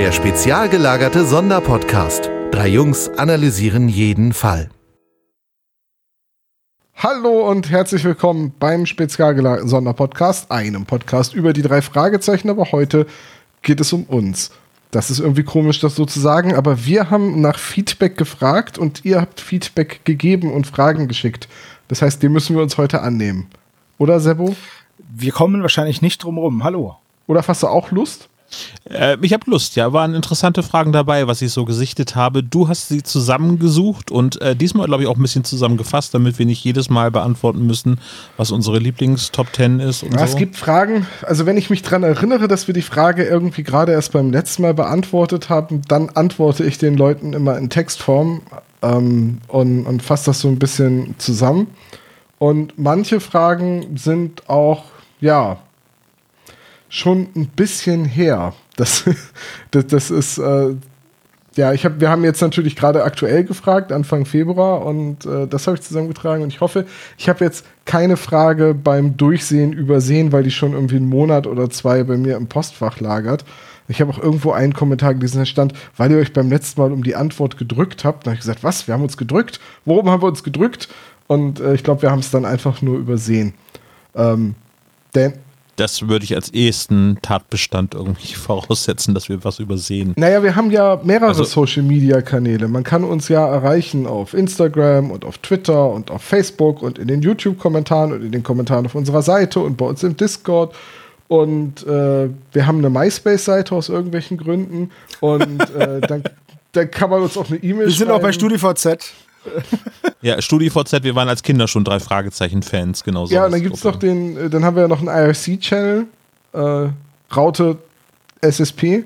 Der spezial gelagerte Sonderpodcast. Drei Jungs analysieren jeden Fall. Hallo und herzlich willkommen beim spezial gelagerten Sonderpodcast, einem Podcast über die drei Fragezeichen, aber heute geht es um uns. Das ist irgendwie komisch, das so zu sagen, aber wir haben nach Feedback gefragt und ihr habt Feedback gegeben und Fragen geschickt. Das heißt, dem müssen wir uns heute annehmen. Oder, Sebo? Wir kommen wahrscheinlich nicht drum rum. Hallo. Oder hast du auch Lust? Äh, ich habe Lust, ja. Waren interessante Fragen dabei, was ich so gesichtet habe. Du hast sie zusammengesucht und äh, diesmal, glaube ich, auch ein bisschen zusammengefasst, damit wir nicht jedes Mal beantworten müssen, was unsere Lieblings-Top Ten ist. Und ja, so. Es gibt Fragen, also wenn ich mich daran erinnere, dass wir die Frage irgendwie gerade erst beim letzten Mal beantwortet haben, dann antworte ich den Leuten immer in Textform ähm, und, und fasse das so ein bisschen zusammen. Und manche Fragen sind auch, ja, schon ein bisschen her. Das, das, das ist, äh, ja, ich hab, wir haben jetzt natürlich gerade aktuell gefragt, Anfang Februar, und äh, das habe ich zusammengetragen. Und ich hoffe, ich habe jetzt keine Frage beim Durchsehen übersehen, weil die schon irgendwie einen Monat oder zwei bei mir im Postfach lagert. Ich habe auch irgendwo einen Kommentar gelesen, da stand, weil ihr euch beim letzten Mal um die Antwort gedrückt habt. Da habe ich gesagt, was? Wir haben uns gedrückt? Worum haben wir uns gedrückt? Und äh, ich glaube, wir haben es dann einfach nur übersehen. Ähm, denn das würde ich als ehesten Tatbestand irgendwie voraussetzen, dass wir was übersehen. Naja, wir haben ja mehrere also, Social-Media-Kanäle. Man kann uns ja erreichen auf Instagram und auf Twitter und auf Facebook und in den YouTube-Kommentaren und in den Kommentaren auf unserer Seite und bei uns im Discord. Und äh, wir haben eine MySpace-Seite aus irgendwelchen Gründen. Und äh, dann, dann kann man uns auch eine E-Mail schreiben. Wir sind auch bei StudiVZ. ja, StudiVZ, wir waren als Kinder schon drei Fragezeichen-Fans, genauso. Ja, und dann gibt es noch den, äh, dann haben wir ja noch einen IRC-Channel, äh, Raute SSP.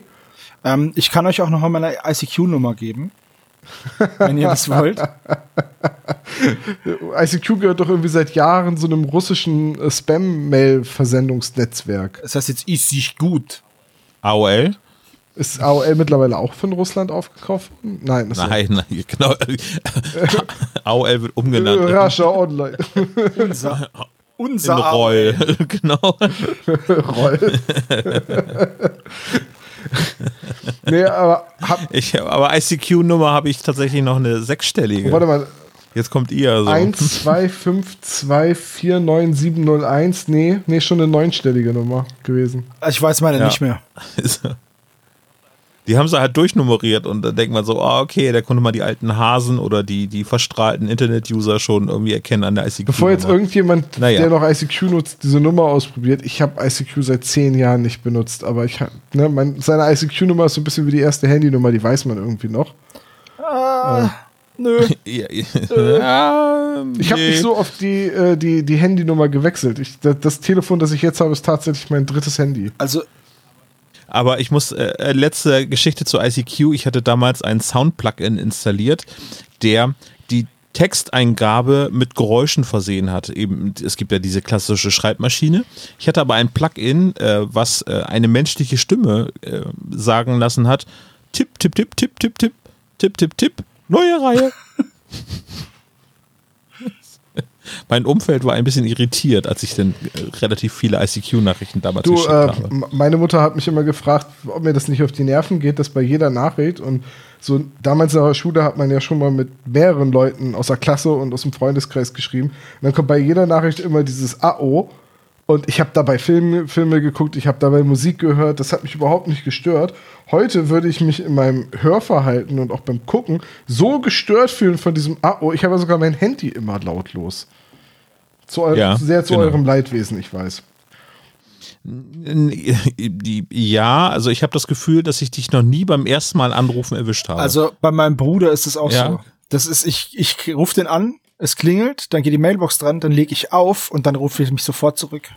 Ähm, ich kann euch auch noch mal meine ICQ-Nummer geben, wenn ihr das wollt. ICQ gehört doch irgendwie seit Jahren so einem russischen äh, Spam-Mail-Versendungsnetzwerk. Das heißt jetzt ist sich gut. AOL? Ist AOL mittlerweile auch von Russland aufgekauft? Nein. Nein, nein, genau. AOL wird umgenannt. Russia Online. unser unser In Roll, genau. Roll. nee, aber, hab ich, aber ICQ-Nummer habe ich tatsächlich noch eine sechsstellige. Warte mal. Jetzt kommt ihr. So. 1, 2, 5, 2, 4, 9, 7, 0, 1. Nee, nee, schon eine neunstellige Nummer gewesen. Ich weiß meine ja. nicht mehr. die haben sie halt durchnummeriert und da denkt man so, oh, okay, da konnte man die alten Hasen oder die, die verstrahlten Internet-User schon irgendwie erkennen an der ICQ. Bevor jetzt irgendjemand, naja. der noch ICQ nutzt, diese Nummer ausprobiert, ich habe ICQ seit zehn Jahren nicht benutzt, aber ich ne, mein, seine ICQ-Nummer ist so ein bisschen wie die erste Handynummer, die weiß man irgendwie noch. Ah, äh. Nö. ja, ja. ich habe nicht so oft die, äh, die, die Handynummer gewechselt. Ich, das, das Telefon, das ich jetzt habe, ist tatsächlich mein drittes Handy. Also aber ich muss, äh, äh letzte Geschichte zu ICQ. Ich hatte damals ein Sound-Plugin installiert, der die Texteingabe mit Geräuschen versehen hat. Eben, es gibt ja diese klassische Schreibmaschine. Ich hatte aber ein Plugin, äh, was äh, eine menschliche Stimme äh, sagen lassen hat: Tipp, tipp, tipp, tipp, tipp, tipp, tipp, tipp, tipp, neue Reihe. mein Umfeld war ein bisschen irritiert, als ich dann äh, relativ viele ICQ-Nachrichten damals du, geschickt äh, habe. Meine Mutter hat mich immer gefragt, ob mir das nicht auf die Nerven geht, dass bei jeder Nachricht und so damals in der Schule hat man ja schon mal mit mehreren Leuten aus der Klasse und aus dem Freundeskreis geschrieben. Und dann kommt bei jeder Nachricht immer dieses AO. Und ich habe dabei Filme, Filme geguckt, ich habe dabei Musik gehört, das hat mich überhaupt nicht gestört. Heute würde ich mich in meinem Hörverhalten und auch beim Gucken so gestört fühlen von diesem AO. Ich habe ja sogar mein Handy immer lautlos. Zu ja, sehr zu genau. eurem Leidwesen, ich weiß. Ja, also ich habe das Gefühl, dass ich dich noch nie beim ersten Mal anrufen erwischt habe. Also bei meinem Bruder ist es auch ja. so. Das ist, ich, ich rufe den an, es klingelt, dann geht die Mailbox dran, dann lege ich auf und dann rufe ich mich sofort zurück.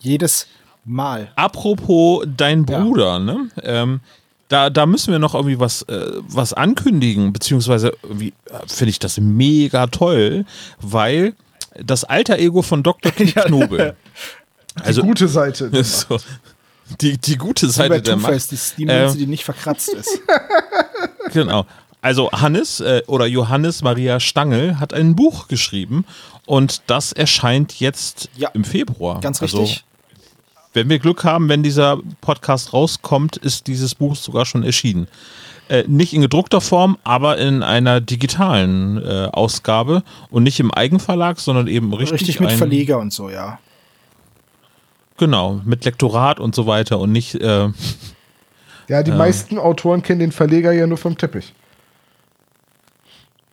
Jedes Mal. Apropos dein Bruder, ja. ne? Ähm, da, da müssen wir noch irgendwie was, äh, was ankündigen, beziehungsweise äh, finde ich das mega toll, weil das alter Ego von Dr. Knobel. die also, gute Seite. So, die, die gute Seite der Macht. Die, die ähm, die nicht verkratzt ist. genau. Also Hannes äh, oder Johannes Maria Stangl hat ein Buch geschrieben und das erscheint jetzt ja, im Februar. Ganz also, richtig. Wenn wir Glück haben, wenn dieser Podcast rauskommt, ist dieses Buch sogar schon erschienen. Äh, nicht in gedruckter Form, aber in einer digitalen äh, Ausgabe und nicht im Eigenverlag, sondern eben richtig. Richtig mit ein, Verleger und so, ja. Genau, mit Lektorat und so weiter und nicht. Äh, ja, die meisten Autoren kennen den Verleger ja nur vom Teppich.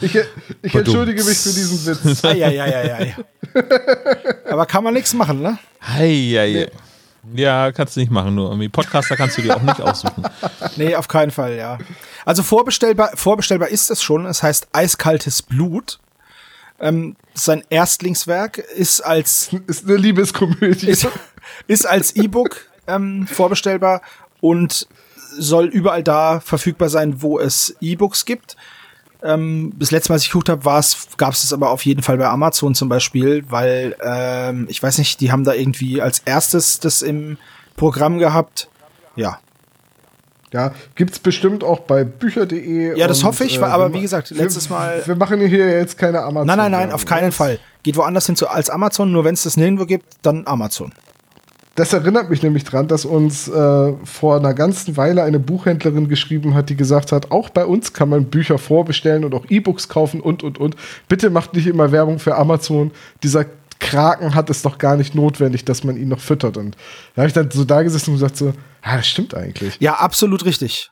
ich, ich entschuldige mich für diesen Witz. Ei, ei, ei, ei, Aber kann man nichts machen, ne? Ei, ei, nee. Ja, kannst du nicht machen, nur irgendwie Podcaster kannst du dir auch nicht aussuchen. Nee, auf keinen Fall, ja. Also vorbestellbar, vorbestellbar ist es schon. Es heißt Eiskaltes Blut. Ähm, sein Erstlingswerk ist als ist eine Liebeskomödie. Ist, ist als E-Book ähm, vorbestellbar und soll überall da verfügbar sein, wo es E-Books gibt. Ähm, das letzte Mal, als ich geguckt habe, gab es es aber auf jeden Fall bei Amazon zum Beispiel, weil ähm, ich weiß nicht, die haben da irgendwie als erstes das im Programm gehabt. Ja. Ja, gibt's bestimmt auch bei bücher.de. Ja, das und, hoffe ich, äh, aber wie gesagt, letztes Mal. Wir machen hier jetzt keine Amazon. Nein, nein, nein, auf keinen Fall. Geht woanders hin zu, als Amazon, nur wenn es das nirgendwo gibt, dann Amazon. Das erinnert mich nämlich dran, dass uns äh, vor einer ganzen Weile eine Buchhändlerin geschrieben hat, die gesagt hat, auch bei uns kann man Bücher vorbestellen und auch E-Books kaufen und, und, und. Bitte macht nicht immer Werbung für Amazon. Dieser Kraken hat es doch gar nicht notwendig, dass man ihn noch füttert. Und da habe ich dann so da gesessen und gesagt so, ja, das stimmt eigentlich. Ja, absolut richtig.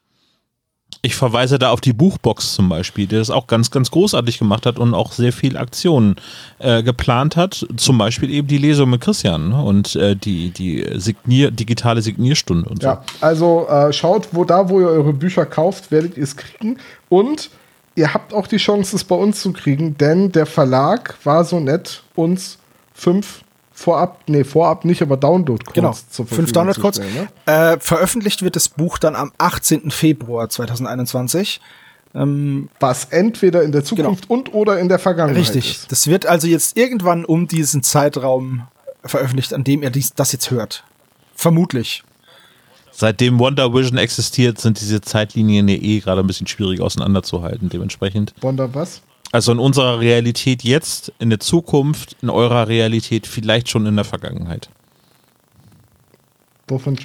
Ich verweise da auf die Buchbox zum Beispiel, die das auch ganz, ganz großartig gemacht hat und auch sehr viel Aktionen äh, geplant hat. Zum Beispiel eben die Lesung mit Christian ne? und äh, die, die Signier, digitale Signierstunde und so. Ja, also äh, schaut, wo da, wo ihr eure Bücher kauft, werdet ihr es kriegen. Und ihr habt auch die Chance, es bei uns zu kriegen, denn der Verlag war so nett, uns fünf vorab, nee, vorab nicht, aber Download-Codes genau. zur Verfügung Fünf Download-Codes. Ne? Äh, veröffentlicht wird das Buch dann am 18. Februar 2021. Ähm, Was entweder in der Zukunft genau. und oder in der Vergangenheit Richtig. Ist. Das wird also jetzt irgendwann um diesen Zeitraum veröffentlicht, an dem ihr dies, das jetzt hört. Vermutlich. Seitdem Wonder Vision existiert, sind diese Zeitlinien ja eh gerade ein bisschen schwierig auseinanderzuhalten, dementsprechend. Wonder was? Also in unserer Realität jetzt, in der Zukunft, in eurer Realität, vielleicht schon in der Vergangenheit. Wovon?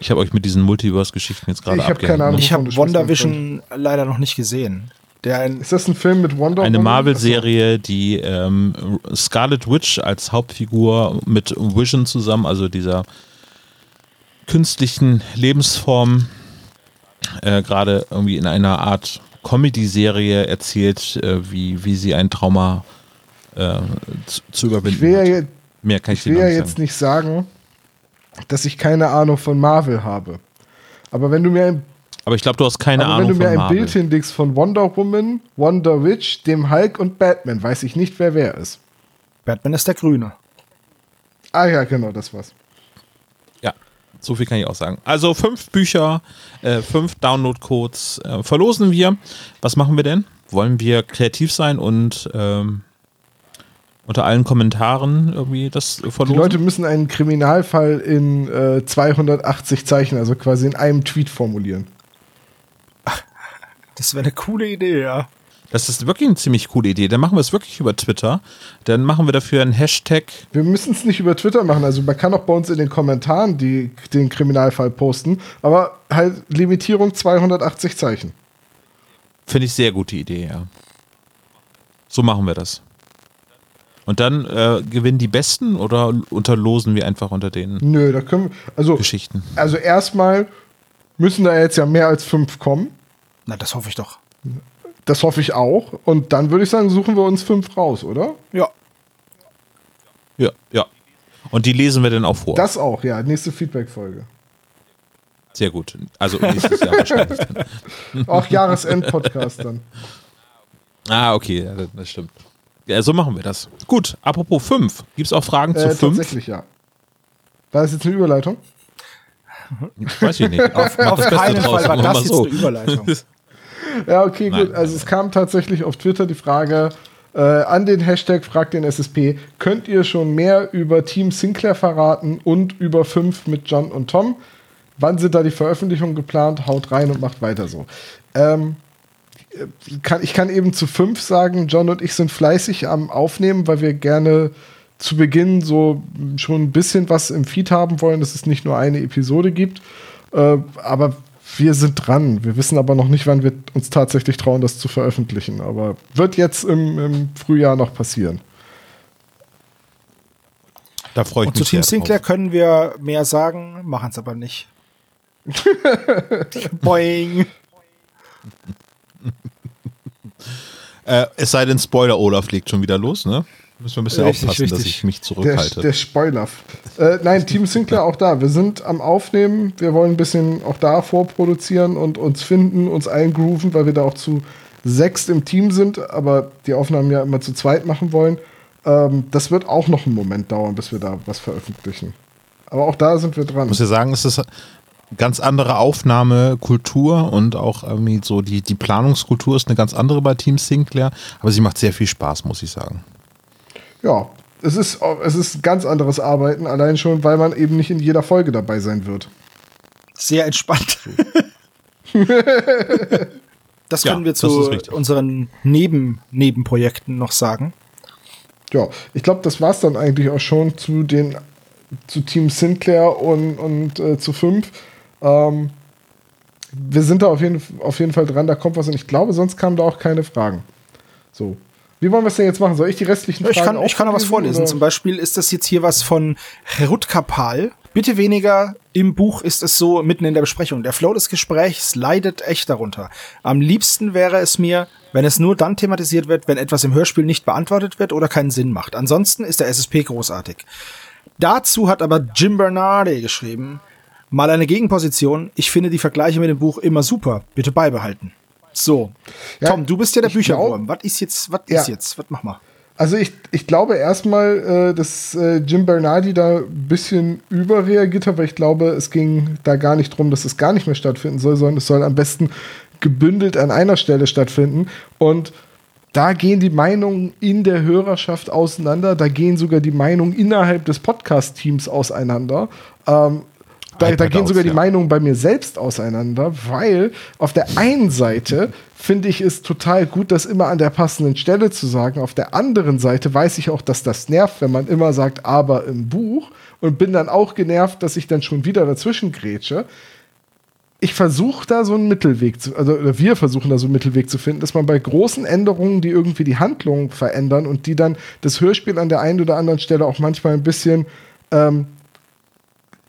Ich habe euch mit diesen Multiverse-Geschichten jetzt gerade Ich habe keine Ahnung. Ich habe WandaVision leider noch nicht gesehen. Der ist das ein Film mit Wonder Eine Marvel-Serie, die ähm, Scarlet Witch als Hauptfigur mit Vision zusammen, also dieser künstlichen Lebensform, äh, gerade irgendwie in einer Art Comedy-Serie erzählt, äh, wie, wie sie ein Trauma äh, zu, zu, überwinden ich will ja jetzt, Mehr kann ich, ich will ja jetzt nicht sagen, dass ich keine Ahnung von Marvel habe. Aber wenn du mir ein aber ich glaube, du hast keine aber Ahnung Wenn du mir ein Marvel. Bild hinlegst von Wonder Woman, Wonder Witch, dem Hulk und Batman, weiß ich nicht, wer wer ist. Batman ist der Grüne. Ah ja, genau, das war's. So viel kann ich auch sagen. Also fünf Bücher, äh, fünf Download-Codes äh, verlosen wir. Was machen wir denn? Wollen wir kreativ sein und ähm, unter allen Kommentaren irgendwie das verlosen? Die Leute müssen einen Kriminalfall in äh, 280 Zeichen, also quasi in einem Tweet formulieren. Das wäre eine coole Idee, ja. Das ist wirklich eine ziemlich coole Idee. Dann machen wir es wirklich über Twitter. Dann machen wir dafür einen Hashtag. Wir müssen es nicht über Twitter machen. Also man kann auch bei uns in den Kommentaren die, den Kriminalfall posten. Aber halt Limitierung 280 Zeichen. Finde ich sehr gute Idee, ja. So machen wir das. Und dann äh, gewinnen die Besten oder unterlosen wir einfach unter den Nö, da können wir, also, Geschichten? Also erstmal müssen da jetzt ja mehr als fünf kommen. Na, das hoffe ich doch. Das hoffe ich auch. Und dann würde ich sagen, suchen wir uns fünf raus, oder? Ja. Ja, ja. Und die lesen wir dann auch vor. Das auch, ja. Nächste Feedback-Folge. Sehr gut. Also nächstes Jahr wahrscheinlich. Auch Jahresend-Podcast dann. Ah, okay, ja, das stimmt. Ja, so machen wir das. Gut, apropos 5. Gibt es auch Fragen zu 5? Äh, tatsächlich, ja. War das jetzt eine Überleitung? Weiß ich nicht. Auf, auf keinen Fall war das jetzt so. eine Überleitung. Ja, okay, nein, gut. Also es kam tatsächlich auf Twitter die Frage äh, an den Hashtag Fragt den SSP, könnt ihr schon mehr über Team Sinclair verraten und über 5 mit John und Tom? Wann sind da die Veröffentlichungen geplant? Haut rein und macht weiter so. Ähm, kann, ich kann eben zu 5 sagen, John und ich sind fleißig am Aufnehmen, weil wir gerne zu Beginn so schon ein bisschen was im Feed haben wollen, dass es nicht nur eine Episode gibt. Äh, aber wir sind dran. Wir wissen aber noch nicht, wann wir uns tatsächlich trauen, das zu veröffentlichen. Aber wird jetzt im, im Frühjahr noch passieren. Da freue ich Und mich zu Team sehr Sinclair drauf. können wir mehr sagen, machen es aber nicht. Boing. Äh, es sei denn, Spoiler Olaf legt schon wieder los, ne? Müssen wir ein bisschen Richtig, aufpassen, dass richtig. ich mich Der, zurückhalte. der Spoiler. Äh, nein, Team Sinclair auch da. Wir sind am Aufnehmen. Wir wollen ein bisschen auch da vorproduzieren und uns finden, uns eingrooven, weil wir da auch zu sechst im Team sind, aber die Aufnahmen ja immer zu zweit machen wollen. Ähm, das wird auch noch einen Moment dauern, bis wir da was veröffentlichen. Aber auch da sind wir dran. Ich muss ja sagen, es ist eine ganz andere Aufnahmekultur und auch irgendwie so die, die Planungskultur ist eine ganz andere bei Team Sinclair, aber sie macht sehr viel Spaß, muss ich sagen. Ja, es ist, es ist ein ganz anderes Arbeiten, allein schon, weil man eben nicht in jeder Folge dabei sein wird. Sehr entspannt. das Ja, können wir das zu unseren Neben Nebenprojekten noch sagen. Ja, ich glaube, das war es dann eigentlich auch schon zu den zu Team Sinclair und, und äh, zu fünf. Ähm, wir sind da auf jeden, auf jeden Fall dran, da kommt was und ich glaube, sonst kamen da auch keine Fragen. So. Wie wollen wir es denn jetzt machen? Soll ich die restlichen Ich Fragen kann, ich kann noch was vorlesen. oder? Zum Beispiel ist das jetzt hier was von Herut Kapal. Bitte weniger. Im Buch ist es so mitten in der Besprechung. Der Flow des Gesprächs leidet echt darunter. Am liebsten wäre es mir, wenn es nur dann thematisiert wird, wenn etwas im Hörspiel nicht beantwortet wird oder keinen Sinn macht. Ansonsten ist der SSP großartig. Dazu hat aber Jim Bernardi geschrieben, mal eine Gegenposition. Ich finde die Vergleiche mit dem Buch immer super. Bitte beibehalten. So. Ja, Tom, du bist ja der Bücherwurm. Was ist jetzt, was Ja. ist jetzt? Was mach mal? Also ich, ich glaube erstmal, äh, dass äh, Jim Bernardi da ein bisschen überreagiert hat, weil ich glaube, es ging da gar nicht drum, dass es gar nicht mehr stattfinden soll, sondern es soll am besten gebündelt an einer Stelle stattfinden. Und da gehen die Meinungen in der Hörerschaft auseinander, da gehen sogar die Meinungen innerhalb des Podcast-Teams auseinander. Ähm, da, da gehen aus, sogar die ja. Meinungen bei mir selbst auseinander, weil auf der einen Seite finde ich es total gut, das immer an der passenden Stelle zu sagen. Auf der anderen Seite weiß ich auch, dass das nervt, wenn man immer sagt, aber im Buch und bin dann auch genervt, dass ich dann schon wieder dazwischen grätsche. Ich versuche da so einen Mittelweg zu, also oder wir versuchen da so einen Mittelweg zu finden, dass man bei großen Änderungen, die irgendwie die Handlung verändern und die dann das Hörspiel an der einen oder anderen Stelle auch manchmal ein bisschen ähm,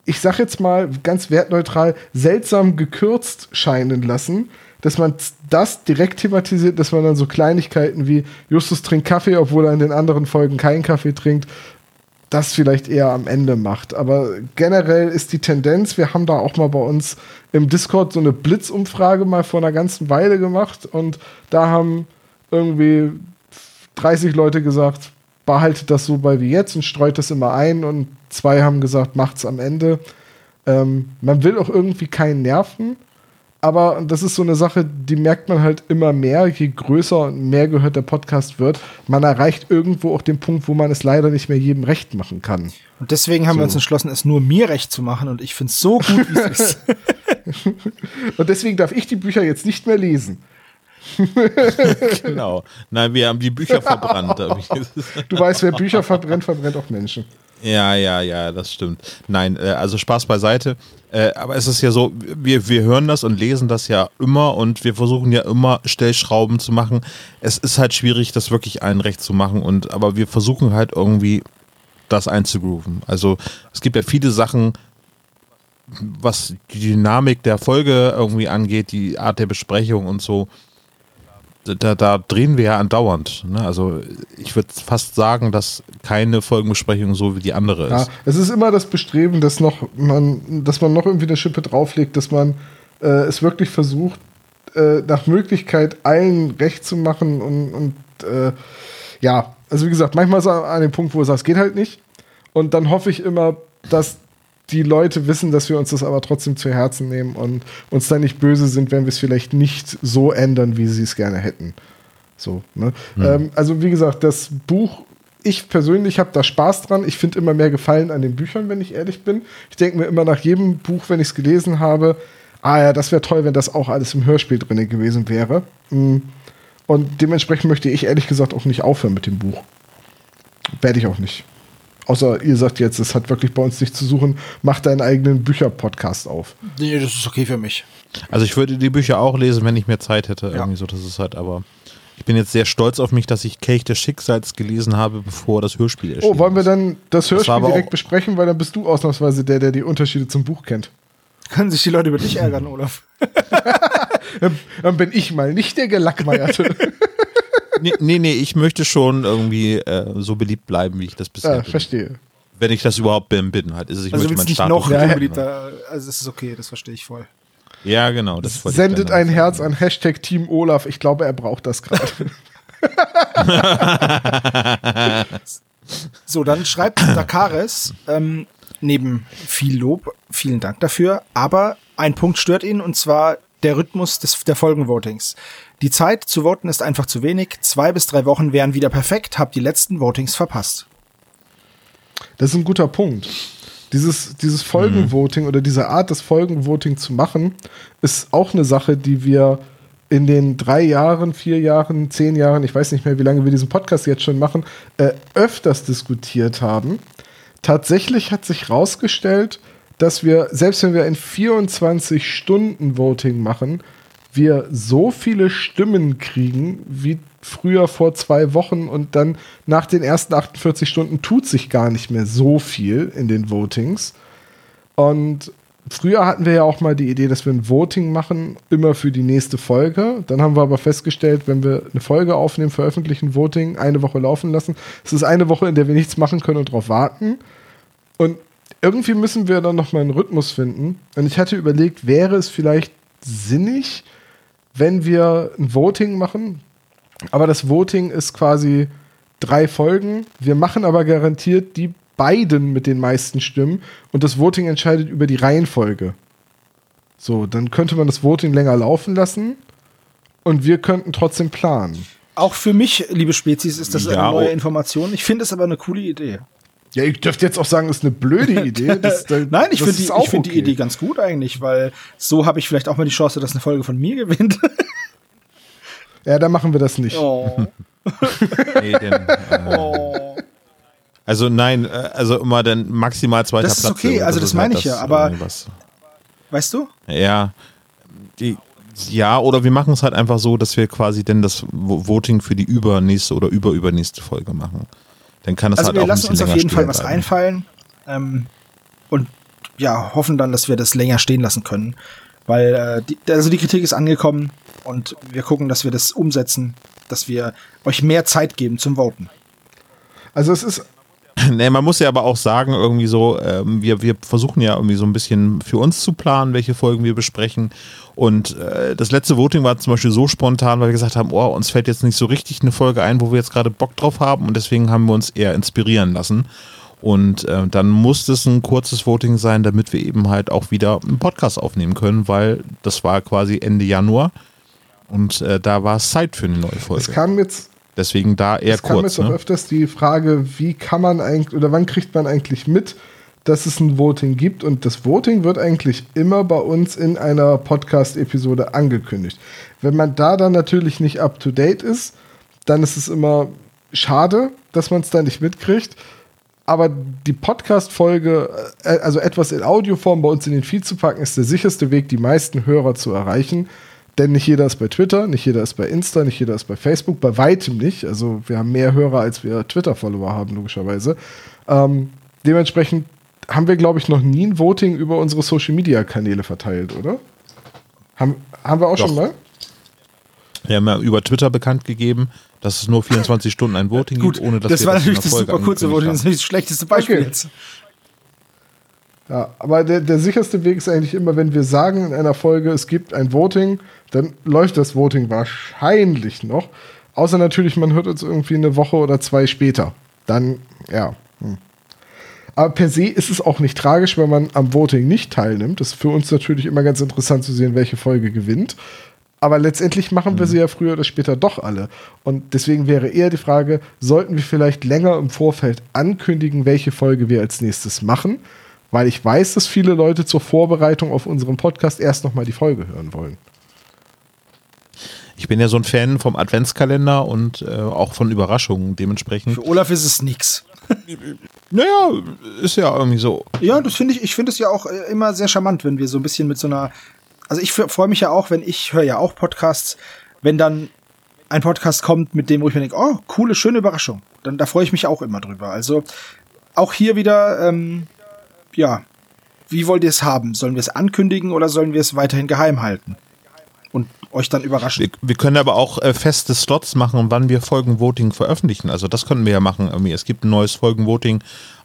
ich sag jetzt mal ganz wertneutral, seltsam gekürzt scheinen lassen, dass man das direkt thematisiert, dass man dann so Kleinigkeiten wie Justus trinkt Kaffee, obwohl er in den anderen Folgen keinen Kaffee trinkt, das vielleicht eher am Ende macht. Aber generell ist die Tendenz, wir haben da auch mal bei uns im Discord so eine Blitzumfrage mal vor einer ganzen Weile gemacht und da haben irgendwie 30 Leute gesagt, behaltet das so bei wie jetzt und streut das immer ein und zwei haben gesagt, macht's am Ende. Ähm, man will auch irgendwie keinen nerven, aber das ist so eine Sache, die merkt man halt immer mehr, je größer und mehr gehört der Podcast wird. Man erreicht irgendwo auch den Punkt, wo man es leider nicht mehr jedem recht machen kann. Und deswegen haben wir So. uns entschlossen, es nur mir recht zu machen und ich finde es so gut, wie es ist. Und deswegen darf ich die Bücher jetzt nicht mehr lesen. Genau. Nein, wir haben die Bücher verbrannt. Du weißt, wer Bücher verbrennt, verbrennt auch Menschen. Ja, ja, ja, das stimmt. Nein, äh, also Spaß beiseite. Äh, aber es ist ja so, wir, wir hören das und lesen das ja immer und wir versuchen ja immer Stellschrauben zu machen. Es ist halt schwierig, das wirklich allen recht zu machen und aber wir versuchen halt irgendwie das einzugrooven. Also es gibt ja viele Sachen, was die Dynamik der Folge irgendwie angeht, die Art der Besprechung und so. Da, da drehen wir ja andauernd. Ne? Also ich würde fast sagen, dass keine Folgenbesprechung so wie die andere Ja, ist. es ist immer das Bestreben, dass, noch man, dass man noch irgendwie eine Schippe drauflegt, dass man äh, es wirklich versucht, äh, nach Möglichkeit allen recht zu machen und, und äh, ja, also wie gesagt, manchmal ist an dem Punkt, wo sagt, es geht halt nicht. Und dann hoffe ich immer, dass die Leute wissen, dass wir uns das aber trotzdem zu Herzen nehmen und uns dann nicht böse sind, wenn wir es vielleicht nicht so ändern, wie sie es gerne hätten. So, ne? Ähm, also wie gesagt, das Buch, ich persönlich habe da Spaß dran. Ich finde immer mehr Gefallen an den Büchern, wenn ich ehrlich bin. Ich denke mir immer nach jedem Buch, wenn ich es gelesen habe, ah ja, das wäre toll, wenn das auch alles im Hörspiel drin gewesen wäre. Mm. Und dementsprechend möchte ich ehrlich gesagt auch nicht aufhören mit dem Buch. Werde ich auch nicht. Außer ihr sagt jetzt, es hat wirklich bei uns nichts zu suchen, macht deinen eigenen Bücher-Podcast auf. Nee, das ist okay für mich. Also ich würde die Bücher auch lesen, wenn ich mehr Zeit hätte. Ja. Irgendwie so, das ist halt aber. Ich bin jetzt sehr stolz auf mich, dass ich Kelch des Schicksals gelesen habe, bevor das Hörspiel erschien. Oh, wollen wir dann das Hörspiel das direkt besprechen, weil dann bist du ausnahmsweise der, der die Unterschiede zum Buch kennt. Können sich die Leute über dich ärgern, Olaf? dann bin ich mal nicht der Gelackmeierte. nee, nee, nee, ich möchte schon irgendwie äh, so beliebt bleiben, wie ich das bisher ja, bin. verstehe. Wenn ich das überhaupt bin, bin halt. Also ich also möchte nicht Status noch ja, beliebter. Also es ist okay, das verstehe ich voll. Ja, genau. Das Sendet ein Herz an Hashtag Team Olaf. Ich glaube, er braucht das gerade. so, dann schreibt Dakares ähm, neben viel Lob, vielen Dank dafür, aber ein Punkt stört ihn und zwar der Rhythmus des, der Folgenvotings. Die Zeit zu voten ist einfach zu wenig. Zwei bis drei Wochen wären wieder perfekt. Hab die letzten Votings verpasst. Das ist ein guter Punkt. Dieses, dieses Folgenvoting mhm. oder diese Art, das Folgenvoting zu machen, ist auch eine Sache, die wir in den drei Jahren, vier Jahren, zehn Jahren, ich weiß nicht mehr, wie lange wir diesen Podcast jetzt schon machen, äh, öfters diskutiert haben. Tatsächlich hat sich herausgestellt, dass wir, selbst wenn wir ein 24-Stunden-Voting machen, wir so viele Stimmen kriegen wie früher vor zwei Wochen und dann nach den ersten 48 Stunden tut sich gar nicht mehr so viel in den Votings. Und früher hatten wir ja auch mal die Idee, dass wir ein Voting machen, immer für die nächste Folge. Dann haben wir aber festgestellt, wenn wir eine Folge aufnehmen, veröffentlichen, Voting, eine Woche laufen lassen. Es ist eine Woche, in der wir nichts machen können und darauf warten. Und irgendwie müssen wir dann nochmal einen Rhythmus finden. Und ich hatte überlegt, wäre es vielleicht sinnig, wenn wir ein Voting machen, aber das Voting ist quasi drei Folgen. Wir machen aber garantiert die beiden mit den meisten Stimmen und das Voting entscheidet über die Reihenfolge. So, dann könnte man das Voting länger laufen lassen und wir könnten trotzdem planen. Auch für mich, liebe Spezies, ist das ja, eine neue oh. Information. Ich finde es aber eine coole Idee. Ja, ich dürfte jetzt auch sagen, ist eine blöde Idee. Das, das, Nein, ich finde die, ich find okay. die Idee ganz gut eigentlich, weil so habe ich vielleicht auch mal die Chance, dass eine Folge von mir gewinnt. ja, dann machen wir das nicht. Oh. nee, denn, äh, oh. Also nein, äh, also immer dann maximal zweiter Platz. Das ist okay, also das, das meine halt ich ja, aber weißt du? Ja, die, ja, oder wir machen es halt einfach so, dass wir quasi denn das Voting für die übernächste oder überübernächste Folge machen. Dann kann es also halt wir lassen uns auf jeden Fall was bleiben. einfallen ähm, und ja, hoffen dann, dass wir das länger stehen lassen können. Weil äh, die, also die Kritik ist angekommen und wir gucken, dass wir das umsetzen, dass wir euch mehr Zeit geben zum Voten. Also es ist Nee, man muss ja aber auch sagen, irgendwie so, ähm, wir, wir versuchen ja irgendwie so ein bisschen für uns zu planen, welche Folgen wir besprechen. Und äh, das letzte Voting war zum Beispiel so spontan, weil wir gesagt haben, oh, uns fällt jetzt nicht so richtig eine Folge ein, wo wir jetzt gerade Bock drauf haben und deswegen haben wir uns eher inspirieren lassen. Und äh, dann muss es ein kurzes Voting sein, damit wir eben halt auch wieder einen Podcast aufnehmen können, weil das war quasi Ende Januar und äh, da war es Zeit für eine neue Folge. Es kam jetzt Deswegen da eher es kurz. Es kam jetzt ne? auch öfters die Frage, wie kann man eigentlich oder wann kriegt man eigentlich mit, dass es ein Voting gibt? Und das Voting wird eigentlich immer bei uns in einer Podcast-Episode angekündigt. Wenn man da dann natürlich nicht up to date ist, dann ist es immer schade, dass man es da nicht mitkriegt. Aber die Podcast-Folge, äh, also etwas in Audioform bei uns in den Feed zu packen, ist der sicherste Weg, die meisten Hörer zu erreichen. Denn nicht jeder ist bei Twitter, nicht jeder ist bei Insta, nicht jeder ist bei Facebook, bei weitem nicht. Also wir haben mehr Hörer, als wir Twitter-Follower haben, logischerweise. Ähm, dementsprechend haben wir, glaube ich, noch nie ein Voting über unsere Social-Media-Kanäle verteilt, oder? Haben, haben wir auch Doch. schon mal? Wir haben ja über Twitter bekannt gegeben, dass es nur 24 Stunden ein Voting Gut, gibt, ohne dass das wir war das natürlich das super kurze Voting, das ist das schlechteste Beispiel okay. jetzt. Ja, aber der, der sicherste Weg ist eigentlich immer, wenn wir sagen in einer Folge, es gibt ein Voting, dann läuft das Voting wahrscheinlich noch. Außer natürlich, man hört uns irgendwie eine Woche oder zwei später. Dann, ja. Hm. Aber per se ist es auch nicht tragisch, wenn man am Voting nicht teilnimmt. Das ist für uns natürlich immer ganz interessant zu sehen, welche Folge gewinnt. Aber letztendlich machen wir mhm. sie ja früher oder später doch alle. Und deswegen wäre eher die Frage, sollten wir vielleicht länger im Vorfeld ankündigen, welche Folge wir als nächstes machen? Weil ich weiß, dass viele Leute zur Vorbereitung auf unseren Podcast erst nochmal die Folge hören wollen. Ich bin ja so ein Fan vom Adventskalender und äh, auch von Überraschungen dementsprechend. Für Olaf ist es nix. Naja, ist ja irgendwie so. Ja, das finde ich, ich finde es ja auch äh, immer sehr charmant, wenn wir so ein bisschen mit so einer, also ich freue mich ja auch, wenn ich höre ja auch Podcasts, wenn dann ein Podcast kommt, mit dem, wo ich mir denke, oh, coole, schöne Überraschung. Dann da freue ich mich auch immer drüber. Also auch hier wieder, ähm, ja, wie wollt ihr es haben? Sollen wir es ankündigen oder sollen wir es weiterhin geheim halten? Und euch dann überraschen. Wir, wir können aber auch äh, feste Slots machen, wann wir Folgenvoting veröffentlichen. Also das können wir ja machen. Irgendwie. Es gibt ein neues Folgenvoting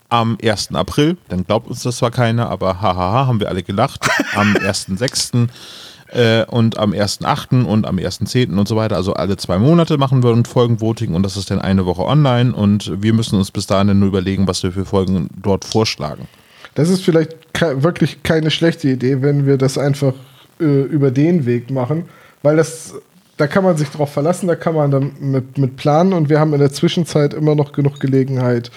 am 1. April. Dann glaubt uns das zwar keiner, aber hahaha, haben wir alle gelacht. Am 1.6. Äh, und am 1.8. und am 1.10. und so weiter. Also alle zwei Monate machen wir ein Folgenvoting und das ist dann eine Woche online und wir müssen uns bis dahin nur überlegen, was wir für Folgen dort vorschlagen. Das ist vielleicht ke wirklich keine schlechte Idee, wenn wir das einfach äh, über den Weg machen, weil das, da kann man sich drauf verlassen, da kann man dann mit, mit planen und wir haben in der Zwischenzeit immer noch genug Gelegenheit,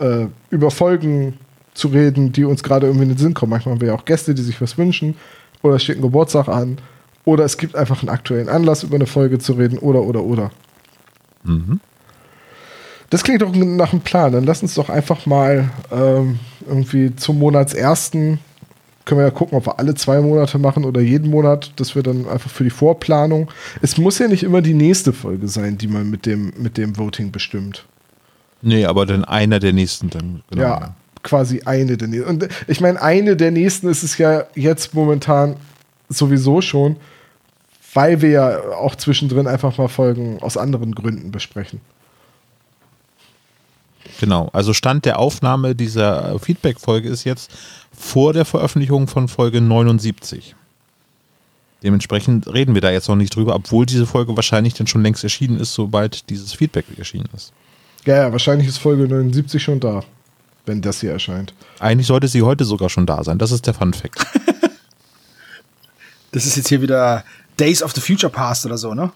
äh, über Folgen zu reden, die uns gerade irgendwie in den Sinn kommen. Manchmal haben wir ja auch Gäste, die sich was wünschen oder ein Geburtstag an oder es gibt einfach einen aktuellen Anlass, über eine Folge zu reden oder, oder, oder. Mhm. Das klingt doch nach einem Plan. Dann lass uns doch einfach mal ähm, irgendwie zum Monatsersten können wir ja gucken, ob wir alle zwei Monate machen oder jeden Monat, dass wir dann einfach für die Vorplanung. Es muss ja nicht immer die nächste Folge sein, die man mit dem, mit dem Voting bestimmt. Nee, aber dann einer der nächsten dann. Genau. Ja, quasi eine der nächsten. Und ich meine, eine der nächsten ist es ja jetzt momentan sowieso schon, weil wir ja auch zwischendrin einfach mal Folgen aus anderen Gründen besprechen. Genau, also Stand der Aufnahme dieser Feedback-Folge ist jetzt vor der Veröffentlichung von Folge 79. Dementsprechend reden wir da jetzt noch nicht drüber, obwohl diese Folge wahrscheinlich dann schon längst erschienen ist, sobald dieses Feedback erschienen ist. Ja, ja, wahrscheinlich ist Folge 79 schon da, wenn das hier erscheint. Eigentlich sollte sie heute sogar schon da sein. Das ist der Fun Fact. das ist jetzt hier wieder Days of the Future Past oder so, ne?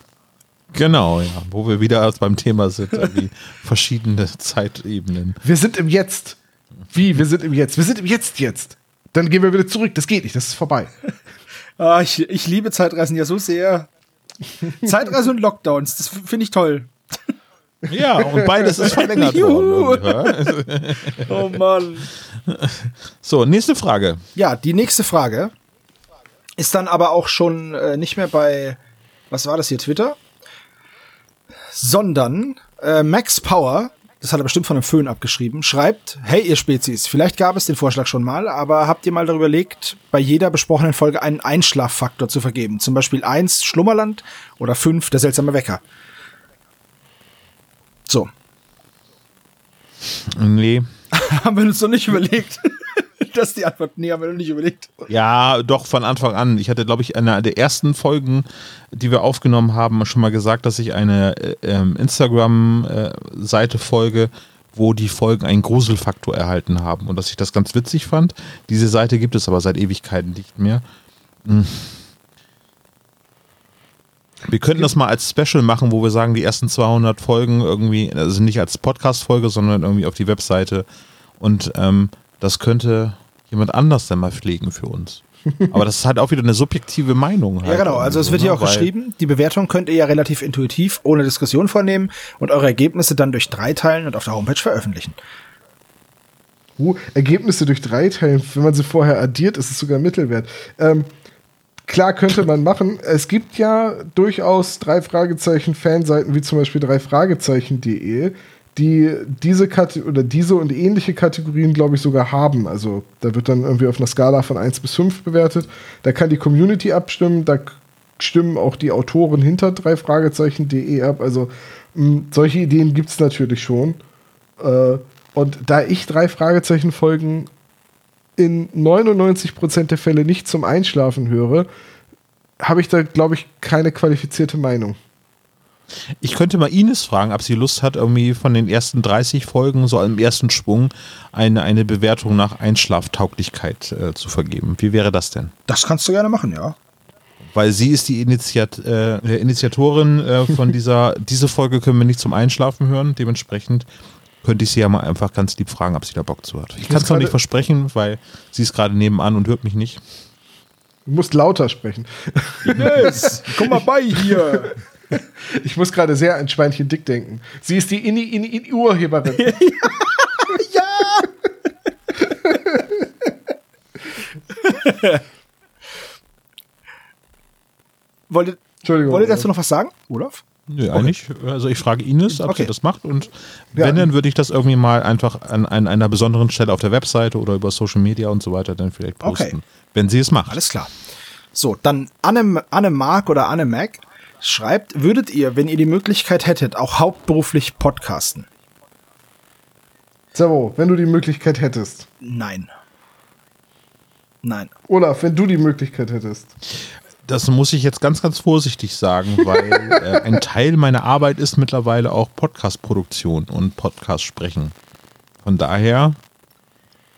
Genau, ja, wo wir wieder beim Thema sind, wie verschiedene Zeitebenen. Wir sind im Jetzt. Wie? Wir sind im Jetzt. Wir sind im Jetzt jetzt. Dann gehen wir wieder zurück. Das geht nicht. Das ist vorbei. ah, ich, ich liebe Zeitreisen ja so sehr. Zeitreise und Lockdowns, das finde ich toll. Ja, und beides ist verlängert worden. oh Mann. So, nächste Frage. Ja, die nächste Frage ist dann aber auch schon äh, nicht mehr bei, was war das hier, Twitter? Sondern äh, Max Power das hat er bestimmt von einem Föhn abgeschrieben, schreibt, hey ihr Spezies, vielleicht gab es den Vorschlag schon mal, aber habt ihr mal darüber überlegt, bei jeder besprochenen Folge einen Einschlaffaktor zu vergeben? Zum Beispiel eins Schlummerland oder fünf der seltsame Wecker. So. Nee. haben wir uns noch nicht überlegt. Das ist die Antwort. Nee, haben wir noch nicht überlegt. Ja, doch, von Anfang an. Ich hatte, glaube ich, in einer der ersten Folgen, die wir aufgenommen haben, schon mal gesagt, dass ich eine äh, ähm, Instagram-Seite folge, wo die Folgen einen Gruselfaktor erhalten haben und dass ich das ganz witzig fand. Diese Seite gibt es aber seit Ewigkeiten nicht mehr. Hm. Wir könnten das mal als Special machen, wo wir sagen, die ersten 200 Folgen irgendwie, also nicht als Podcast-Folge, sondern irgendwie auf die Webseite. Und ähm, das könnte jemand anders dann mal pflegen für uns. Aber das ist halt auch wieder eine subjektive Meinung. Halt ja, genau. Also es wird hier ne? auch geschrieben, die Bewertung könnt ihr ja relativ intuitiv ohne Diskussion vornehmen und eure Ergebnisse dann durch drei teilen und auf der Homepage veröffentlichen. Uh, Ergebnisse durch drei teilen, wenn man sie vorher addiert, ist es sogar Mittelwert. Ähm, klar könnte man machen. Es gibt ja durchaus drei Fragezeichen Fanseiten, wie zum Beispiel drei Fragezeichen.de, die diese Kate oder diese und ähnliche Kategorien, glaube ich, sogar haben. Also da wird dann irgendwie auf einer Skala von 1 bis 5 bewertet. Da kann die Community abstimmen, da stimmen auch die Autoren hinter drei Fragezeichen.de ab. Also mh, solche Ideen gibt es natürlich schon. Äh, und da ich drei Fragezeichen Folgen in 99% der Fälle nicht zum Einschlafen höre, habe ich da, glaube ich, keine qualifizierte Meinung. Ich könnte mal Ines fragen, ob sie Lust hat, irgendwie von den ersten 30 Folgen, so im ersten Schwung, eine, eine Bewertung nach Einschlaftauglichkeit äh, zu vergeben. Wie wäre das denn? Das kannst du gerne machen, ja. Weil sie ist die Initiat äh, Initiatorin äh, von dieser, diese Folge können wir nicht zum Einschlafen hören, dementsprechend könnte ich sie ja mal einfach ganz lieb fragen, ob sie da Bock zu hat. Ich kann es noch nicht versprechen, weil sie ist gerade nebenan und hört mich nicht. Du musst lauter sprechen. Ines, komm mal bei hier. Ich muss gerade sehr an Schweinchen Dick denken. Sie ist die Inni Inni in Urheberin. ja! ja. Wollte, Entschuldigung. Wollte dazu noch was sagen, Olaf? Nö, nee, okay. eigentlich. Also ich frage Ines, ob okay. sie das macht und wenn, ja. dann würde ich das irgendwie mal einfach an, an, einer besonderen Stelle auf der Webseite oder über Social Media und so weiter dann vielleicht posten, okay. wenn sie es macht. Alles klar. So, dann Anne, Anne Mark oder Anne Mac schreibt, würdet ihr, wenn ihr die Möglichkeit hättet, auch hauptberuflich podcasten? Servo, wenn du die Möglichkeit hättest. Nein. Nein. Olaf, wenn du die Möglichkeit hättest. Das muss ich jetzt ganz, ganz vorsichtig sagen, weil äh, ein Teil meiner Arbeit ist mittlerweile auch Podcast-Produktion und Podcast-Sprechen. Von daher,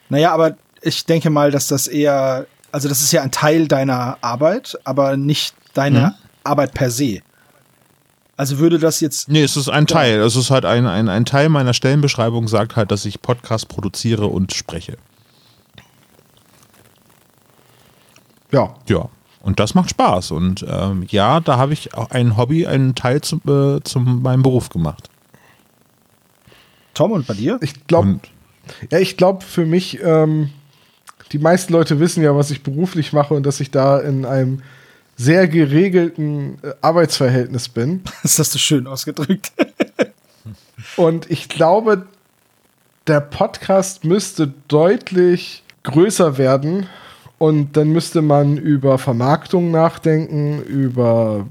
Naja, aber ich denke mal, dass das eher, also das ist ja ein Teil deiner Arbeit, aber nicht deine Arbeit per se. Also würde das jetzt, nee, es ist ein Teil. Es ist halt ein, ein, ein Teil meiner Stellenbeschreibung, sagt halt, dass ich Podcast produziere und spreche. Ja. Ja. Und das macht Spaß. Und ähm, ja, da habe ich auch ein Hobby, einen Teil zum, äh, zum meinem Beruf gemacht. Tom und bei dir? Ich glaube, ja, ich glaube für mich, ähm, die meisten Leute wissen ja, was ich beruflich mache und dass ich da in einem sehr geregelten äh, Arbeitsverhältnis bin. Das hast du schön ausgedrückt. Und ich glaube, der Podcast müsste deutlich größer werden. Und dann müsste man über Vermarktung nachdenken, über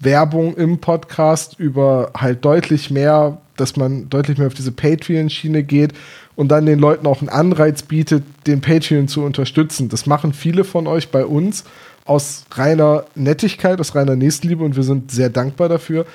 Werbung im Podcast, über halt deutlich mehr, dass man deutlich mehr auf diese Patreon-Schiene geht und dann den Leuten auch einen Anreiz bietet, den Patreon zu unterstützen. Das machen viele von euch bei uns aus reiner Nettigkeit, aus reiner Nächstenliebe und wir sind sehr dankbar dafür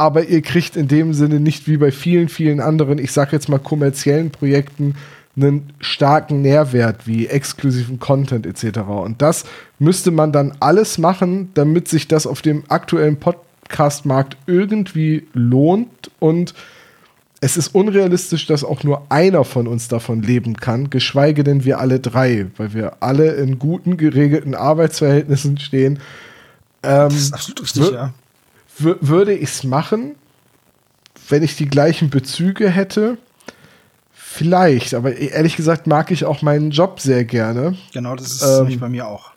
aber ihr kriegt in dem Sinne nicht wie bei vielen, vielen anderen, ich sag jetzt mal kommerziellen Projekten, einen starken Nährwert wie exklusiven Content etc. Und das müsste man dann alles machen, damit sich das auf dem aktuellen Podcast-Markt irgendwie lohnt und es ist unrealistisch, dass auch nur einer von uns davon leben kann, geschweige denn wir alle drei, weil wir alle in guten, geregelten Arbeitsverhältnissen stehen. Ähm, Das ist absolut richtig, ja. Wür- würde ich es machen, wenn ich die gleichen Bezüge hätte? Vielleicht, aber ehrlich gesagt mag ich auch meinen Job sehr gerne. Genau, das ist Ähm, nämlich bei mir auch.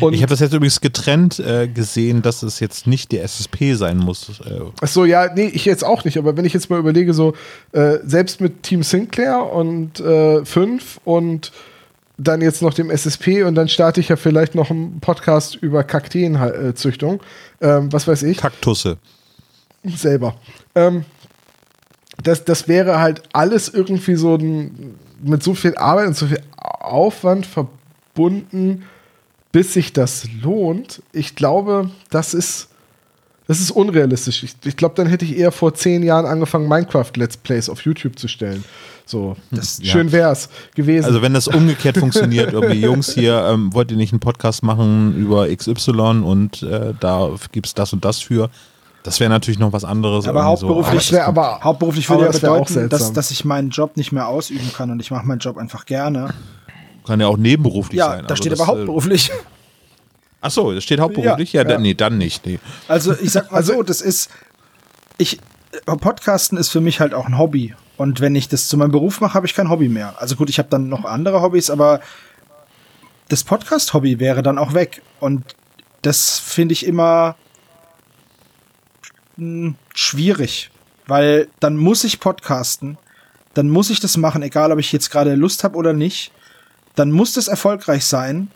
Und ich habe das jetzt übrigens getrennt äh, gesehen, dass es jetzt nicht der SSP sein muss. Äh, Ach so, ja, nee, ich jetzt auch nicht, aber wenn ich jetzt mal überlege, so äh, selbst mit Team Sinclair und äh, 5 und dann jetzt noch dem SSP und dann starte ich ja vielleicht noch einen Podcast über Kakteenzüchtung, ähm, was weiß ich. Kaktusse. selber. Ähm, das, das wäre halt alles irgendwie so ein, mit so viel Arbeit und so viel Aufwand verbunden, bis sich das lohnt. Ich glaube, das ist, das ist unrealistisch. Ich, ich glaube, dann hätte ich eher vor zehn Jahren angefangen, Minecraft-Let's Plays auf YouTube zu stellen. So, Das- schön wär's gewesen. Also wenn das umgekehrt funktioniert, irgendwie Jungs hier, ähm, wollt ihr nicht einen Podcast machen über XY und äh, da gibt's das und das für. Das wäre natürlich noch was anderes. Aber so. hauptberuflich, das wär aber- hauptberuflich aber würde ja das bedeuten, dass, dass ich meinen Job nicht mehr ausüben kann und ich mache meinen Job einfach gerne. Kann ja auch nebenberuflich Ja, sein. da Also steht das, aber hauptberuflich. Äh, ach so, das steht hauptberuflich? Ja, Ja. Dann, nee, dann nicht. Nee. Also ich sag mal Also- so, das ist, ich, äh, Podcasten ist für mich halt auch ein Hobby. Und wenn ich das zu meinem Beruf mache, habe ich kein Hobby mehr. Also gut, ich habe dann noch andere Hobbys, aber das Podcast-Hobby wäre dann auch weg. Und das finde ich immer mh, schwierig, weil dann muss ich podcasten, dann muss ich das machen, egal ob ich jetzt gerade Lust habe oder nicht. Dann muss das erfolgreich sein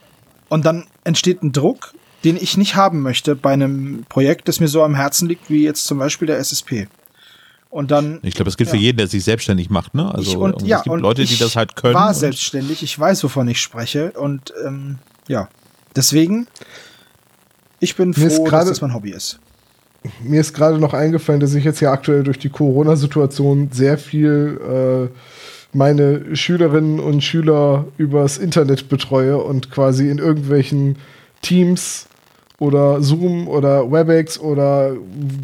und dann entsteht ein Druck, den ich nicht haben möchte bei einem Projekt, das mir so am Herzen liegt, wie jetzt zum Beispiel der SSP. Und dann Ich glaube, das gilt für Ja. jeden, der sich selbstständig macht. Ne? Also ich, und, irgendwie, ja, es gibt und Leute, ich die das halt können. war und- selbstständig, ich weiß, wovon ich spreche und ähm, ja, deswegen ich bin Mir froh, dass gerade- das mein Hobby ist. mir ist gerade noch eingefallen, dass ich jetzt ja aktuell durch die Corona-Situation sehr viel äh, meine Schülerinnen und Schüler übers Internet betreue und quasi in irgendwelchen Teams oder Zoom oder WebEx oder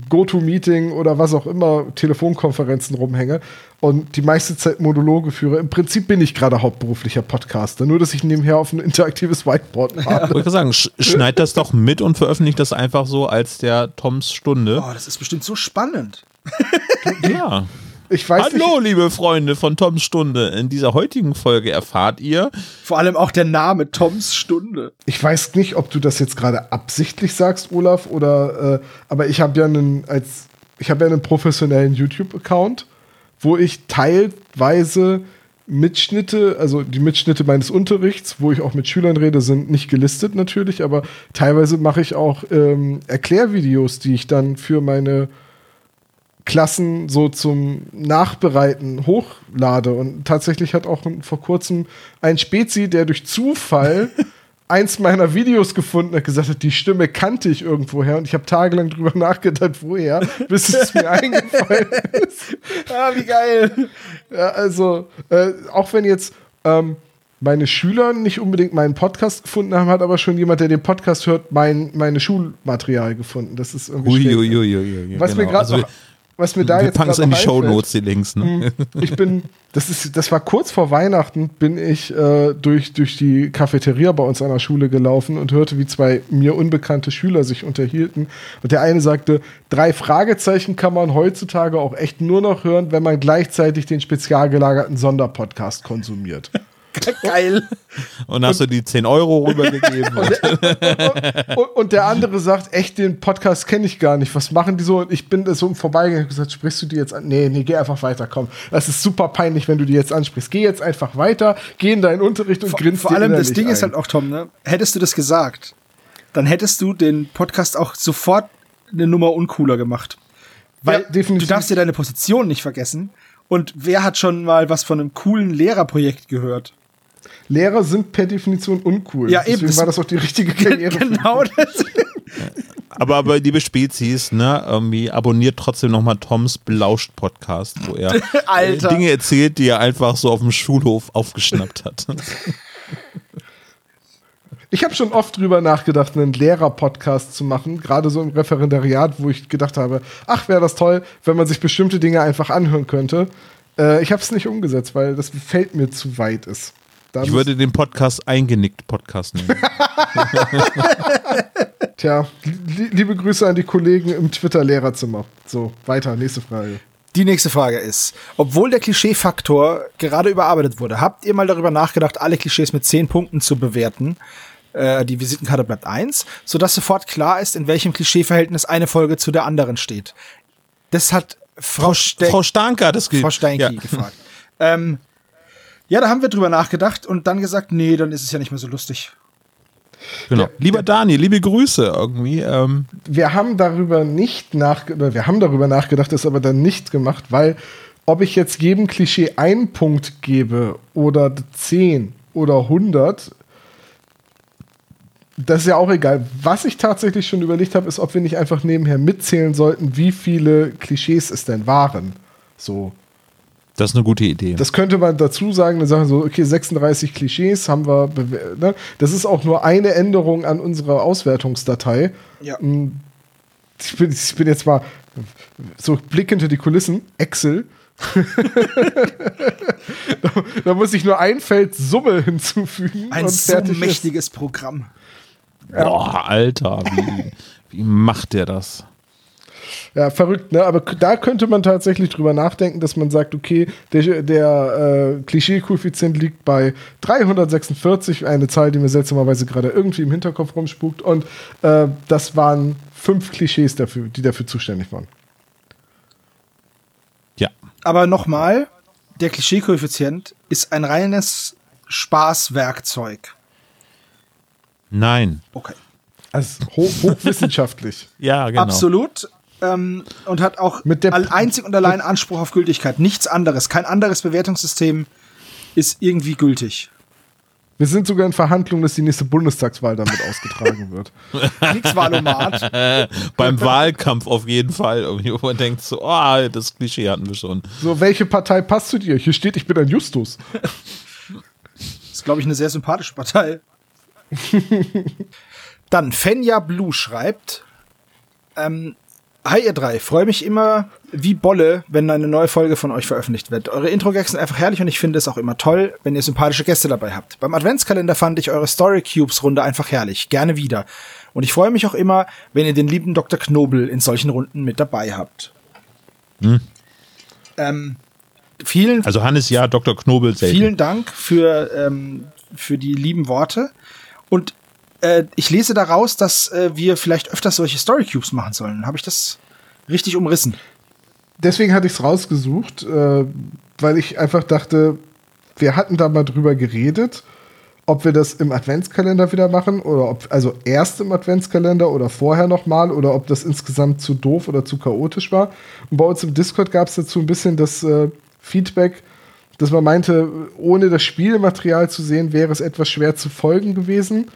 GoToMeeting oder was auch immer Telefonkonferenzen rumhänge und die meiste Zeit Monologe führe. Im Prinzip bin ich gerade hauptberuflicher Podcaster, nur dass ich nebenher auf ein interaktives Whiteboard mache. Wollte ich sagen, sch schneid das doch mit und veröffentlicht das einfach so als der Toms Stunde. Oh, das ist bestimmt so spannend. Ja. ich weiß Hallo, nicht. liebe Freunde von Toms Stunde. In dieser heutigen Folge erfahrt ihr, Vor allem auch der Name Toms Stunde. Ich weiß nicht, ob du das jetzt gerade absichtlich sagst, Olaf, oder äh, aber ich habe ja einen als ich habe ja einen professionellen YouTube-Account, wo ich teilweise Mitschnitte, also die Mitschnitte meines Unterrichts, wo ich auch mit Schülern rede, sind nicht gelistet natürlich, aber teilweise mache ich auch ähm, Erklärvideos, die ich dann für meine Klassen so zum Nachbereiten hochlade. Und tatsächlich hat auch vor kurzem ein Spezi, der durch Zufall eins meiner Videos gefunden hat, gesagt hat, die Stimme kannte ich irgendwoher und ich habe tagelang drüber nachgedacht, woher, bis es mir eingefallen ist. Ah, wie geil. Ja, also, äh, auch wenn jetzt ähm, meine Schüler nicht unbedingt meinen Podcast gefunden haben, hat aber schon jemand, der den Podcast hört, mein, meine Schulmaterial gefunden. Das ist irgendwie schwer. Uiuiuiui. Was mir genau. gerade Also, was mir da wir jetzt packen es in die Show Notes, die Links. Ne? ich bin, das ist, das war kurz vor Weihnachten, bin ich äh, durch, durch die Cafeteria bei uns an der Schule gelaufen und hörte, wie zwei mir unbekannte Schüler sich unterhielten. Und der eine sagte, drei Fragezeichen kann man heutzutage auch echt nur noch hören, wenn man gleichzeitig den spezial gelagerten Sonderpodcast konsumiert. Geil. Und hast du die 10 Euro rübergegeben. und, und, und der andere sagt, echt, den Podcast kenne ich gar nicht. Was machen die so? Und ich bin da so vorbeigegangen und gesagt, sprichst du die jetzt an? Nee, nee, geh einfach weiter, komm. Das ist super peinlich, wenn du die jetzt ansprichst. Geh jetzt einfach weiter, geh in deinen Unterricht und Vor, grinst vor allem das Ding ein. ist halt auch, Tom, ne? Hättest du das gesagt, dann hättest du den Podcast auch sofort eine Nummer uncooler gemacht. Weil Ja, definitiv. du darfst dir deine Position nicht vergessen. Und wer hat schon mal was von einem coolen Lehrerprojekt gehört? Lehrer sind per Definition uncool. Ja, eben, Deswegen das- war das auch die richtige Karriere. für genau das. Aber, aber liebe Spezies, ne, irgendwie abonniert trotzdem nochmal Toms Belauscht Podcast, wo er Alter. Dinge erzählt, die er einfach so auf dem Schulhof aufgeschnappt hat. Ich habe schon oft drüber nachgedacht, einen Lehrer-Podcast zu machen, gerade so im Referendariat, wo ich gedacht habe, ach, wäre das toll, wenn man sich bestimmte Dinge einfach anhören könnte. Äh, ich habe es nicht umgesetzt, weil das Feld mir zu weit ist. Da Ich würde den Podcast eingenickt Podcast nennen. Tja, li liebe Grüße an die Kollegen im Twitter-Lehrerzimmer. So, weiter, nächste Frage. Die nächste Frage ist, obwohl der Klischee-Faktor gerade überarbeitet wurde, habt ihr mal darüber nachgedacht, alle Klischees mit 10 Punkten zu bewerten? Äh, die Visitenkarte bleibt 1, sodass sofort klar ist, in welchem Klischee-Verhältnis eine Folge zu der anderen steht. Das hat Frau, Ste Frau Stanke hat das Frau Steinke Ja. gefragt. ähm, ja, da haben wir drüber nachgedacht und dann gesagt, nee, dann ist es ja nicht mehr so lustig. Genau. Lieber Dani, liebe Grüße irgendwie. Ähm, Wir haben darüber nicht nachgedacht, wir haben darüber nachgedacht, das aber dann nicht gemacht, weil ob ich jetzt jedem Klischee einen Punkt gebe oder 10 oder 100, das ist ja auch egal. Was ich tatsächlich schon überlegt habe, ist, ob wir nicht einfach nebenher mitzählen sollten, wie viele Klischees es denn waren. So. Das ist eine gute Idee. Das könnte man dazu sagen, dann sagen so, okay, 36 Klischees haben wir. Ne? Das ist auch nur eine Änderung an unserer Auswertungsdatei. Ja. Ich bin, ich bin jetzt mal so Blick hinter die Kulissen, Excel. da, da muss ich nur ein Feld Summe hinzufügen. Ein und so fertig ist. mächtiges Programm. Boah, Alter, wie, wie macht der das? Ja, verrückt, ne? Aber da könnte man tatsächlich drüber nachdenken, dass man sagt, okay, der, der äh, Klischee-Koeffizient liegt bei 346, eine Zahl, die mir seltsamerweise gerade irgendwie im Hinterkopf rumspukt. Und äh, das waren fünf Klischees dafür, die dafür zuständig waren. Ja. Aber nochmal, der Klischee-Koeffizient ist ein reines Spaßwerkzeug. Nein. Okay. Also hoch, hochwissenschaftlich. Ja, genau. Absolut. Ähm, und hat auch Mit der- all- einzig und allein Anspruch auf Gültigkeit. Nichts anderes. Kein anderes Bewertungssystem ist irgendwie gültig. Wir sind sogar in Verhandlungen, dass die nächste Bundestagswahl damit ausgetragen wird. Kriegswahlomat. Beim Wahlkampf auf jeden Fall. Irgendwie, wo man denkt so, oh, das Klischee hatten wir schon. So, welche Partei passt zu dir? Hier steht, ich bin ein Justus. ist, glaube ich, eine sehr sympathische Partei. Dann Fenja Blue schreibt: ähm, Hi ihr drei, freue mich immer wie Bolle, wenn eine neue Folge von euch veröffentlicht wird. Eure Intro-Gags sind einfach herrlich und ich finde es auch immer toll, wenn ihr sympathische Gäste dabei habt. Beim Adventskalender fand ich eure Story Cubes Runde einfach herrlich, gerne wieder. Und ich freue mich auch immer, wenn ihr den lieben Dr. Knobel in solchen Runden mit dabei habt. Ähm, vielen, Also Hannes ja, Dr. Knobel selten. vielen Dank für, ähm, für die lieben Worte. Und äh, ich lese daraus, dass äh, wir vielleicht öfters solche Story Cubes machen sollen. Habe ich das richtig umrissen? Deswegen hatte ich es rausgesucht, äh, weil ich einfach dachte, wir hatten da mal drüber geredet, ob wir das im Adventskalender wieder machen oder ob, also erst im Adventskalender oder vorher nochmal oder ob das insgesamt zu doof oder zu chaotisch war. Und bei uns im Discord gab es dazu ein bisschen das äh, Feedback, dass man meinte, ohne das Spielmaterial zu sehen, wäre es etwas schwer zu folgen gewesen.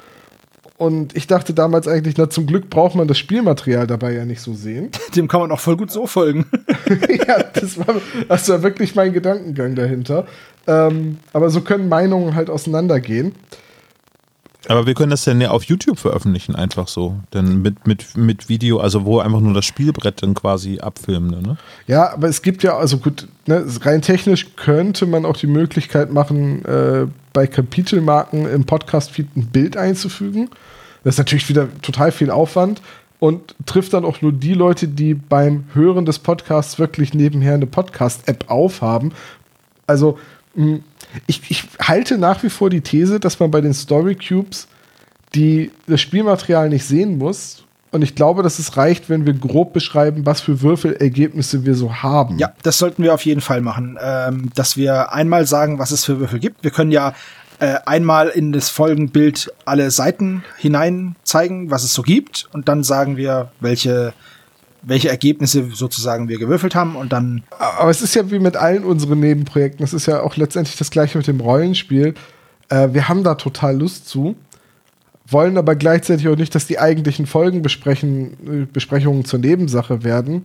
Und ich dachte damals eigentlich, na zum Glück braucht man das Spielmaterial dabei ja nicht so sehen. Dem kann man auch voll gut so folgen. ja, das war, das war wirklich mein Gedankengang dahinter. Ähm, aber so können Meinungen halt auseinandergehen. Aber wir können das dann ja auf YouTube veröffentlichen, einfach so. Dann mit, mit, mit Video, also wo einfach nur das Spielbrett dann quasi abfilmen. Ne? Ja, aber es gibt ja, also gut, ne, rein technisch könnte man auch die Möglichkeit machen, äh, bei Kapitelmarken im Podcast-Feed ein Bild einzufügen. Das ist natürlich wieder total viel Aufwand und trifft dann auch nur die Leute, die beim Hören des Podcasts wirklich nebenher eine Podcast-App aufhaben. Also, mh, ich, ich halte nach wie vor die These, dass man bei den Story Cubes die, das Spielmaterial nicht sehen muss. Und ich glaube, dass es reicht, wenn wir grob beschreiben, was für Würfelergebnisse wir so haben. Ja, das sollten wir auf jeden Fall machen. Ähm, dass wir einmal sagen, was es für Würfel gibt. Wir können ja äh, einmal in das Folgenbild alle Seiten hinein zeigen, was es so gibt. Und dann sagen wir, welche, welche Ergebnisse sozusagen wir gewürfelt haben. Und dann Aber es ist ja wie mit allen unseren Nebenprojekten. Es ist ja auch letztendlich das gleiche mit dem Rollenspiel. Äh, wir haben da total Lust zu, wollen aber gleichzeitig auch nicht, dass die eigentlichen Folgenbesprechungen zur Nebensache werden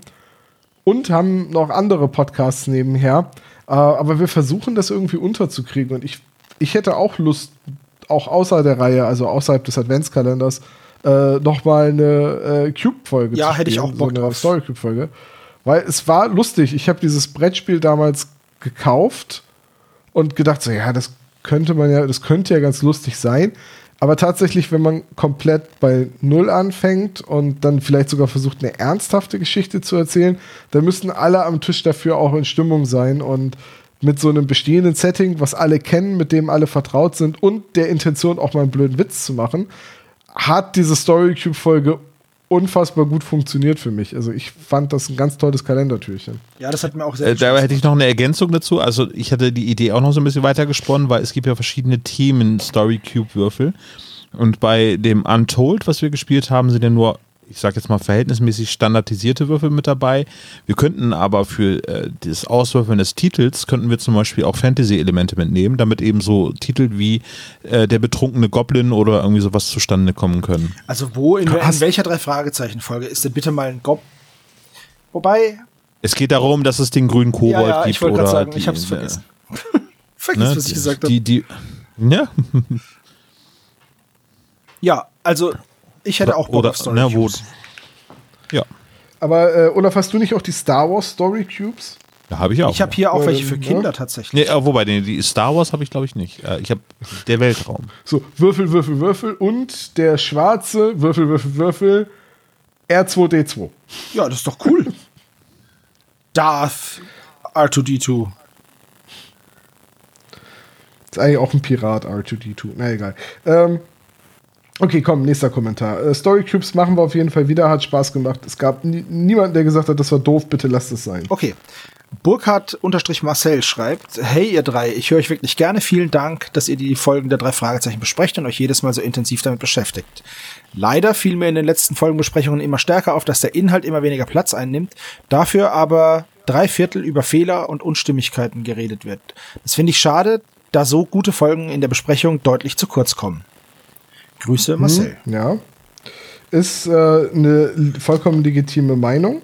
und haben noch andere Podcasts nebenher. Äh, aber wir versuchen das irgendwie unterzukriegen und ich, ich hätte auch Lust, auch außer der Reihe, also außerhalb des Adventskalenders, äh, nochmal eine äh, Cube-Folge Ja, zu hätte ich spielen, auch Bock so eine. Story-Cube-Folge. Weil es war lustig. Ich habe dieses Brettspiel damals gekauft und gedacht, so, ja, das könnte man ja, das könnte ja ganz lustig sein. Aber tatsächlich, wenn man komplett bei Null anfängt und dann vielleicht sogar versucht, eine ernsthafte Geschichte zu erzählen, dann müssen alle am Tisch dafür auch in Stimmung sein und mit so einem bestehenden Setting, was alle kennen, mit dem alle vertraut sind und der Intention auch mal einen blöden Witz zu machen, hat diese Story Cube Folge unfassbar gut funktioniert für mich. Also ich fand das ein ganz tolles Kalendertürchen. Ja, das hat mir auch sehr Äh, viel da Spaß hätte ich noch eine Ergänzung dazu. Also ich hatte die Idee auch noch so ein bisschen weiter gesponnen, weil es gibt ja verschiedene Themen Story Cube Würfel. Und bei dem Untold, was wir gespielt haben, sind ja nur, ich sag jetzt mal, verhältnismäßig standardisierte Würfel mit dabei. Wir könnten aber für äh, das Auswürfeln des Titels, könnten wir zum Beispiel auch Fantasy-Elemente mitnehmen, damit eben so Titel wie äh, der betrunkene Goblin oder irgendwie sowas zustande kommen können. Also wo, in, in welcher Drei-Fragezeichen-Folge ist denn bitte mal ein Gob... Wobei, Es geht darum, dass es den grünen Kobold ja, ja, gibt. ich wollte gerade sagen, die, ich hab's äh, vergessen. Vergiss, ne, was ich gesagt habe. die, die, ja, Ja, also ich hätte auch Bock oder, auf Story ne, wo, Cubes. ja, Aber äh, Olaf, hast du nicht auch die Star Wars Story Cubes? da habe ich auch. Ich habe hier auch Ähm, welche für ja. Kinder tatsächlich. Nee, äh, wobei, die, die Star Wars habe ich glaube ich nicht. Äh, ich habe der Weltraum. So, Würfel, Würfel, Würfel und der schwarze Würfel, Würfel, Würfel R2D2. Ja, das ist doch cool. Darth R2D2. Ist eigentlich auch ein Pirat R2D2. Na egal. Ähm, okay, komm, nächster Kommentar. Äh, Story machen wir auf jeden Fall wieder. Hat Spaß gemacht. Es gab nie, niemanden, der gesagt hat, das war doof, bitte lasst es sein. Okay. Burkhard-Marcel schreibt, hey ihr drei, ich höre euch wirklich gerne. Vielen Dank, dass ihr die Folgen der drei Fragezeichen besprecht und euch jedes Mal so intensiv damit beschäftigt. Leider fiel mir in den letzten Folgenbesprechungen immer stärker auf, dass der Inhalt immer weniger Platz einnimmt, dafür aber drei Viertel über Fehler und Unstimmigkeiten geredet wird. Das finde ich schade, da so gute Folgen in der Besprechung deutlich zu kurz kommen. Grüße, Marcel. Ja. Ist äh, eine vollkommen legitime Meinung.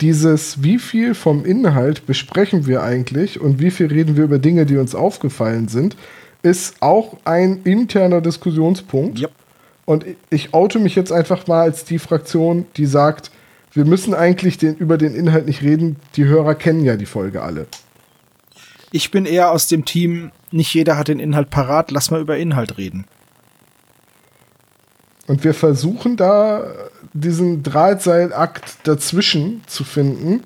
Dieses, wie viel vom Inhalt besprechen wir eigentlich und wie viel reden wir über Dinge, die uns aufgefallen sind, ist auch ein interner Diskussionspunkt. Yep. Und ich oute mich jetzt einfach mal als die Fraktion, die sagt, wir müssen eigentlich den, über den Inhalt nicht reden. Die Hörer kennen ja die Folge alle. Ich bin eher aus dem Team, nicht jeder hat den Inhalt parat, lass mal über Inhalt reden. Und wir versuchen da diesen Drahtseilakt dazwischen zu finden.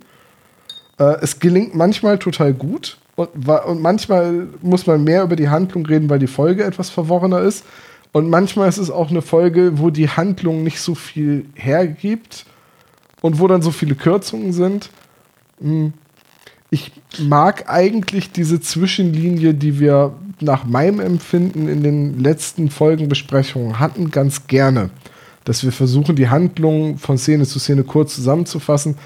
Äh, es gelingt manchmal total gut und, und manchmal muss man mehr über die Handlung reden, weil die Folge etwas verworrener ist. Und manchmal ist es auch eine Folge, wo die Handlung nicht so viel hergibt und wo dann so viele Kürzungen sind. Hm. Ich mag eigentlich diese Zwischenlinie, die wir nach meinem Empfinden in den letzten Folgenbesprechungen hatten, ganz gerne. Dass wir versuchen, die Handlung von Szene zu Szene kurz zusammenzufassen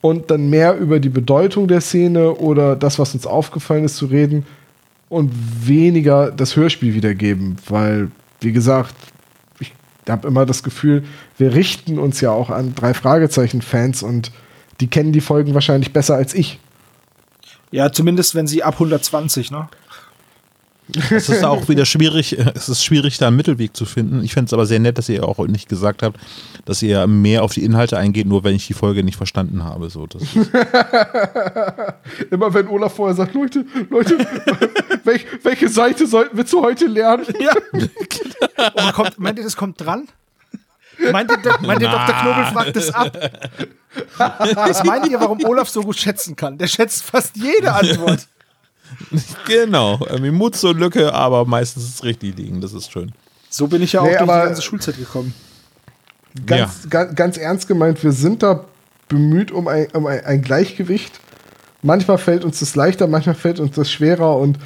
und dann mehr über die Bedeutung der Szene oder das, was uns aufgefallen ist, zu reden und weniger das Hörspiel wiedergeben, weil, wie gesagt, ich habe immer das Gefühl, wir richten uns ja auch an drei Fragezeichen-Fans und die kennen die Folgen wahrscheinlich besser als ich. Ja, zumindest wenn sie ab 120, ne? Es ist auch wieder schwierig, es ist schwierig, da einen Mittelweg zu finden. Ich fände es aber sehr nett, dass ihr auch nicht gesagt habt, dass ihr mehr auf die Inhalte eingeht, nur wenn ich die Folge nicht verstanden habe. So, Immer wenn Olaf vorher sagt, Leute, Leute, welch, welche Seite sollten wir zu heute lernen? Ja. Und kommt, meint ihr, das kommt dran? Meint ihr, meint ihr Dr. Knobel fragt das ab? Das meint ihr, warum Olaf so gut schätzen kann. Der schätzt fast jede Antwort. genau. Irgendwie Mut zur Lücke, aber meistens ist es richtig liegen. Das ist schön. So bin ich ja auch nee, durch die ganze Schulzeit gekommen. Ganz, ja. ganz, ganz, ernst gemeint, wir sind da bemüht um ein, um ein, ein Gleichgewicht. Manchmal fällt uns das leichter, manchmal fällt uns das schwerer und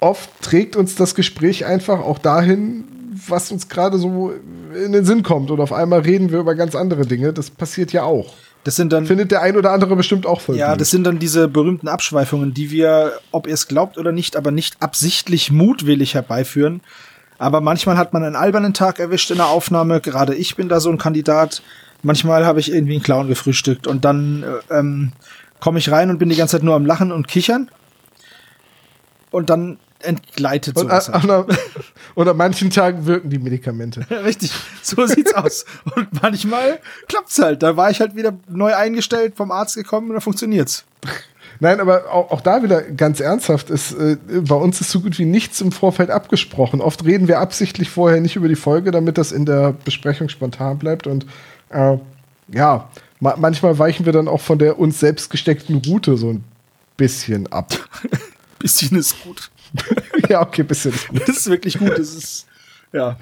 oft trägt uns das Gespräch einfach auch dahin, was uns gerade so in den Sinn kommt. Und auf einmal reden wir über ganz andere Dinge. Das passiert ja auch. Das sind dann. Findet der ein oder andere bestimmt auch voll. Ja, gut. das sind dann diese berühmten Abschweifungen, die wir, ob ihr es glaubt oder nicht, aber nicht absichtlich mutwillig herbeiführen. Aber manchmal hat man einen albernen Tag erwischt in der Aufnahme. Gerade ich bin da so ein Kandidat. Manchmal habe ich irgendwie einen Clown gefrühstückt und dann äh, ähm, komme ich rein und bin die ganze Zeit nur am Lachen und Kichern. Und dann entgleitet sowas. Und, halt. an, und an manchen Tagen wirken die Medikamente. Richtig, so sieht's aus. Und manchmal klappt's halt. Da war ich halt wieder neu eingestellt, vom Arzt gekommen und dann funktioniert's. Nein, aber auch, auch da wieder ganz ernsthaft ist, äh, bei uns ist so gut wie nichts im Vorfeld abgesprochen. Oft reden wir absichtlich vorher nicht über die Folge, damit das in der Besprechung spontan bleibt. Und äh, ja, ma manchmal weichen wir dann auch von der uns selbst gesteckten Route so ein bisschen ab. bisschen ist gut. ja, okay, bisschen. Das ist wirklich gut. Das ist, ja.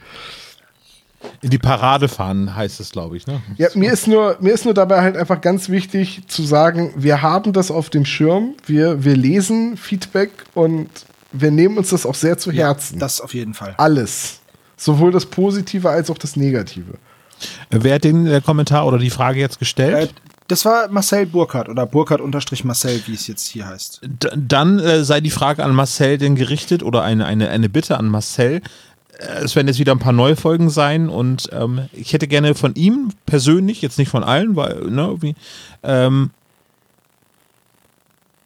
In die Parade fahren heißt es, glaube ich. Ne? Ja, mir ist, nur, mir ist nur dabei halt einfach ganz wichtig zu sagen, wir haben das auf dem Schirm, wir, wir lesen Feedback und wir nehmen uns das auch sehr zu Herzen. Ja, das auf jeden Fall. Alles. Sowohl das Positive als auch das Negative. Wer hat den Kommentar oder die Frage jetzt gestellt? Das war Marcel Burkhardt oder Burkhardt-Marcel, wie es jetzt hier heißt. D dann äh, sei die Frage an Marcel denn gerichtet oder eine, eine, eine Bitte an Marcel. Äh, es werden jetzt wieder ein paar neue Folgen sein und ähm, ich hätte gerne von ihm persönlich, jetzt nicht von allen, weil, ne, wie, ähm,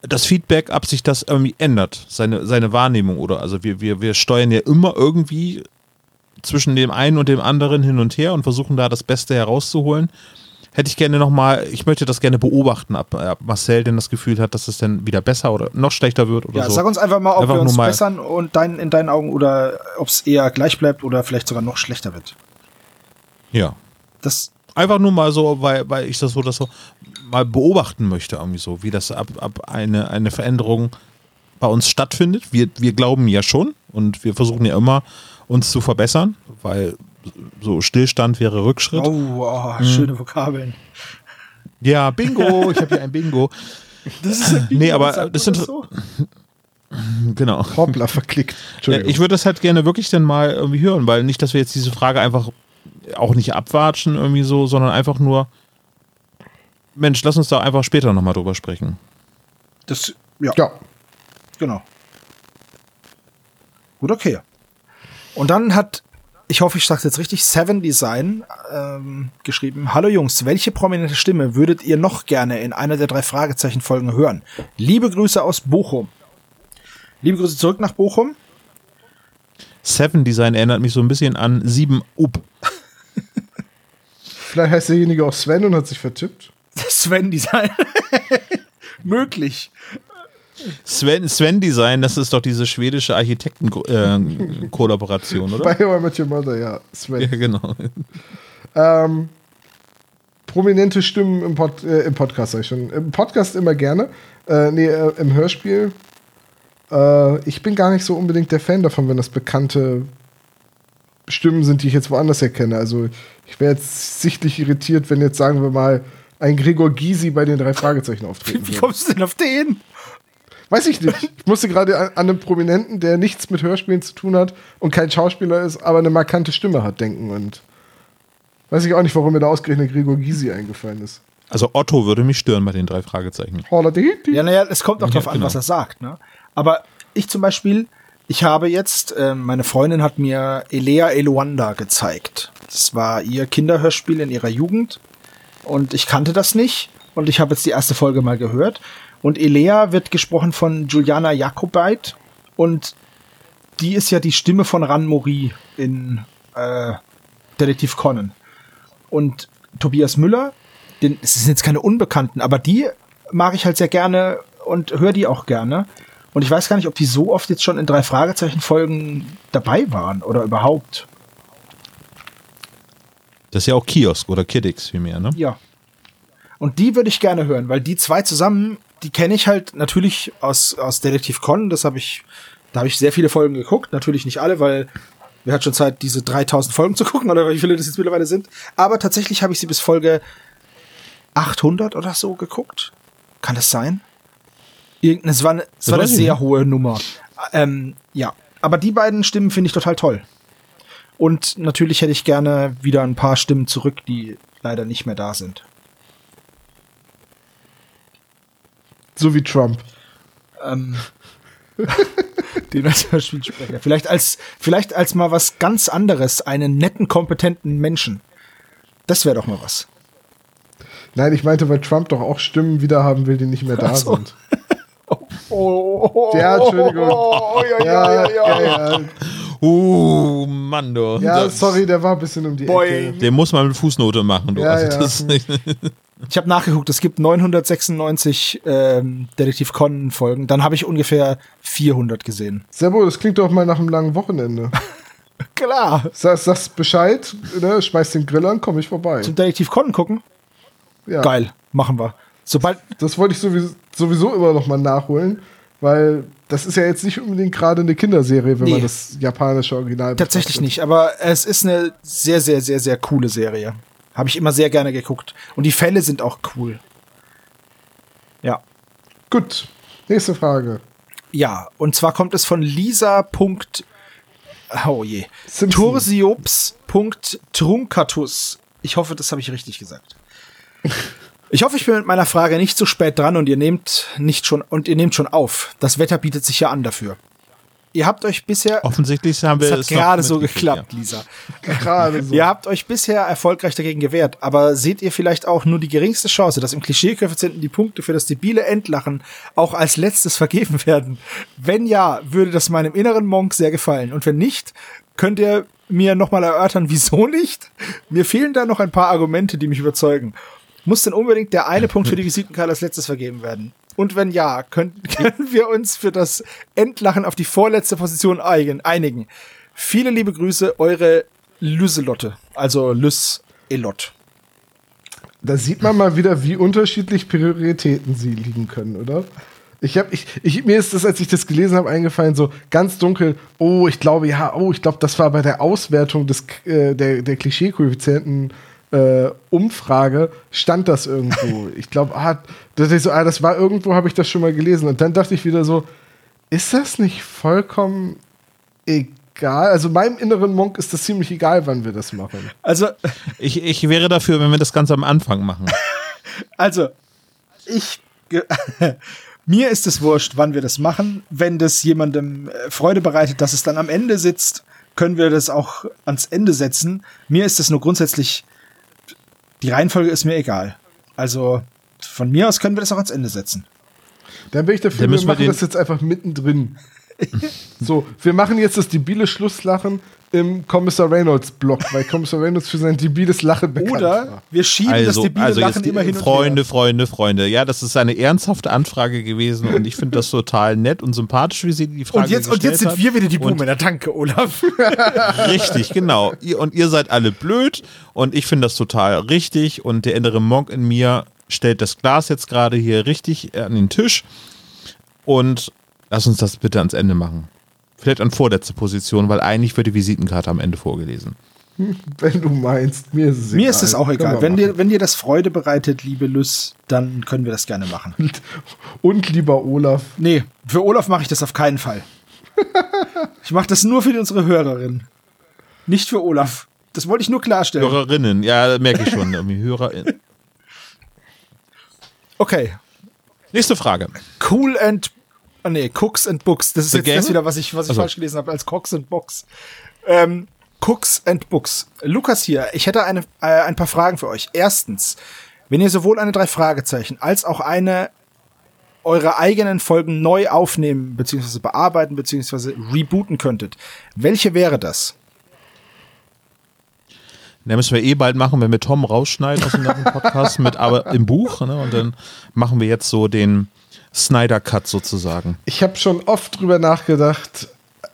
das Feedback, ob sich das irgendwie ändert, seine, seine Wahrnehmung oder also wir, wir, wir steuern ja immer irgendwie zwischen dem einen und dem anderen hin und her und versuchen da das Beste herauszuholen hätte ich gerne nochmal, ich möchte das gerne beobachten, ob, Marcel denn das Gefühl hat, dass es dann wieder besser oder noch schlechter wird oder ja, so. Sag uns einfach mal, ob einfach wir uns bessern und dein, in deinen Augen oder ob es eher gleich bleibt oder vielleicht sogar noch schlechter wird. Ja. Das einfach nur mal so, weil, weil ich das so, das so mal beobachten möchte, irgendwie so, wie das ab, ab eine, eine Veränderung bei uns stattfindet. Wir, wir glauben ja schon und wir versuchen ja immer, uns zu verbessern, weil so Stillstand wäre Rückschritt. Oh, oh schöne Vokabeln. Ja, Bingo, ich habe hier ein Bingo. Das ist ein Bingo, nee, aber das sind so? genau. Hoppla, verklickt. Ich würde das halt gerne wirklich dann mal irgendwie hören, weil nicht, dass wir jetzt diese Frage einfach auch nicht abwatschen irgendwie so, sondern einfach nur Mensch, lass uns da einfach später nochmal drüber sprechen. Das, ja. Ja. Genau. Gut, okay. Und dann hat ich hoffe, ich sage jetzt richtig, Seven Design ähm, geschrieben. Hallo Jungs, welche prominente Stimme würdet ihr noch gerne in einer der drei Fragezeichen-Folgen hören? Liebe Grüße aus Bochum. Liebe Grüße zurück nach Bochum. Seven Design erinnert mich so ein bisschen an 7 Up. Vielleicht heißt derjenige auch Sven und hat sich vertippt. Sven Design. Möglich. Sven, Sven Design, das ist doch diese schwedische Architekten-Kollaboration, äh, oder? Bei How I Met Your Mother, ja. Sven. Ja, genau. Ähm, prominente Stimmen im, Pod, äh, im Podcast, sag ich schon. Im Podcast immer gerne. Äh, nee, äh, im Hörspiel. Äh, ich bin gar nicht so unbedingt der Fan davon, wenn das bekannte Stimmen sind, die ich jetzt woanders erkenne. Also ich wäre jetzt sichtlich irritiert, wenn jetzt, sagen wir mal, ein Gregor Gysi bei den drei Fragezeichen auftreten Wie kommst du denn auf den? Weiß ich nicht. Ich musste gerade an, an einen Prominenten, der nichts mit Hörspielen zu tun hat und kein Schauspieler ist, aber eine markante Stimme hat, denken. Und weiß ich auch nicht, warum mir da ausgerechnet Gregor Gysi eingefallen ist. Also Otto würde mich stören bei den drei Fragezeichen. Ja, naja, es kommt auch Ja, drauf an, genau. was er sagt. Ne? Aber ich zum Beispiel, ich habe jetzt, äh, meine Freundin hat mir Elea Eluanda gezeigt. Das war ihr Kinderhörspiel in ihrer Jugend und ich kannte das nicht und ich habe jetzt die erste Folge mal gehört. Und Elea wird gesprochen von Juliana Jakobait und die ist ja die Stimme von Ran Mori in äh, Detektiv Conan. Und Tobias Müller, den, es sind jetzt keine Unbekannten, aber die mag ich halt sehr gerne und höre die auch gerne. Und ich weiß gar nicht, ob die so oft jetzt schon in drei Fragezeichen-Folgen dabei waren oder überhaupt. Das ist ja auch Kiosk oder Kiddix vielmehr, ne? Ja. Und die würde ich gerne hören, weil die zwei zusammen, die kenne ich halt natürlich aus, aus Detektiv Con. Das habe ich, da habe ich sehr viele Folgen geguckt. Natürlich nicht alle, weil wer hat schon Zeit, diese 3000 Folgen zu gucken oder wie viele das jetzt mittlerweile sind. Aber tatsächlich habe ich sie bis Folge 800 oder so geguckt. Kann das sein? Irgendeine, es war eine, es war eine sehr hohe Nummer. Ähm, ja, aber die beiden Stimmen finde ich total toll. Und natürlich hätte ich gerne wieder ein paar Stimmen zurück, die leider nicht mehr da sind. So wie Trump. ähm, den als Hörspielsprecher. Vielleicht als, vielleicht als mal was ganz anderes, einen netten, kompetenten Menschen. Das wäre doch mal was. Nein, ich meinte, weil Trump doch auch Stimmen wieder haben will, die nicht mehr da so. sind. Oh, Ja, Entschuldigung. ja, Ja, ja, ja. Uh, Mann, du. Ja, sorry, der war ein bisschen um die Boing. Ecke. Den muss man mit Fußnote machen, du. Ja, also ja. Ich habe nachgeguckt, es gibt 996 ähm, Detektiv Conan Folgen. Dann habe ich ungefähr 400 gesehen. Servo, das klingt doch mal nach einem langen Wochenende. Klar. Sag, sagst Bescheid, ne? schmeiß den Grill an, komm ich vorbei. Zum Detektiv Conan gucken? Ja. Geil, machen wir. Sobald, Das wollte ich sowieso, sowieso immer noch mal nachholen, weil das ist ja jetzt nicht unbedingt gerade eine Kinderserie, wenn Nee. man das japanische Original Tatsächlich betrachtet. nicht, aber es ist eine sehr, sehr, sehr, sehr coole Serie. Habe ich immer sehr gerne geguckt. Und die Fälle sind auch cool. Ja. Gut, nächste Frage. Ja, und zwar kommt es von Lisa. Oh je. Tursiops.truncatus. Ich hoffe, das habe ich richtig gesagt. Ich hoffe, ich bin mit meiner Frage nicht zu spät dran und ihr nehmt nicht schon und ihr nehmt schon auf. Das Wetter bietet sich ja an dafür. Ihr habt euch bisher Offensichtlich haben wir es hat gerade so geklappt, Lisa. Gerade so. Ihr habt euch bisher erfolgreich dagegen gewehrt, aber seht ihr vielleicht auch nur die geringste Chance, dass im Klischee-Koeffizienten die Punkte für das debile Endlachen auch als letztes vergeben werden? Wenn ja, würde das meinem inneren Monk sehr gefallen. Und wenn nicht, könnt ihr mir nochmal erörtern, wieso nicht? Mir fehlen da noch ein paar Argumente, die mich überzeugen. Muss denn unbedingt der eine Punkt für die Visitenkarte als letztes vergeben werden? Und wenn ja, können, können wir uns für das Endlachen auf die vorletzte Position einigen. Viele liebe Grüße, eure Lüselotte, also Lys Elot. Da sieht man mal wieder, wie unterschiedlich Prioritäten sie liegen können, oder? Ich hab, ich, ich, mir ist das, als ich das gelesen habe, eingefallen, so ganz dunkel, oh, ich glaube, ja, oh, ich glaube, das war bei der Auswertung des, äh, der, der Klischee-Koeffizienten äh, Umfrage, stand das irgendwo. ich glaube, ah, das, ist so, ah, das war irgendwo, habe ich das schon mal gelesen. Und dann dachte ich wieder so, ist das nicht vollkommen egal? Also meinem inneren Monk ist das ziemlich egal, wann wir das machen. Also, Ich, ich wäre dafür, wenn wir das Ganze am Anfang machen. also, ich, mir ist es wurscht, wann wir das machen. Wenn das jemandem äh, Freude bereitet, dass es dann am Ende sitzt, können wir das auch ans Ende setzen. Mir ist es nur grundsätzlich, die Reihenfolge ist mir egal. Also, von mir aus können wir das auch ans Ende setzen. Dann bin ich dafür, Dann wir machen das jetzt einfach mittendrin. So, wir machen jetzt das debile Schlusslachen im Kommissar Reynolds Blog, weil Kommissar Reynolds für sein debiles Lachen bekannt Oder war. wir schieben das Also, debile also Lachen immer hin und Freunde, her. Freunde, Freunde. Ja, das ist eine ernsthafte Anfrage gewesen und ich finde das total nett und sympathisch, wie sie die Frage Und jetzt, und jetzt sind wir wieder die Buhmänner. Danke, Olaf. Richtig, genau. Ihr, und ihr seid alle blöd und ich finde das total richtig und der innere Monk in mir stellt das Glas jetzt gerade hier richtig an den Tisch und lass uns das bitte ans Ende machen. Vielleicht an vorletzte Position, weil eigentlich wird die Visitenkarte am Ende vorgelesen. Wenn du meinst, mir ist es Mir egal. ist es auch egal. Wenn machen. dir, wenn dir das Freude bereitet, liebe Lys, dann können wir das gerne machen. Und lieber Olaf, Nee, für Olaf mache ich das auf keinen Fall. Ich mache das nur für unsere Hörerin. Nicht für Olaf. Das wollte ich nur klarstellen. Hörerinnen, ja, merke ich schon. irgendwie HörerInnen. Okay. Nächste Frage. Cool and. Ah, nee, Cooks and Books. Das ist The jetzt das wieder, was ich, was ich Also. falsch gelesen habe, als Cooks and Books. Ähm, Cooks and Books. Lukas hier. Ich hätte eine, äh, ein paar Fragen für euch. Erstens, wenn ihr sowohl eine drei Fragezeichen als auch eine eure eigenen Folgen neu aufnehmen, beziehungsweise bearbeiten, beziehungsweise rebooten könntet, welche wäre das? Da müssen wir eh bald machen, wenn wir Tom rausschneiden aus dem Podcast, mit aber im Buch. Ne? Und dann machen wir jetzt so den Snyder-Cut sozusagen. ich habe schon oft drüber nachgedacht,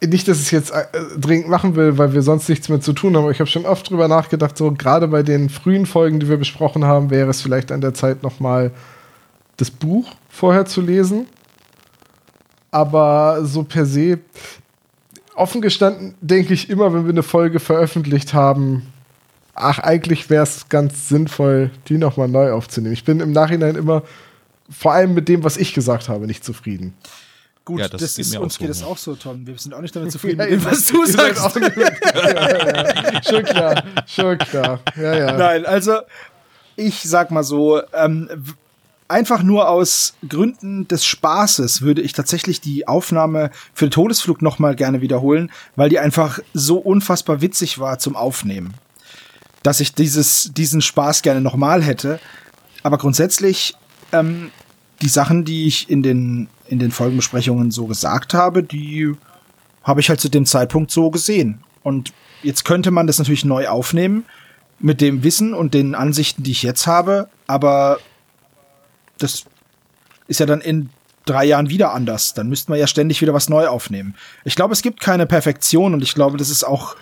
nicht, dass ich es jetzt äh, dringend machen will, weil wir sonst nichts mehr zu tun haben, aber ich habe schon oft drüber nachgedacht, so gerade bei den frühen Folgen, die wir besprochen haben, wäre es vielleicht an der Zeit nochmal das Buch vorher zu lesen. Aber so per se, offen gestanden, denke ich immer, wenn wir eine Folge veröffentlicht haben, ach, eigentlich wäre es ganz sinnvoll, die nochmal neu aufzunehmen. Ich bin im Nachhinein immer, vor allem mit dem, was ich gesagt habe, nicht zufrieden. Gut, Ja, das das, ist, uns auch geht so, es auch so, Tom. Wir sind auch nicht damit zufrieden, Ja, mit dem, was du sagst. auch nicht mit- ja, ja, ja. Schon klar, schon klar. Ja, ja. Nein, also ich sag mal so, ähm, einfach nur aus Gründen des Spaßes würde ich tatsächlich die Aufnahme für den Todesflug noch mal gerne wiederholen, weil die einfach so unfassbar witzig war zum Aufnehmen, dass ich dieses diesen Spaß gerne noch mal hätte. Aber grundsätzlich ähm, die Sachen, die ich in den in den Folgenbesprechungen so gesagt habe, die habe ich halt zu dem Zeitpunkt so gesehen. Und jetzt könnte man das natürlich neu aufnehmen mit dem Wissen und den Ansichten, die ich jetzt habe, aber das ist ja dann in drei Jahren wieder anders. Dann müssten wir ja ständig wieder was neu aufnehmen. Ich glaube, es gibt keine Perfektion und ich glaube, das ist auch,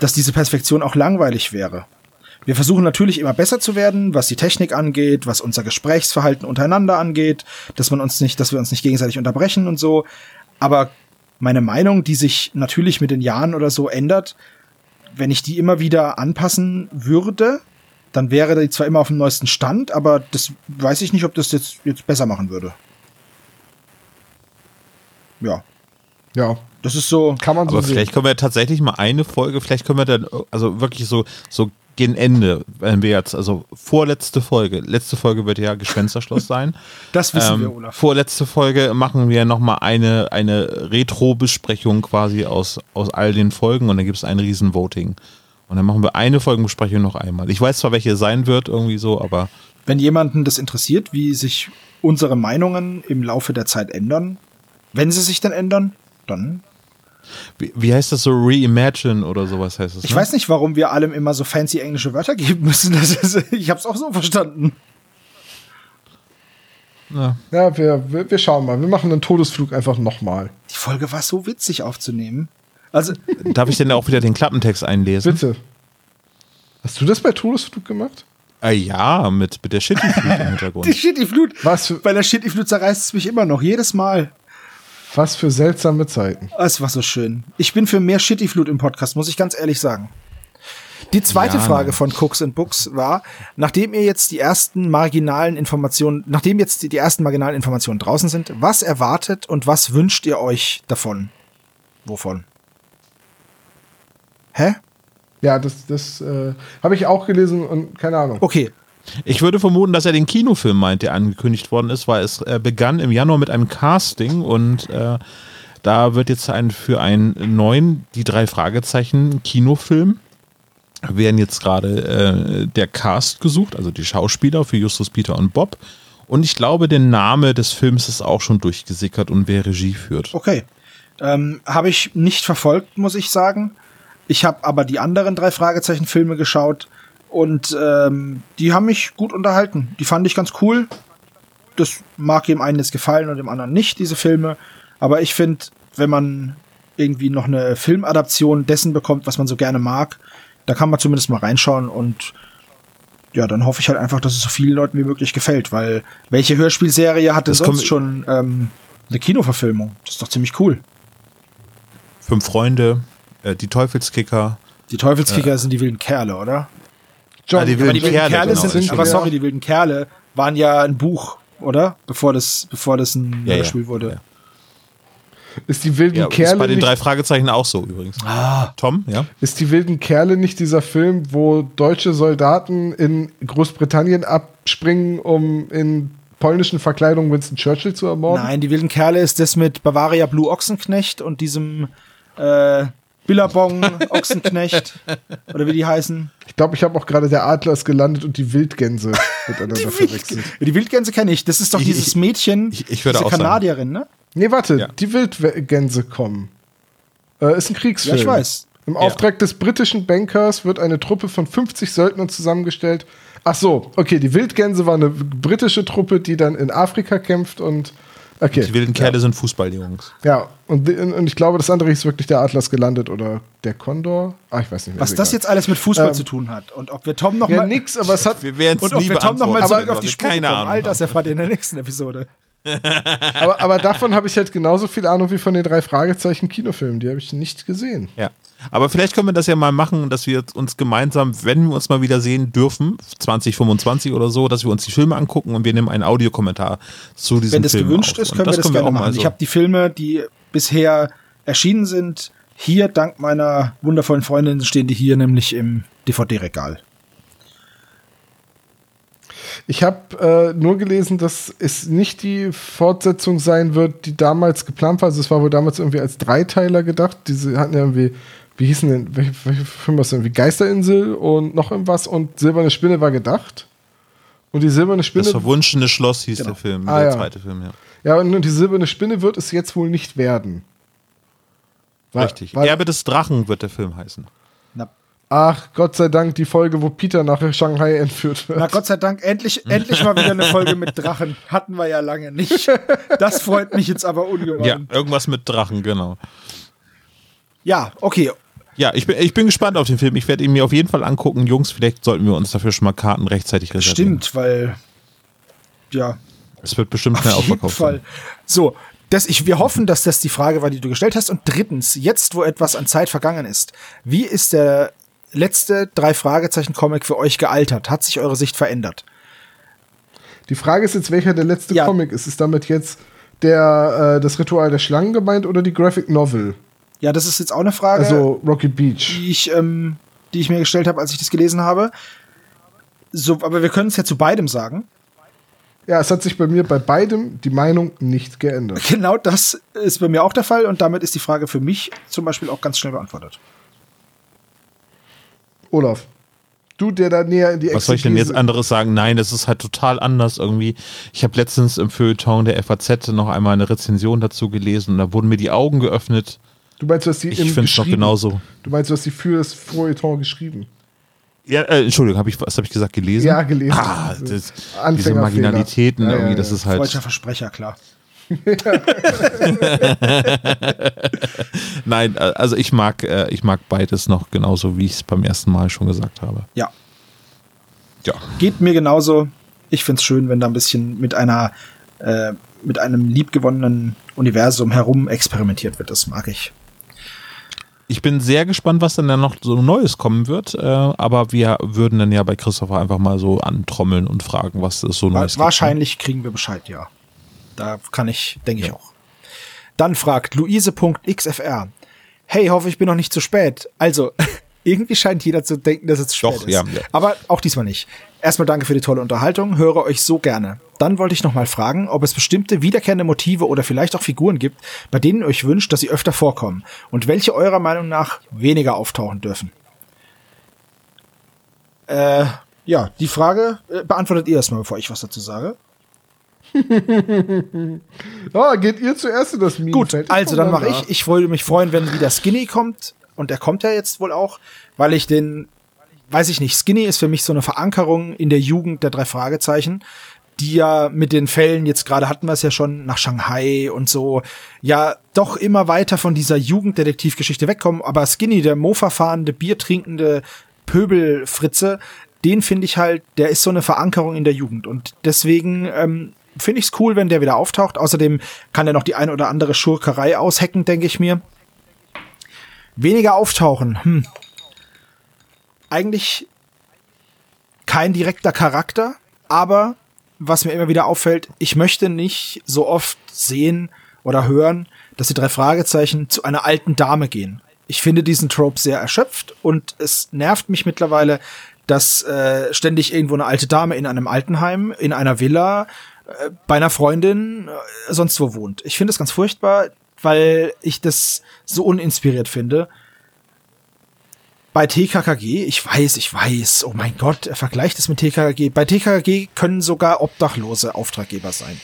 dass diese Perfektion auch langweilig wäre. Wir versuchen natürlich immer besser zu werden, was die Technik angeht, was unser Gesprächsverhalten untereinander angeht, dass man uns nicht, dass wir uns nicht gegenseitig unterbrechen und so. Aber meine Meinung, die sich natürlich mit den Jahren oder so ändert, wenn ich die immer wieder anpassen würde, dann wäre die zwar immer auf dem neuesten Stand, aber das weiß ich nicht, ob das jetzt, jetzt besser machen würde. Ja, ja, das ist so. kann man so Aber sehen. vielleicht können wir tatsächlich mal eine Folge, vielleicht können wir dann, also wirklich so, so gegen Ende, wenn wir jetzt, also vorletzte Folge, letzte Folge wird ja Gespensterschloss sein. Das wissen Ähm, wir, Olaf. Vorletzte Folge machen wir nochmal eine, eine Retro-Besprechung quasi aus, aus all den Folgen und dann gibt es ein riesen Voting. Und dann machen wir eine Folgenbesprechung noch einmal. Ich weiß zwar, welche sein wird, irgendwie so, aber Wenn jemanden das interessiert, wie sich unsere Meinungen im Laufe der Zeit ändern, wenn sie sich dann ändern, dann. Wie, wie heißt das so? Reimagine oder sowas heißt es. Ich ne? weiß nicht, warum wir allem immer so fancy englische Wörter geben müssen. Das ist, ich habe es auch so verstanden. Ja. Ja, wir, wir, wir schauen mal. Wir machen einen Todesflug einfach nochmal. Die Folge war so witzig aufzunehmen. Also, Darf ich denn auch wieder den Klappentext einlesen? Bitte. Hast du das bei Todesflug gemacht? Ah, ja, mit, mit der Shitty-Flut im die Hintergrund. Shitty-Flut. Was Bei der Shitty-Flut zerreißt es mich immer noch, jedes Mal. Was für seltsame Zeiten. Es war so schön. Ich bin für mehr Shitty-Flut im Podcast, muss ich ganz ehrlich sagen. Die zweite Ja, Frage von Cooks and Books war, nachdem ihr jetzt die ersten marginalen Informationen, nachdem jetzt die, die ersten marginalen Informationen draußen sind, was erwartet und was wünscht ihr euch davon? Wovon? Hä? Ja, das, das äh, habe ich auch gelesen und keine Ahnung. Okay. Ich würde vermuten, dass er den Kinofilm meint, der angekündigt worden ist, weil es äh, begann im Januar mit einem Casting und äh, da wird jetzt ein für einen neuen, die drei Fragezeichen Kinofilm werden jetzt gerade äh, der Cast gesucht, also die Schauspieler für Justus, Peter und Bob. Und ich glaube, der Name des Films ist auch schon durchgesickert und wer Regie führt. Okay. Ähm, habe ich nicht verfolgt, muss ich sagen. Ich habe aber die anderen drei Fragezeichen-Filme geschaut und ähm, die haben mich gut unterhalten. Die fand ich ganz cool. Das mag dem einen jetzt gefallen und dem anderen nicht, diese Filme. Aber ich finde, wenn man irgendwie noch eine Filmadaption dessen bekommt, was man so gerne mag, da kann man zumindest mal reinschauen und ja, dann hoffe ich halt einfach, dass es so vielen Leuten wie möglich gefällt, weil welche Hörspielserie hatte Das sonst schon ähm, eine Kinoverfilmung? Das ist doch ziemlich cool. Fünf Freunde, äh, die Teufelskicker. Die Teufelskicker sind die wilden Kerle, oder? John, Ah, die wilden die wilden Kerle, Kerle, genau, sind, aber ja. sorry, die wilden Kerle waren ja ein Buch, oder? Bevor das, bevor das ein Ja, ja. Hörspiel wurde. Ja. ist die wilden Ja, ist Kerle bei den nicht, drei Fragezeichen auch so übrigens. Ah. Tom, ja? ist die wilden Kerle nicht dieser Film, wo deutsche Soldaten in Großbritannien abspringen, um in polnischen Verkleidungen Winston Churchill zu ermorden? Nein, die wilden Kerle ist das mit Bavaria Blue Ochsenknecht und diesem äh, Billabong Ochsenknecht oder wie die heißen. Ich glaube, ich habe auch gerade der Adler ist gelandet und die Wildgänse miteinander verwechselt. Die Wildgänse kenne ich. Das ist doch Ich- dieses Mädchen, ich- ich diese auch sagen. Kanadierin, ne? Nee, warte, Ja. die Wildgänse kommen. Äh, ist ein Kriegsfilm. Ja, ich weiß. Im Auftrag des britischen Bankers wird eine Truppe von 50 Söldnern zusammengestellt. Ach so, okay, die Wildgänse war eine britische Truppe, die dann in Afrika kämpft und okay. Die wilden Kerle sind Fußballjungs. Ja, und, und ich glaube, das andere ist wirklich der Atlas gelandet oder der Kondor. Ah, ich weiß nicht mehr. Was das jetzt alles mit Fußball Ähm, zu tun hat und ob wir Tom noch Ja, mal nix, aber es hat. Wir werden es und ob nie wir Tom noch mal zurück auf die Spur keine kommen. Ahnung. All das erfahrt ihr in der nächsten Episode. Aber, aber davon habe ich halt genauso viel Ahnung wie von den drei Fragezeichen Kinofilmen. Die habe ich nicht gesehen. Ja. Aber vielleicht können wir das ja mal machen, dass wir uns gemeinsam, wenn wir uns mal wieder sehen dürfen, 2025 oder so, dass wir uns die Filme angucken und wir nehmen einen Audiokommentar zu diesen Wenn das Filmen gewünscht auf. ist, können wir das können gerne auch mal machen. so- Ich habe die Filme, die bisher erschienen sind, hier dank meiner wundervollen Freundin stehen die hier nämlich im DVD-Regal. Ich habe äh, nur gelesen, dass es nicht die Fortsetzung sein wird, die damals geplant war. Also es war wohl damals irgendwie als Dreiteiler gedacht. Diese hatten ja irgendwie, wie hießen denn, welche, welche Film war das irgendwie? Geisterinsel und noch irgendwas und Silberne Spinne war gedacht. Und die Silberne Spinne. Das verwunschene Schloss hieß Genau. der Film, Ah, der ja. zweite Film, ja. ja, und, und die Silberne Spinne wird es jetzt wohl nicht werden. War- Richtig. war- Erbe des Drachen wird der Film heißen. Na, Ach, Gott sei Dank, die Folge, wo Peter nach Shanghai entführt wird. na Gott sei Dank, endlich, endlich mal wieder eine Folge mit Drachen. Hatten wir ja lange nicht. Das freut mich jetzt aber ungemein. Ja, irgendwas mit Drachen, genau. ja okay. Ja, ich bin, ich bin gespannt auf den Film. Ich werde ihn mir auf jeden Fall angucken. Jungs, vielleicht sollten wir uns dafür schon mal Karten rechtzeitig reservieren. Stimmt, weil ja, Es wird bestimmt schnell Auf jeden ausverkauft Fall. sein. So, das, ich, wir hoffen, dass das die Frage war, die du gestellt hast. Und drittens, jetzt, wo etwas an Zeit vergangen ist, wie ist der letzte drei Fragezeichen Comic für euch gealtert? Hat sich eure Sicht verändert? Die Frage ist jetzt, welcher der letzte Ja. Comic ist. Ist damit jetzt der, äh, das Ritual der Schlangen gemeint oder die Graphic Novel? Ja, das ist jetzt auch eine Frage, Also Rocky Beach. die ich, ähm, die ich mir gestellt habe, als ich das gelesen habe. So, aber wir können es ja zu beidem sagen. Ja, es hat sich bei mir bei beidem die Meinung nicht geändert. Genau das ist bei mir auch der Fall und damit ist die Frage für mich zum Beispiel auch ganz schnell beantwortet. Olaf, du, der da näher in die Was soll ich denn jetzt anderes sagen? Nein, das ist halt total anders irgendwie. Ich habe letztens im Feuilleton der FAZ noch einmal eine Rezension dazu gelesen und da wurden mir die Augen geöffnet. Du meinst, du hast die Ich finde es noch geschrieben. genauso. Du meinst, du hast die für das Feuilleton geschrieben. Ja, äh, Entschuldigung, hab ich, was habe ich gesagt? Gelesen? Ja, gelesen. Ah, das, diese. Marginalitäten Ja, irgendwie, ja. das ist halt. Freudscher Versprecher, klar. Nein, äh, also ich mag, äh, ich mag beides noch genauso, wie ich es beim ersten Mal schon gesagt habe. Ja, Ja. geht mir genauso. Ich find's schön, wenn da ein bisschen mit einer äh, mit einem liebgewonnenen Universum herum experimentiert wird. Das mag ich. Ich bin sehr gespannt, was dann da noch so Neues kommen wird, äh, aber wir würden dann ja bei Christopher einfach mal so antrommeln und fragen, was es so Wa Neues wahrscheinlich kriegen wir Bescheid, ja. Da kann ich, denke ich auch. Dann fragt Luise.xfr. Hey, hoffe, ich bin noch nicht zu spät. Also, irgendwie scheint jeder zu denken, dass es zu spät Doch, ist. ja, ja. Aber auch diesmal nicht. Erstmal danke für die tolle Unterhaltung, höre euch so gerne. Dann wollte ich noch mal fragen, ob es bestimmte wiederkehrende Motive oder vielleicht auch Figuren gibt, bei denen ihr euch wünscht, dass sie öfter vorkommen und welche eurer Meinung nach weniger auftauchen dürfen. Äh, ja, die Frage äh, beantwortet ihr erstmal, bevor ich was dazu sage. oh, geht ihr zuerst in das Meme? Gut, also dann mache ich. Ich würde mich freuen, wenn wieder Skinny kommt. Und der kommt ja jetzt wohl auch, weil ich den, weiß ich nicht, Skinny ist für mich so eine Verankerung in der Jugend der drei Fragezeichen, die ja mit den Fällen, jetzt gerade hatten wir es ja schon, nach Shanghai und so, ja doch immer weiter von dieser Jugenddetektivgeschichte wegkommen. Aber Skinny, der Mofa-fahrende, biertrinkende Pöbelfritze, den finde ich halt, der ist so eine Verankerung in der Jugend. Und deswegen ähm, finde ich es cool, wenn der wieder auftaucht. Außerdem kann er noch die eine oder andere Schurkerei aushacken, denke ich mir. Weniger auftauchen. Hm. Eigentlich kein direkter Charakter, aber was mir immer wieder auffällt, ich möchte nicht so oft sehen oder hören, dass die drei Fragezeichen zu einer alten Dame gehen. Ich finde diesen Trope sehr erschöpft und es nervt mich mittlerweile, dass äh, ständig irgendwo eine alte Dame in einem Altenheim, in einer Villa, äh, bei einer Freundin, äh, sonst wo wohnt. Ich finde es ganz furchtbar, weil ich das so uninspiriert finde bei TKKG, ich weiß, ich weiß, oh mein Gott, er vergleicht es mit TKKG. Bei TKKG können sogar Obdachlose Auftraggeber sein.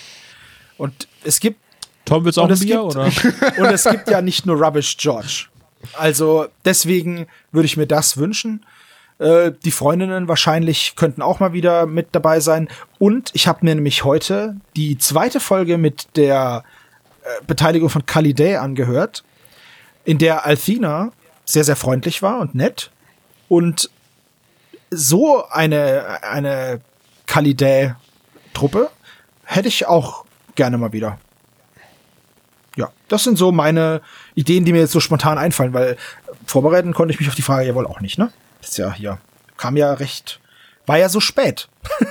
Und es gibt. Tom will's auch ein Bier, gibt, oder? und es gibt ja nicht nur Rubbish George. Also deswegen würde ich mir das wünschen. Äh, die Freundinnen wahrscheinlich könnten auch mal wieder mit dabei sein. Und ich habe mir nämlich heute die zweite Folge mit der äh, Beteiligung von Day angehört, in der Althina sehr, sehr freundlich war und nett. Und so eine, eine Kalidä-Truppe hätte ich auch gerne mal wieder. Ja, das sind so meine Ideen, die mir jetzt so spontan einfallen, weil vorbereiten konnte ich mich auf die Frage ja wohl auch nicht, ne? Das ist ja hier, kam ja recht, war ja so spät.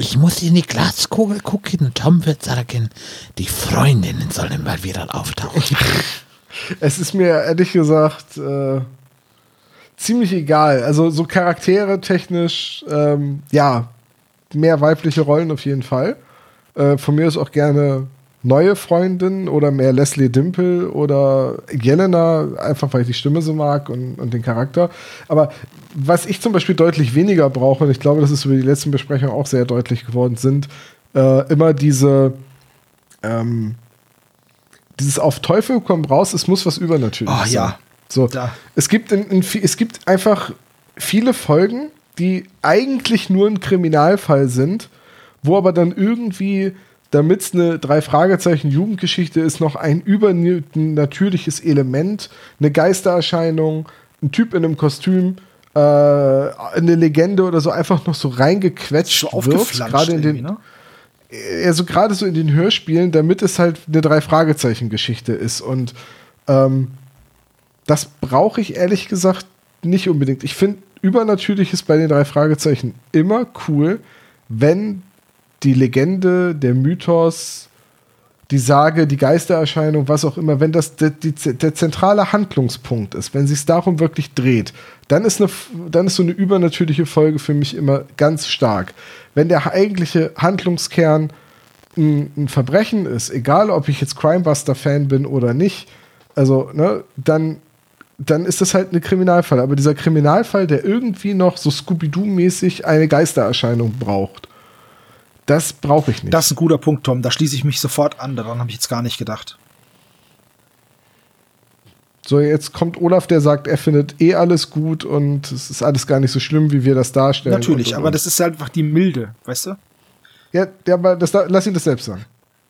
Ich muss in die Glaskugel gucken und Tom wird sagen, die Freundinnen sollen mal wieder auftauchen. Es ist mir ehrlich gesagt äh, ziemlich egal. Also so Charaktere technisch, ähm, ja, mehr weibliche Rollen auf jeden Fall. Äh, von mir ist auch gerne neue Freundin oder mehr Leslie Dimple oder Jelena, einfach weil ich die Stimme so mag und, und den Charakter. Aber was ich zum Beispiel deutlich weniger brauche, und ich glaube, das ist über die letzten Besprechungen auch sehr deutlich geworden, sind äh, immer diese ähm, dieses auf Teufel komm raus, es muss was Übernatürliches oh, sein. ja. So, Da. es gibt in, in, es gibt einfach viele Folgen, die eigentlich nur ein Kriminalfall sind, wo aber dann irgendwie, damit es eine drei Fragezeichen Jugendgeschichte ist, noch ein übernatürliches Element, eine Geistererscheinung, ein Typ in einem Kostüm, äh, eine Legende oder so einfach noch so reingequetscht So wird, gerade in den ne? Also gerade so in den Hörspielen, damit es halt eine Drei-Fragezeichen-Geschichte ist. Und ähm, das brauche ich ehrlich gesagt nicht unbedingt. Ich finde Übernatürliches bei den drei Fragezeichen immer cool, wenn die Legende, der Mythos, die Sage, die Geistererscheinung, was auch immer, wenn das der, die, der zentrale Handlungspunkt ist, wenn sich darum wirklich dreht, dann ist, eine, dann ist so eine übernatürliche Folge für mich immer ganz stark. Wenn der eigentliche Handlungskern ein, ein Verbrechen ist, egal ob ich jetzt Crimebuster-Fan bin oder nicht, also, ne, dann, dann ist das halt ein Kriminalfall. Aber dieser Kriminalfall, der irgendwie noch so Scooby-Doo-mäßig eine Geistererscheinung braucht, das brauche ich nicht. Das ist ein guter Punkt, Tom. Da schließe ich mich sofort an. Daran habe ich jetzt gar nicht gedacht. So, jetzt kommt Olaf, der sagt, er findet eh alles gut und es ist alles gar nicht so schlimm, wie wir das darstellen. Natürlich, und, und, aber das ist halt einfach die Milde, weißt du? Ja, der, aber das, lass ihn das selbst sagen.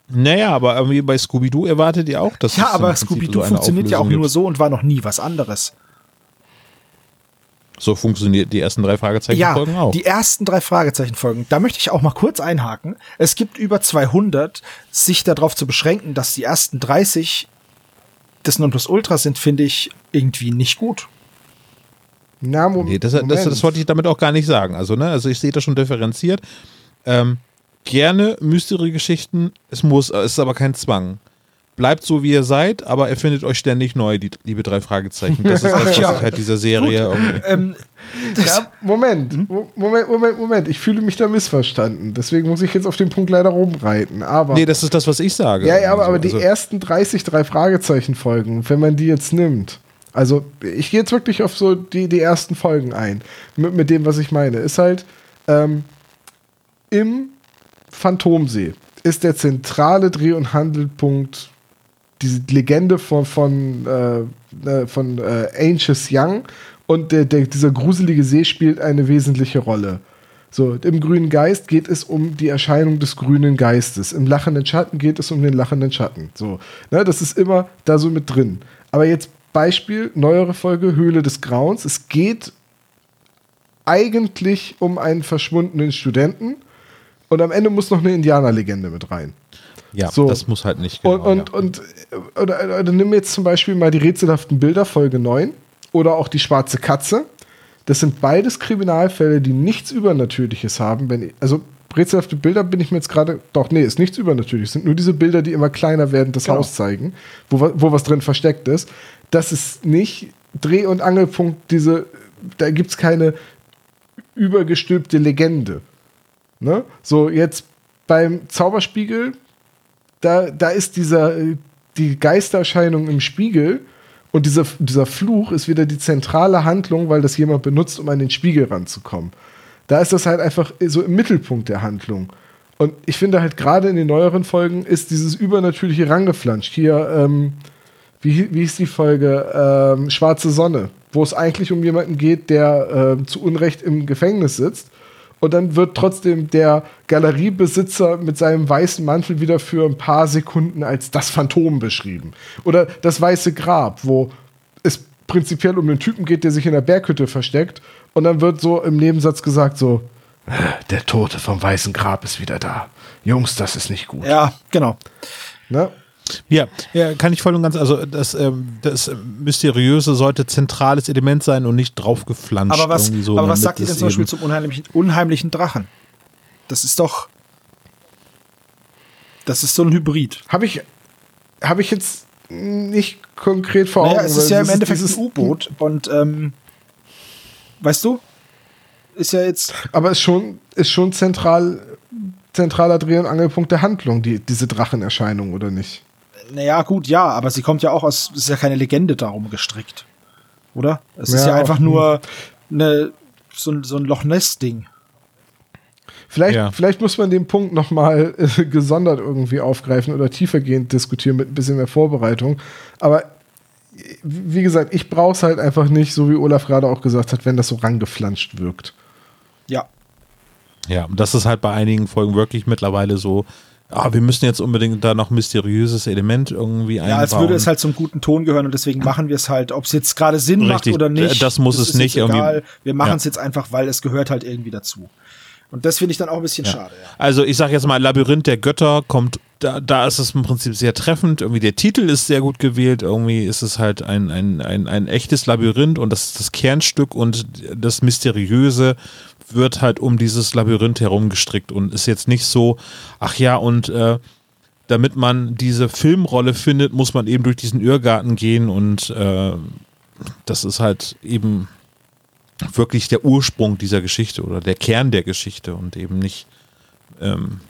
Naja, aber irgendwie bei Scooby-Doo erwartet ihr auch, dass Ja, es aber Scooby-Doo so funktioniert ja auch Auflösung nur gibt. so und war noch nie was anderes. So funktioniert die ersten drei Fragezeichen-Folgen ja, auch. die ersten drei Fragezeichen-Folgen. Da möchte ich auch mal kurz einhaken. Es gibt über 200. Sich darauf zu beschränken, dass die ersten 30 das Nonplusultra sind, finde ich irgendwie nicht gut. Na, Mom Nee, das, das, Moment. das wollte ich damit auch gar nicht sagen. Also, ne, also ich sehe das schon differenziert. Ähm, gerne Mystery-Geschichten, es muss, es ist aber kein Zwang. Bleibt so, wie ihr seid, aber erfindet euch ständig neu, die liebe drei Fragezeichen. Das ist das, was Ja. ich halt dieser Serie. Ähm, Ja, Moment, Mo- Moment, Moment, Moment. Ich fühle mich da missverstanden. Deswegen muss ich jetzt auf den Punkt leider rumreiten. Aber, Nee, das ist das, was ich sage. ja, ja, aber, Also, aber die also, ersten 30 drei Fragezeichen-Folgen, wenn man die jetzt nimmt, also ich gehe jetzt wirklich auf so die, die ersten Folgen ein, mit, mit dem, was ich meine, ist halt ähm, im Phantomsee ist der zentrale Dreh- und Handelpunkt diese Legende von, von, äh, äh, von äh, Anxious Young und der, der, dieser gruselige See spielt eine wesentliche Rolle. So, im grünen Geist geht es um die Erscheinung des grünen Geistes. Im lachenden Schatten geht es um den lachenden Schatten. So, ne, das ist immer da so mit drin. Aber jetzt Beispiel, neuere Folge, Höhle des Grauens. Es geht eigentlich um einen verschwundenen Studenten und am Ende muss noch eine Indianerlegende mit rein. Ja, So. das muss halt nicht. Genau, und und, ja. und äh, oder, oder nimm jetzt zum Beispiel mal die rätselhaften Bilder, Folge 9 oder auch die schwarze Katze. Das sind beides Kriminalfälle, die nichts Übernatürliches haben. Wenn, also rätselhafte Bilder bin ich mir jetzt gerade. Doch, nee, ist nichts Übernatürliches. sind nur diese Bilder, die immer kleiner werden, das Genau. Haus zeigen, wo, wo was drin versteckt ist. Das ist nicht Dreh- und Angelpunkt, diese, da gibt es keine übergestülpte Legende. Ne? So, jetzt beim Zauberspiegel, da, da ist dieser, äh, die Geistererscheinung im Spiegel und dieser, dieser Fluch ist wieder die zentrale Handlung, weil das jemand benutzt, um an den Spiegel ranzukommen. Da ist das halt einfach so im Mittelpunkt der Handlung. Und ich finde halt gerade in den neueren Folgen ist dieses Übernatürliche rangeflanscht. Hier, ähm, wie, wie hieß die Folge? Ähm, Schwarze Sonne, wo es eigentlich um jemanden geht, der ähm, zu Unrecht im Gefängnis sitzt. Und dann wird trotzdem der Galeriebesitzer mit seinem weißen Mantel wieder für ein paar Sekunden als das Phantom beschrieben. Oder das Weiße Grab, wo es prinzipiell um einen Typen geht, der sich in der Berghütte versteckt. Und dann wird so im Nebensatz gesagt so, "Äh, der Tote vom Weißen Grab ist wieder da. Jungs, das ist nicht gut. Ja, genau. Ne? Ja, ja, kann ich voll und ganz, also das, ähm, das Mysteriöse sollte zentrales Element sein und nicht draufgeflanscht. Aber was, so, aber was sagt ihr denn zum Beispiel zum unheimlichen, unheimlichen Drachen? Das ist doch. Das ist so ein Hybrid. Habe ich, hab ich jetzt nicht konkret vor Augen. Naja, es ist ja im Endeffekt ein U-Boot und ähm, weißt du? Ist ja jetzt. Aber ist schon, ist schon zentral, zentraler Dreh- und Angelpunkt der Handlung, die, diese Drachenerscheinung, oder nicht? Naja, gut, ja, aber sie kommt ja auch aus. Es ist ja keine Legende darum gestrickt. Oder? Es ist Ja, ja einfach nur eine, so, ein- so ein Loch Ness-Ding. Vielleicht, Ja. vielleicht muss man den Punkt nochmal äh, gesondert irgendwie aufgreifen oder tiefergehend diskutieren mit ein bisschen mehr Vorbereitung. Aber wie gesagt, ich brauche es halt einfach nicht, so wie Olaf gerade auch gesagt hat, wenn das so rangeflanscht wirkt. Ja. Ja, und das ist halt bei einigen Folgen wirklich mittlerweile so, ah, wir müssen jetzt unbedingt da noch mysteriöses Element irgendwie einbauen. Ja, als würde es halt zum guten Ton gehören und deswegen machen wir es halt, ob es jetzt gerade Sinn Richtig, macht oder nicht. das muss es ist nicht irgendwie- Egal. Wir machen es Ja. jetzt einfach, weil es gehört halt irgendwie dazu. Und das finde ich dann auch ein bisschen schade. Ja. Also ich sag jetzt mal, Labyrinth der Götter kommt, da, da ist es im Prinzip sehr treffend. Irgendwie der Titel ist sehr gut gewählt. Irgendwie ist es halt ein, ein, ein, ein echtes Labyrinth und das ist das Kernstück und das Mysteriöse wird halt um dieses Labyrinth herum gestrickt und ist jetzt nicht so, ach ja, und äh, damit man diese Filmrolle findet, muss man eben durch diesen Irrgarten gehen und äh, das ist halt eben wirklich der Ursprung dieser Geschichte oder der Kern der Geschichte und eben nicht ähm,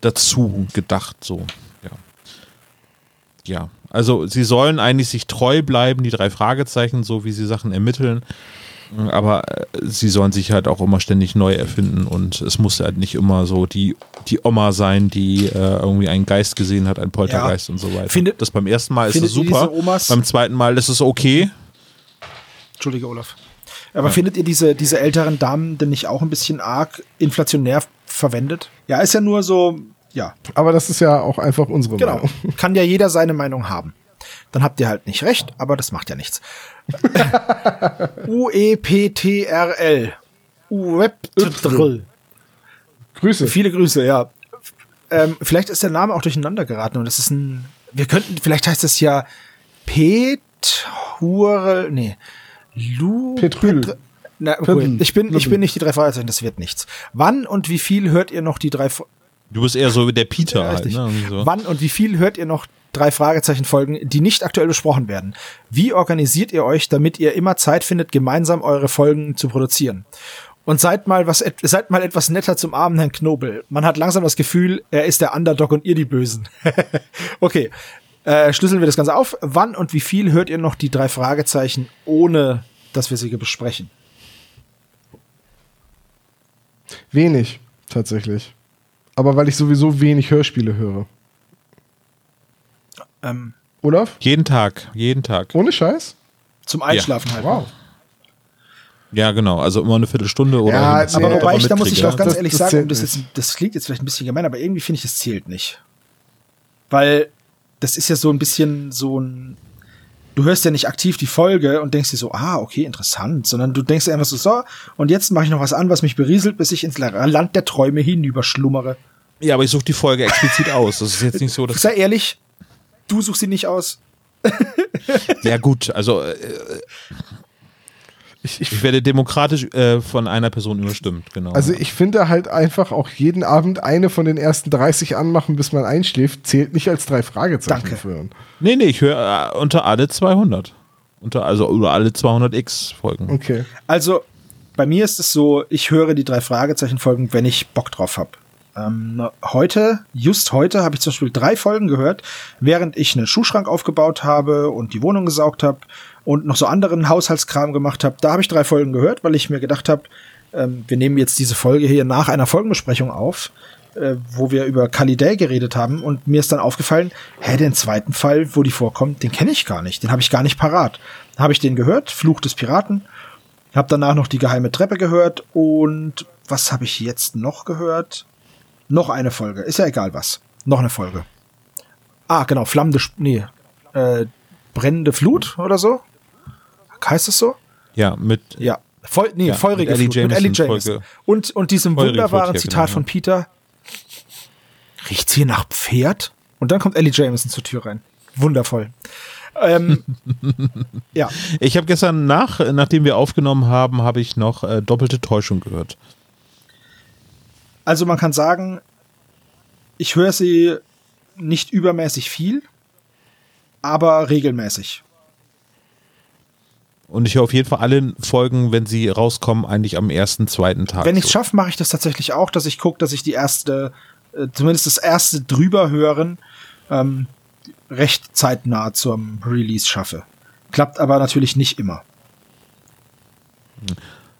dazu gedacht so. Ja. ja, also sie sollen eigentlich sich treu bleiben, die drei Fragezeichen, so wie sie Sachen ermitteln. Aber äh, sie sollen sich halt auch immer ständig neu erfinden und es muss halt nicht immer so die, die Oma sein, die äh, irgendwie einen Geist gesehen hat, einen Poltergeist und so weiter. Findet- das beim ersten Mal ist es super, beim zweiten Mal ist es okay. Entschuldige, Olaf. Aber findet ihr diese, diese älteren Damen denn nicht auch ein bisschen arg inflationär verwendet? Ja, ist ja nur so, ja, Aber das ist ja auch einfach unsere genau. Meinung. Kann ja jeder seine Meinung haben. Dann habt ihr halt nicht recht, aber das macht ja nichts. E U-E-P-T-R-L. Webtrill. Grüße. Viele Grüße, ja. Ähm, vielleicht ist der Name auch durcheinander geraten und das ist ein. Wir könnten, vielleicht heißt es ja Petrul. Nee. Lu. Petrül. Petr- Na, okay. Ich bin, ich bin nicht die drei Fragezeichen, das wird nichts. Wann und wie viel hört ihr noch die drei Fra- Du bist eher so wie der Peter Ja, halt. Ne? So. Wann und wie viel hört ihr noch drei Fragezeichen Folgen, die nicht aktuell besprochen werden? Wie organisiert ihr euch, damit ihr immer Zeit findet, gemeinsam eure Folgen zu produzieren? Und seid mal was, seid mal etwas netter zum armen Herrn Knobel. Man hat langsam das Gefühl, er ist der Underdog und ihr die Bösen. okay. Äh, schlüsseln wir das Ganze auf. Wann und wie viel hört ihr noch die drei Fragezeichen, ohne dass wir sie besprechen? Wenig, tatsächlich. Aber weil ich sowieso wenig Hörspiele höre. Ähm, Olaf? Jeden Tag, jeden Tag. Ohne Scheiß? zum Einschlafen halt. Wow. Ja, genau. Also immer eine Viertelstunde oder Ja, Aber wobei ich, da muss ich auch ganz Das- ehrlich das sagen, das, jetzt, das klingt jetzt vielleicht ein bisschen gemein, aber irgendwie finde ich, das zählt nicht. Weil das ist ja so ein bisschen so ein. Du hörst ja nicht aktiv die Folge und denkst dir so, ah, okay, interessant, sondern du denkst dir einfach so, so, und jetzt mache ich noch was an, was mich berieselt, bis ich ins Land der Träume hinüberschlummere. Ja, aber ich suche die Folge explizit aus. Das ist jetzt nicht so, dass. Sei ehrlich, du suchst sie nicht aus. Ja, gut. Also, äh, Ich, ich, ich werde demokratisch äh, von einer Person überstimmt, genau. also ich finde halt einfach auch jeden Abend eine von den ersten 30 anmachen, bis man einschläft, zählt nicht als drei Fragezeichen Danke. führen. nee, nee, ich höre äh, unter alle 200. Unter, also über alle 200x Folgen. Okay. Also, bei mir ist es so, ich höre die drei Fragezeichen-Folgen, wenn ich Bock drauf habe. Ähm, heute, just heute, habe ich zum Beispiel drei Folgen gehört, während ich einen Schuhschrank aufgebaut habe und die Wohnung gesaugt habe und noch so anderen Haushaltskram gemacht habe. Da habe ich drei Folgen gehört, weil ich mir gedacht habe, ähm, wir nehmen jetzt diese Folge hier nach einer Folgenbesprechung auf, äh, wo wir über Khalidei geredet haben und mir ist dann aufgefallen, hä, den zweiten Fall, wo die vorkommt, den kenne ich gar nicht, den habe ich gar nicht parat. Habe ich den gehört, Fluch des Piraten, habe danach noch die geheime Treppe gehört und was habe ich jetzt noch gehört? Noch eine Folge, ist ja egal was. Noch eine Folge. Ah, genau, flammende, Sp- nee, äh, brennende Flut oder so? Heißt es so? Ja, mit. Ja. Feu nee, Ja, feurige mit Ellie Flut, mit Ellie Jameson. Und, und diesem Feurige wunderbaren Flut, ja, Zitat genau, von. Peter. Riecht's hier nach Pferd? Und dann kommt Ellie Jameson zur Tür rein. Wundervoll. ähm, ja, Ich habe gestern nach, nachdem wir aufgenommen haben, habe ich noch äh, doppelte Täuschung gehört. Also man kann sagen, ich höre sie nicht übermäßig viel, aber regelmäßig. Und ich höre auf jeden Fall alle Folgen, wenn sie rauskommen, eigentlich am ersten, zweiten Tag. Wenn ich es so. schaffe, mache ich das tatsächlich auch, dass ich gucke, dass ich die erste, äh, zumindest das erste drüber hören, ähm, recht zeitnah zum Release schaffe. Klappt aber natürlich nicht immer.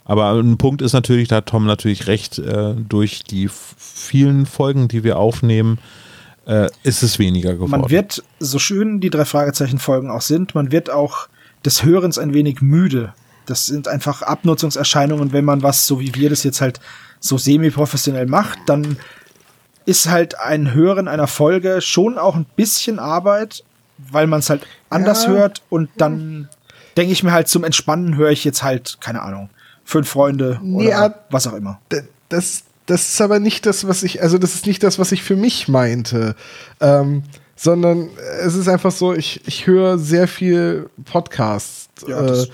Aber ein Punkt ist natürlich, da hat Tom natürlich recht, äh, durch die vielen Folgen, die wir aufnehmen, äh, ist es weniger geworden. Man wird, so schön die drei Fragezeichen-Folgen auch sind, man wird auch des Hörens ein wenig müde. Das sind einfach Abnutzungserscheinungen. Wenn man was, so wie wir das jetzt halt so semi-professionell macht, dann ist halt ein Hören einer Folge schon auch ein bisschen Arbeit, weil man es halt anders Ja. hört und dann denke ich mir halt zum Entspannen höre ich jetzt halt, keine Ahnung, fünf Freunde oder Ja. was auch immer. Das, das ist aber nicht das, was ich, also das ist nicht das, was ich für mich meinte. Ähm, sondern es ist einfach so, ich, ich höre sehr viel Podcasts. Ja, äh,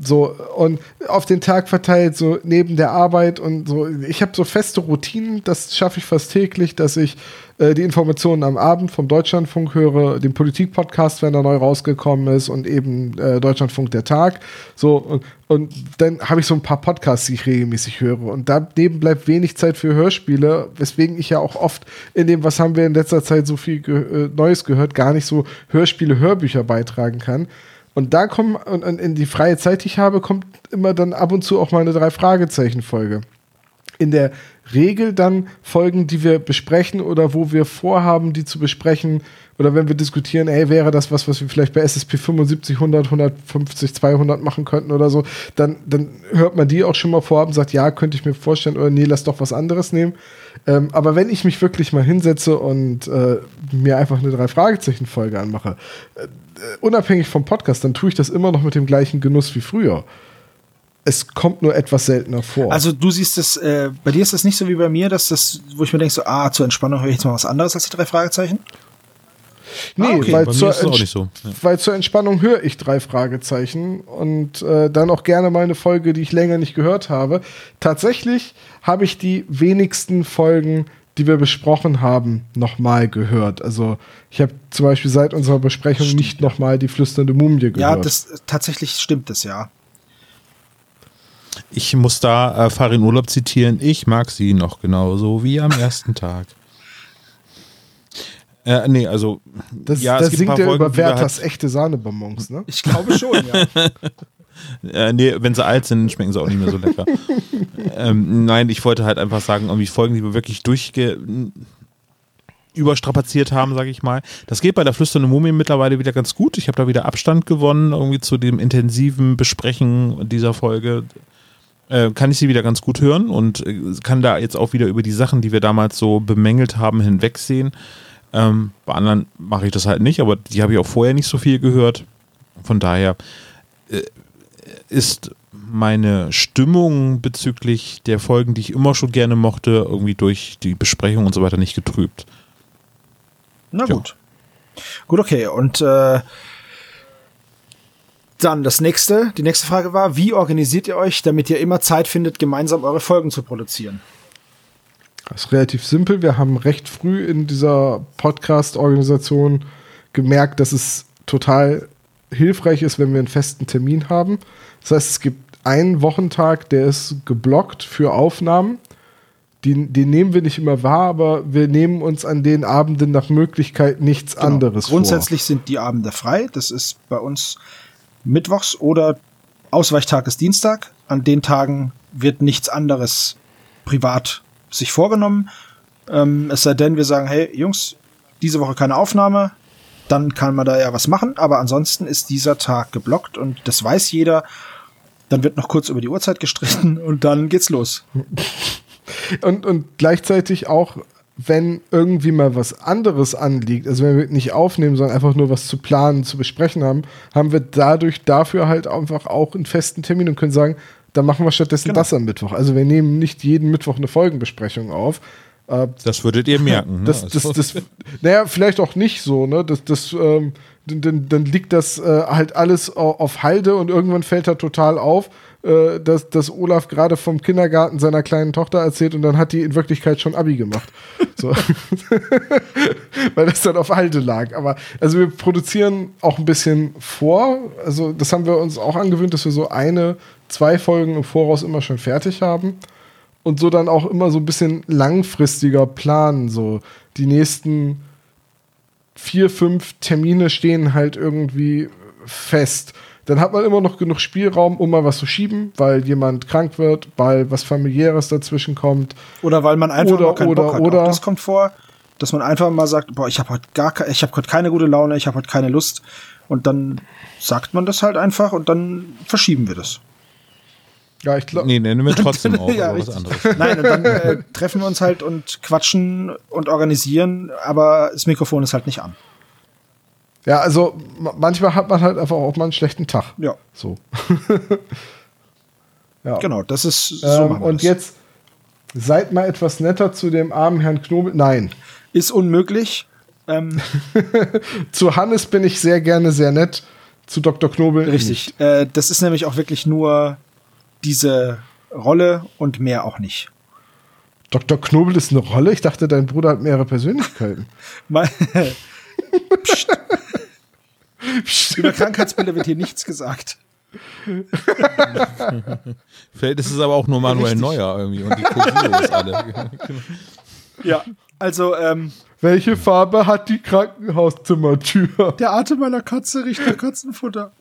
so und auf den Tag verteilt, so neben der Arbeit und so. Ich habe so feste Routinen, das schaffe ich fast täglich, dass ich äh, die Informationen am Abend vom Deutschlandfunk höre, den Politik-Podcast, wenn er neu rausgekommen ist und eben äh, Deutschlandfunk der Tag. So und, und dann habe ich so ein paar Podcasts, die ich regelmäßig höre. Und daneben bleibt wenig Zeit für Hörspiele, weswegen ich ja auch oft in dem, was haben wir in letzter Zeit so viel ge äh, Neues gehört, gar nicht so Hörspiele, Hörbücher beitragen kann. Und da kommen, und, in die freie Zeit, die ich habe, kommt immer dann ab und zu auch mal eine Drei-Fragezeichen-Folge. In der Regel dann Folgen, die wir besprechen oder wo wir vorhaben, die zu besprechen, oder wenn wir diskutieren, ey, wäre das was, was wir vielleicht bei SSP 75, 100, 150, 200 machen könnten oder so, dann, dann hört man die auch schon mal vorab und sagt, ja, könnte ich mir vorstellen, oder nee, lass doch was anderes nehmen. Ähm, aber wenn ich mich wirklich mal hinsetze und äh, mir einfach eine Drei-Fragezeichen-Folge anmache, äh, unabhängig vom Podcast, dann tue ich das immer noch mit dem gleichen Genuss wie früher. Es kommt nur etwas seltener vor. Also du siehst es, äh, bei dir ist das nicht so wie bei mir, dass das, wo ich mir denke, so, ah, zur Entspannung höre ich jetzt mal was anderes als die drei Fragezeichen. Nee, ah, okay, weil, bei mir zur ist es auch Ents- nicht so, ja. weil zur Entspannung höre ich drei Fragezeichen und äh, dann auch gerne mal eine Folge, die ich länger nicht gehört habe. Tatsächlich habe ich die wenigsten Folgen, die wir besprochen haben, nochmal gehört. Also ich habe zum Beispiel seit unserer Besprechung nicht nochmal die flüsternde Mumie gehört. Ja, das tatsächlich stimmt das ja. Ich muss da äh, Farin Urlaub zitieren. Ich mag sie noch genauso wie am ersten Tag. Äh, nee, also. das, ja, das es singt er Folgen, über Werthers halt- echte Sahnebonbons, ne? Ich glaube schon, ja. Äh, nee, wenn sie alt sind, schmecken sie auch nicht mehr so lecker. ähm, nein, ich wollte halt einfach sagen, irgendwie Folgen, die wir wirklich durchge überstrapaziert haben, sage ich mal. Das geht bei der flüsternde Mumie mittlerweile wieder ganz gut. Ich habe da wieder Abstand gewonnen, irgendwie zu dem intensiven Besprechen dieser Folge. Äh, kann ich sie wieder ganz gut hören und äh, kann da jetzt auch wieder über die Sachen, die wir damals so bemängelt haben, hinwegsehen. Ähm, bei anderen mache ich das halt nicht, aber die habe ich auch vorher nicht so viel gehört. Von daher äh, ist meine Stimmung bezüglich der Folgen, die ich immer schon gerne mochte, irgendwie durch die Besprechung und so weiter nicht getrübt. Na gut. Gut, okay. Und äh, dann das nächste, die nächste Frage war, wie organisiert ihr euch, damit ihr immer Zeit findet, gemeinsam eure Folgen zu produzieren? Das ist relativ simpel. Wir haben recht früh in dieser Podcast-Organisation gemerkt, dass es total hilfreich ist, wenn wir einen festen Termin haben. Das heißt, es gibt einen Wochentag, der ist geblockt für Aufnahmen. Den, den nehmen wir nicht immer wahr, aber wir nehmen uns an den Abenden nach Möglichkeit nichts Genau. anderes Grundsätzlich sind die Abende frei. Das ist bei uns mittwochs oder Ausweichtag ist Dienstag. An den Tagen wird nichts anderes privat sich vorgenommen. Ähm, es sei denn, wir sagen, hey Jungs, diese Woche keine Aufnahme, dann kann man da ja was machen. Aber ansonsten ist dieser Tag geblockt und das weiß jeder. Dann wird noch kurz über die Uhrzeit gestritten und dann geht's los. Und, und gleichzeitig auch, wenn irgendwie mal was anderes anliegt, also wenn wir nicht aufnehmen, sondern einfach nur was zu planen, zu besprechen haben, haben wir dadurch dafür halt einfach auch einen festen Termin und können sagen, dann machen wir stattdessen Genau. das am Mittwoch. Also wir nehmen nicht jeden Mittwoch eine Folgenbesprechung auf. Äh, Das würdet ihr merken. Ne? das, das, Also- das, naja, vielleicht auch nicht so, ne? Das, das, ähm, dann, dann, liegt das äh, halt alles au- auf Halde und irgendwann fällt er total auf, äh, dass, dass Olaf gerade vom Kindergarten seiner kleinen Tochter erzählt und dann hat die in Wirklichkeit schon Abi gemacht. So. Weil das dann auf Halde lag. Aber also wir produzieren auch ein bisschen vor. Also das haben wir uns auch angewöhnt, dass wir so eine, zwei Folgen im Voraus immer schon fertig haben und so dann auch immer so ein bisschen langfristiger planen. So die nächsten vier, fünf Termine stehen halt irgendwie fest. Dann hat man immer noch genug Spielraum, um mal was zu schieben, weil jemand krank wird, weil was familiäres dazwischen kommt. Oder weil man einfach Oder- mal keinen oder- Bock hat. oder- Auch das kommt vor, dass man einfach mal sagt, boah, ich habe heute gar ich habe heute keine gute Laune, ich habe heute keine Lust und dann sagt man das halt einfach und dann verschieben wir das. Ja, ich glaube. nee, nennen wir trotzdem auch Ja, was anderes. Nein, und dann äh, treffen wir uns halt und quatschen und organisieren, aber das Mikrofon ist halt nicht an. Ja, also ma- manchmal hat man halt einfach auch mal einen schlechten Tag. Ja, So. ja. genau, das ist so. Ähm, und das. jetzt seid mal etwas netter zu dem armen Herrn Knobel. Nein. ist unmöglich. Ähm, Zu Hannes bin ich sehr gerne sehr nett. Zu Dr. Knobel. richtig. Äh, das ist nämlich auch wirklich nur diese Rolle und mehr auch nicht. Dr. Knobel ist eine Rolle. Ich dachte, dein Bruder hat mehrere Persönlichkeiten. Mal Psst. Über Krankheitsbilder wird hier nichts gesagt. Vielleicht ist es aber auch nur Manuel Richtig. Neuer irgendwie und die Cosilos alle. Ja, also ähm, Welche Farbe hat die Krankenhauszimmertür? der Atem meiner Katze riecht nach Katzenfutter.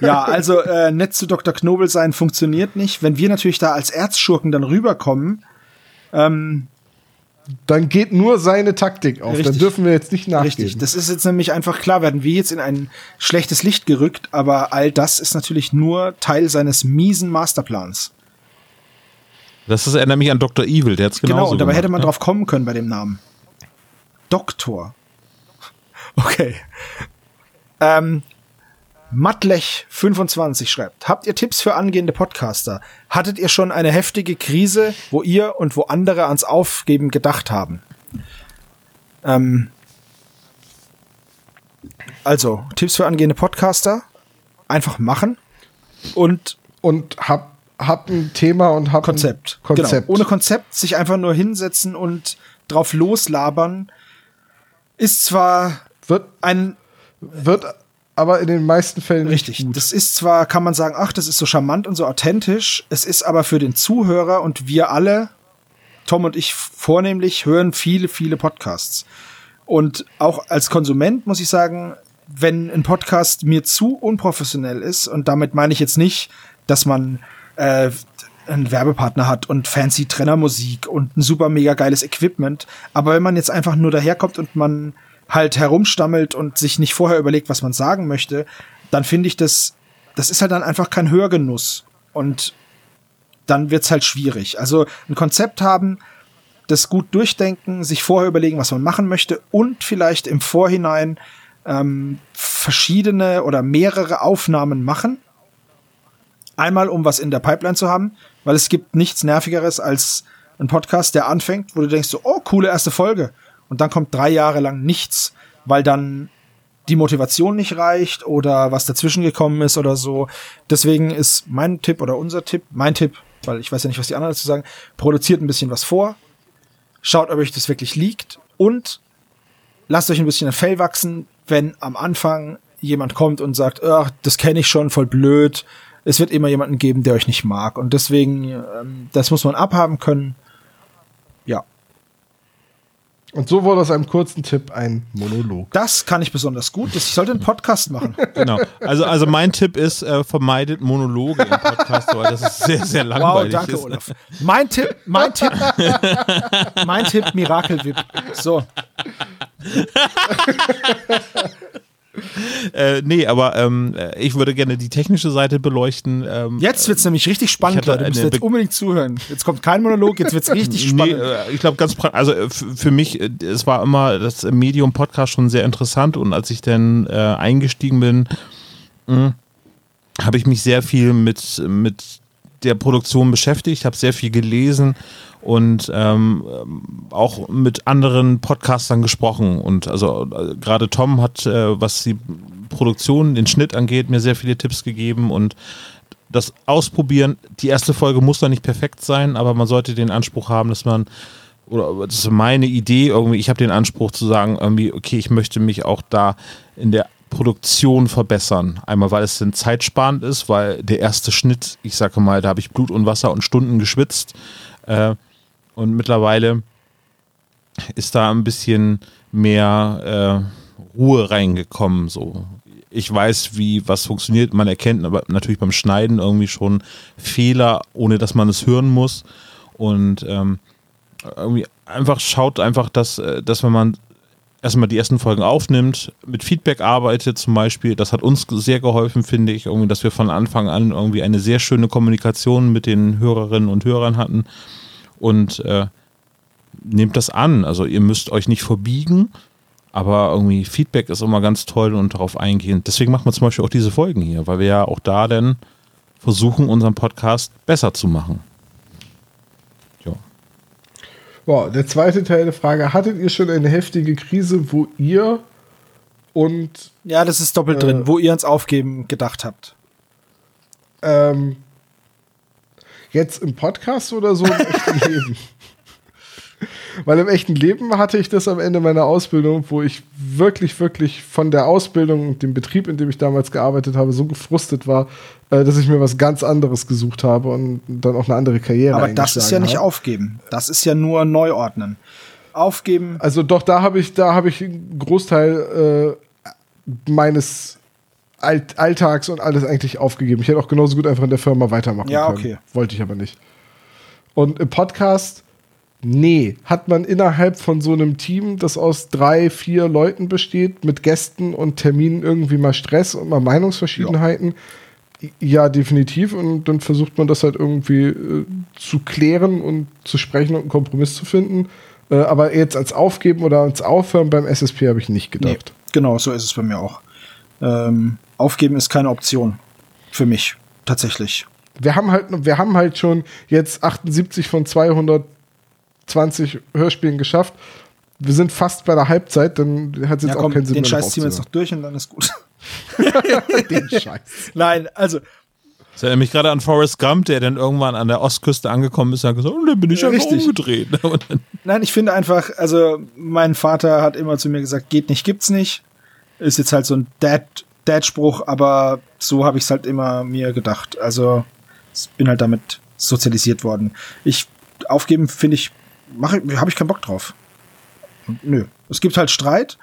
Ja, also äh, nett zu Dr. Knobel sein funktioniert nicht. Wenn wir natürlich da als Erzschurken dann rüberkommen, ähm, Dann geht nur seine Taktik auf. Richtig. Dann dürfen wir jetzt nicht nachgeben. Richtig, das ist jetzt nämlich einfach klar, werden wir jetzt in ein schlechtes Licht gerückt, aber all das ist natürlich nur Teil seines miesen Masterplans. Das ist, erinnert mich an Dr. Evil, der hat's genauso Genau, und dabei gemacht, hätte man ne? drauf kommen können bei dem Namen. Doktor. Okay. Ähm, Mattlech25 schreibt, habt ihr Tipps für angehende Podcaster? Hattet ihr schon eine heftige Krise, wo ihr und wo andere ans Aufgeben gedacht haben? Ähm, also, Tipps für angehende Podcaster? Einfach machen und Und hab, hab ein Thema und hab Konzept. ein Konzept. Genau. Ohne Konzept sich einfach nur hinsetzen und drauf loslabern ist zwar wird, ein wird aber in den meisten Fällen richtig. nicht gut. Das ist zwar kann man sagen, ach, das ist so charmant und so authentisch. Es ist aber für den Zuhörer und wir alle, Tom und ich vornehmlich, hören viele, viele Podcasts. Und auch als Konsument muss ich sagen, wenn ein Podcast mir zu unprofessionell ist, und damit meine ich jetzt nicht, dass man äh, einen Werbepartner hat und fancy Trennermusik und ein super mega geiles Equipment, aber wenn man jetzt einfach nur daherkommt und man halt herumstammelt und sich nicht vorher überlegt, was man sagen möchte, dann finde ich das, das ist halt dann einfach kein Hörgenuss. Und dann wird's halt schwierig. Also ein Konzept haben, das gut durchdenken, sich vorher überlegen, was man machen möchte und vielleicht im Vorhinein ähm, verschiedene oder mehrere Aufnahmen machen. Einmal, um was in der Pipeline zu haben, weil es gibt nichts Nervigeres als ein Podcast, der anfängt, wo du denkst so, oh, coole erste Folge. Und dann kommt drei Jahre lang nichts, weil dann die Motivation nicht reicht oder was dazwischen gekommen ist oder so. Deswegen ist mein Tipp oder unser Tipp, mein Tipp, weil ich weiß ja nicht, was die anderen dazu sagen, produziert ein bisschen was vor, schaut, ob euch das wirklich liegt und lasst euch ein bisschen ein Fell wachsen, wenn am Anfang jemand kommt und sagt, ach, das kenne ich schon, voll blöd. Es wird immer jemanden geben, der euch nicht mag. Und deswegen, ähm, das muss man abhaben können. Und so wurde aus einem kurzen Tipp ein Monolog. Das kann ich besonders gut. Ich sollte einen Podcast machen. Genau. Also, also mein Tipp ist, äh, vermeidet Monologe im Podcast, weil das ist sehr, sehr Wow, langweilig. danke, ist. Olaf. Mein Tipp, mein Tipp, mein Tipp, Miracle Whip. So. Äh, nee, aber ähm, äh, ich würde gerne die technische Seite beleuchten. Ähm, Jetzt wird's nämlich richtig spannend, Leute. Ihr müsst jetzt Be- unbedingt zuhören. Jetzt kommt kein Monolog, jetzt wird's richtig Nee, spannend. äh, ich glaube ganz pra- also äh, für mich, äh, es war immer das Medium Podcast schon sehr interessant und als ich dann äh, eingestiegen bin, mh, habe ich mich sehr viel mit, mit der Produktion beschäftigt, habe sehr viel gelesen und ähm, auch mit anderen Podcastern gesprochen. Und also äh, gerade Tom hat, äh, was die Produktion, den Schnitt angeht, mir sehr viele Tipps gegeben und das Ausprobieren, die erste Folge muss da nicht perfekt sein, aber man sollte den Anspruch haben, dass man, oder das ist meine Idee, irgendwie, ich habe den Anspruch zu sagen, irgendwie, okay, ich möchte mich auch da in der Produktion verbessern. Einmal, weil es dann zeitsparend ist, weil der erste Schnitt, ich sage mal, da habe ich Blut und Wasser und Stunden geschwitzt. Äh, und mittlerweile ist da ein bisschen mehr äh, Ruhe reingekommen. So. Ich weiß, wie was funktioniert. Man erkennt aber natürlich beim Schneiden irgendwie schon Fehler, ohne dass man es hören muss. Und ähm, irgendwie einfach schaut einfach, dass, äh, dass wenn man erstmal die ersten Folgen aufnimmt, mit Feedback arbeitet zum Beispiel, das hat uns sehr geholfen, finde ich, irgendwie, dass wir von Anfang an irgendwie eine sehr schöne Kommunikation mit den Hörerinnen und Hörern hatten und äh, nehmt das an. Also ihr müsst euch nicht verbiegen, aber irgendwie Feedback ist immer ganz toll und darauf eingehen. Deswegen machen wir zum Beispiel auch diese Folgen hier, weil wir ja auch da dann versuchen, unseren Podcast besser zu machen. Ja. Wow, der zweite Teil der Frage: Hattet ihr schon eine heftige Krise, wo ihr und Ja, das ist doppelt Äh, drin, wo ihr ans Aufgeben gedacht habt. ähm, jetzt im Podcast oder so im echten Leben? Weil im echten Leben hatte ich das am Ende meiner Ausbildung, wo ich wirklich, wirklich von der Ausbildung und dem Betrieb, in dem ich damals gearbeitet habe, so gefrustet war, äh, dass ich mir was ganz anderes gesucht habe und dann auch eine andere Karriere Aber das ist ja nicht habe. aufgeben. Das ist ja nur Neuordnen. Aufgeben, Also doch, da habe ich, da habe ich einen Großteil äh, meines Alt Alltags und alles eigentlich aufgegeben. Ich hätte auch genauso gut einfach in der Firma weitermachen Ja, können. okay. Wollte ich aber nicht. Und im Podcast, nee, hat man innerhalb von so einem Team, das aus drei, vier Leuten besteht, mit Gästen und Terminen irgendwie mal Stress und mal Meinungsverschiedenheiten. Ja, definitiv. Und dann versucht man das halt irgendwie äh, zu klären und zu sprechen und einen Kompromiss zu finden. Äh, aber jetzt als Aufgeben oder als Aufhören beim SSP habe ich nicht nee, gedacht. genau, so ist es bei mir auch. Ähm, aufgeben ist keine Option. Für mich, tatsächlich. Wir haben halt, wir haben halt schon jetzt 78 von 220 Hörspielen geschafft. Wir sind fast bei der Halbzeit, dann hat es jetzt Ja, auch komm, keinen Sinn den mehr. Scheiß ziehen wir jetzt noch durch und dann ist gut. Den Scheiß. Nein, also, Das erinnert mich gerade an Forrest Gump, der dann irgendwann an der Ostküste angekommen ist und hat gesagt, oh, dann bin ich Ja, einfach richtig. umgedreht. Nein, ich finde einfach, also, mein Vater hat immer zu mir gesagt, geht nicht, gibt's nicht. Ist jetzt halt so ein Dad, Dad-Spruch, aber so habe ich es halt immer mir gedacht. Also, ich bin halt damit sozialisiert worden. Ich, aufgeben finde ich, mache, habe ich keinen Bock drauf. Nö. Es gibt halt Streit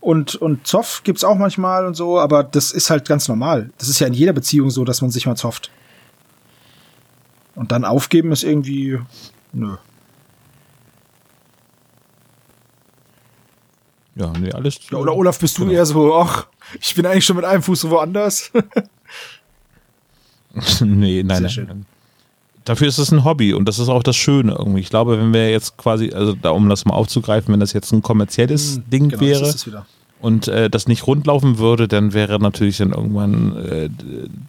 Und, und Zoff gibt's auch manchmal und so, aber das ist halt ganz normal. Das ist ja in jeder Beziehung so, dass man sich mal zofft. Und dann aufgeben ist irgendwie, nö. Ja, nee, alles. Ja, oder Olaf, bist du Genau. eher so, ach, ich bin eigentlich schon mit einem Fuß woanders. nee, nein, Sehr nein. Dafür ist es ein Hobby und das ist auch das Schöne irgendwie. Ich glaube, wenn wir jetzt quasi, also da, um das mal aufzugreifen, wenn das jetzt ein kommerzielles Ding Genau, wäre, und äh, das nicht rundlaufen würde, dann wäre natürlich dann irgendwann äh,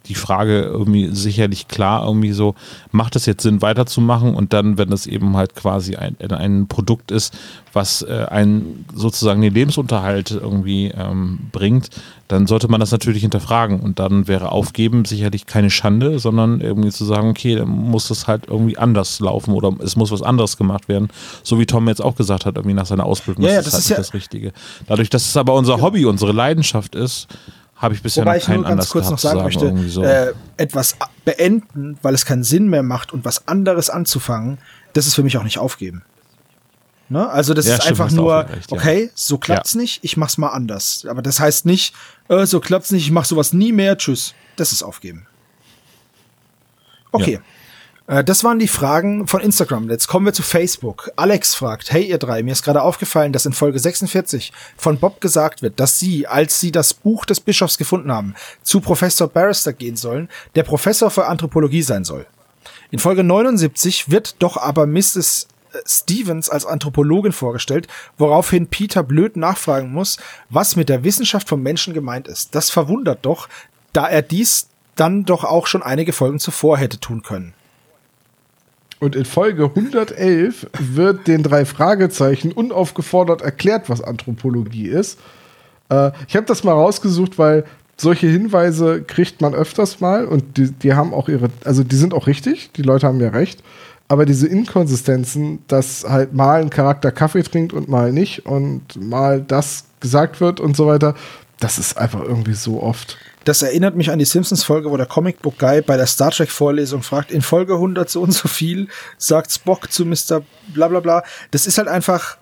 die Frage irgendwie sicherlich klar, irgendwie so, macht es jetzt Sinn weiterzumachen? Und dann, wenn das eben halt quasi ein, ein Produkt ist, was äh, einen sozusagen den Lebensunterhalt irgendwie ähm, bringt, dann sollte man das natürlich hinterfragen und dann wäre Aufgeben sicherlich keine Schande, sondern irgendwie zu sagen, okay, dann muss das halt irgendwie anders laufen oder es muss was anderes gemacht werden, so wie Tom jetzt auch gesagt hat, irgendwie nach seiner Ausbildung, Ja, ja, das ist das halt ist nicht ja- das Richtige. Dadurch, dass es aber unser Hobby, unsere Leidenschaft ist, habe ich bisher Wobei noch ich keinen nur ganz kurz noch sagen sagen, möchte, so. äh, etwas beenden, weil es keinen Sinn mehr macht und was anderes anzufangen, das ist für mich auch nicht aufgeben. Ne? Also das Ja, ist stimmt, einfach nur, recht, ja. okay, so klappt's nicht, ich mach's mal anders. Aber das heißt nicht, äh, so klappt's nicht, ich mach sowas nie mehr, tschüss. Das ist aufgeben. Okay. Äh, Das waren die Fragen von Instagram. Jetzt kommen wir zu Facebook. Alex fragt, hey ihr drei, mir ist gerade aufgefallen, dass in Folge 46 von Bob gesagt wird, dass sie, als sie das Buch des Bischofs gefunden haben, zu Professor Barrister gehen sollen, der Professor für Anthropologie sein soll. In Folge 79 wird doch aber Mrs. Stevens als Anthropologin vorgestellt, woraufhin Peter blöd nachfragen muss, was mit der Wissenschaft vom Menschen gemeint ist. Das verwundert doch, da er dies dann doch auch schon einige Folgen zuvor hätte tun können. Und in Folge 111 wird den drei Fragezeichen unaufgefordert erklärt, was Anthropologie ist. Äh, ich habe das mal rausgesucht, weil solche Hinweise kriegt man öfters mal und die, die haben auch ihre, also die sind auch richtig, die Leute haben ja recht. Aber diese Inkonsistenzen, dass halt mal ein Charakter Kaffee trinkt und mal nicht und mal das gesagt wird und so weiter, das ist einfach irgendwie so oft. Das erinnert mich an die Simpsons-Folge, wo der Comicbook Guy bei der Star Trek-Vorlesung fragt, in Folge 100 so und so viel, sagt Spock zu Mr. bla bla bla. Das ist halt einfach,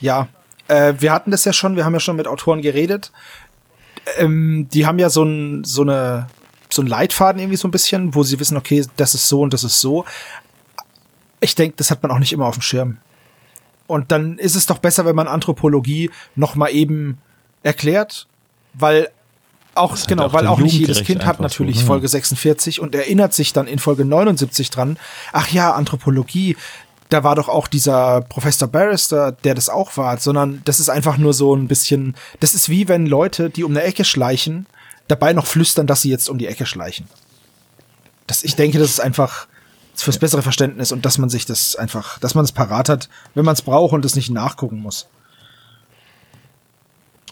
ja, äh, wir hatten das ja schon, wir haben ja schon mit Autoren geredet. Ähm, die haben ja so ein, so eine, so ein Leitfaden irgendwie so ein bisschen, wo sie wissen, okay, das ist so und das ist so. Ich denke, das hat man auch nicht immer auf dem Schirm. Und dann ist es doch besser, wenn man Anthropologie noch mal eben erklärt, weil auch halt genau, auch weil auch nicht jedes Kind hat einfach so, natürlich ne? Folge 46 und erinnert sich dann in Folge 79 dran. Ach ja, Anthropologie, da war doch auch dieser Professor Barrister, der das auch war, sondern das ist einfach nur so ein bisschen, das ist wie wenn Leute, die um eine Ecke schleichen, dabei noch flüstern, dass sie jetzt um die Ecke schleichen. Das, ich denke, das ist einfach fürs bessere Verständnis und dass man sich das einfach, dass man es parat hat, wenn man es braucht und es nicht nachgucken muss.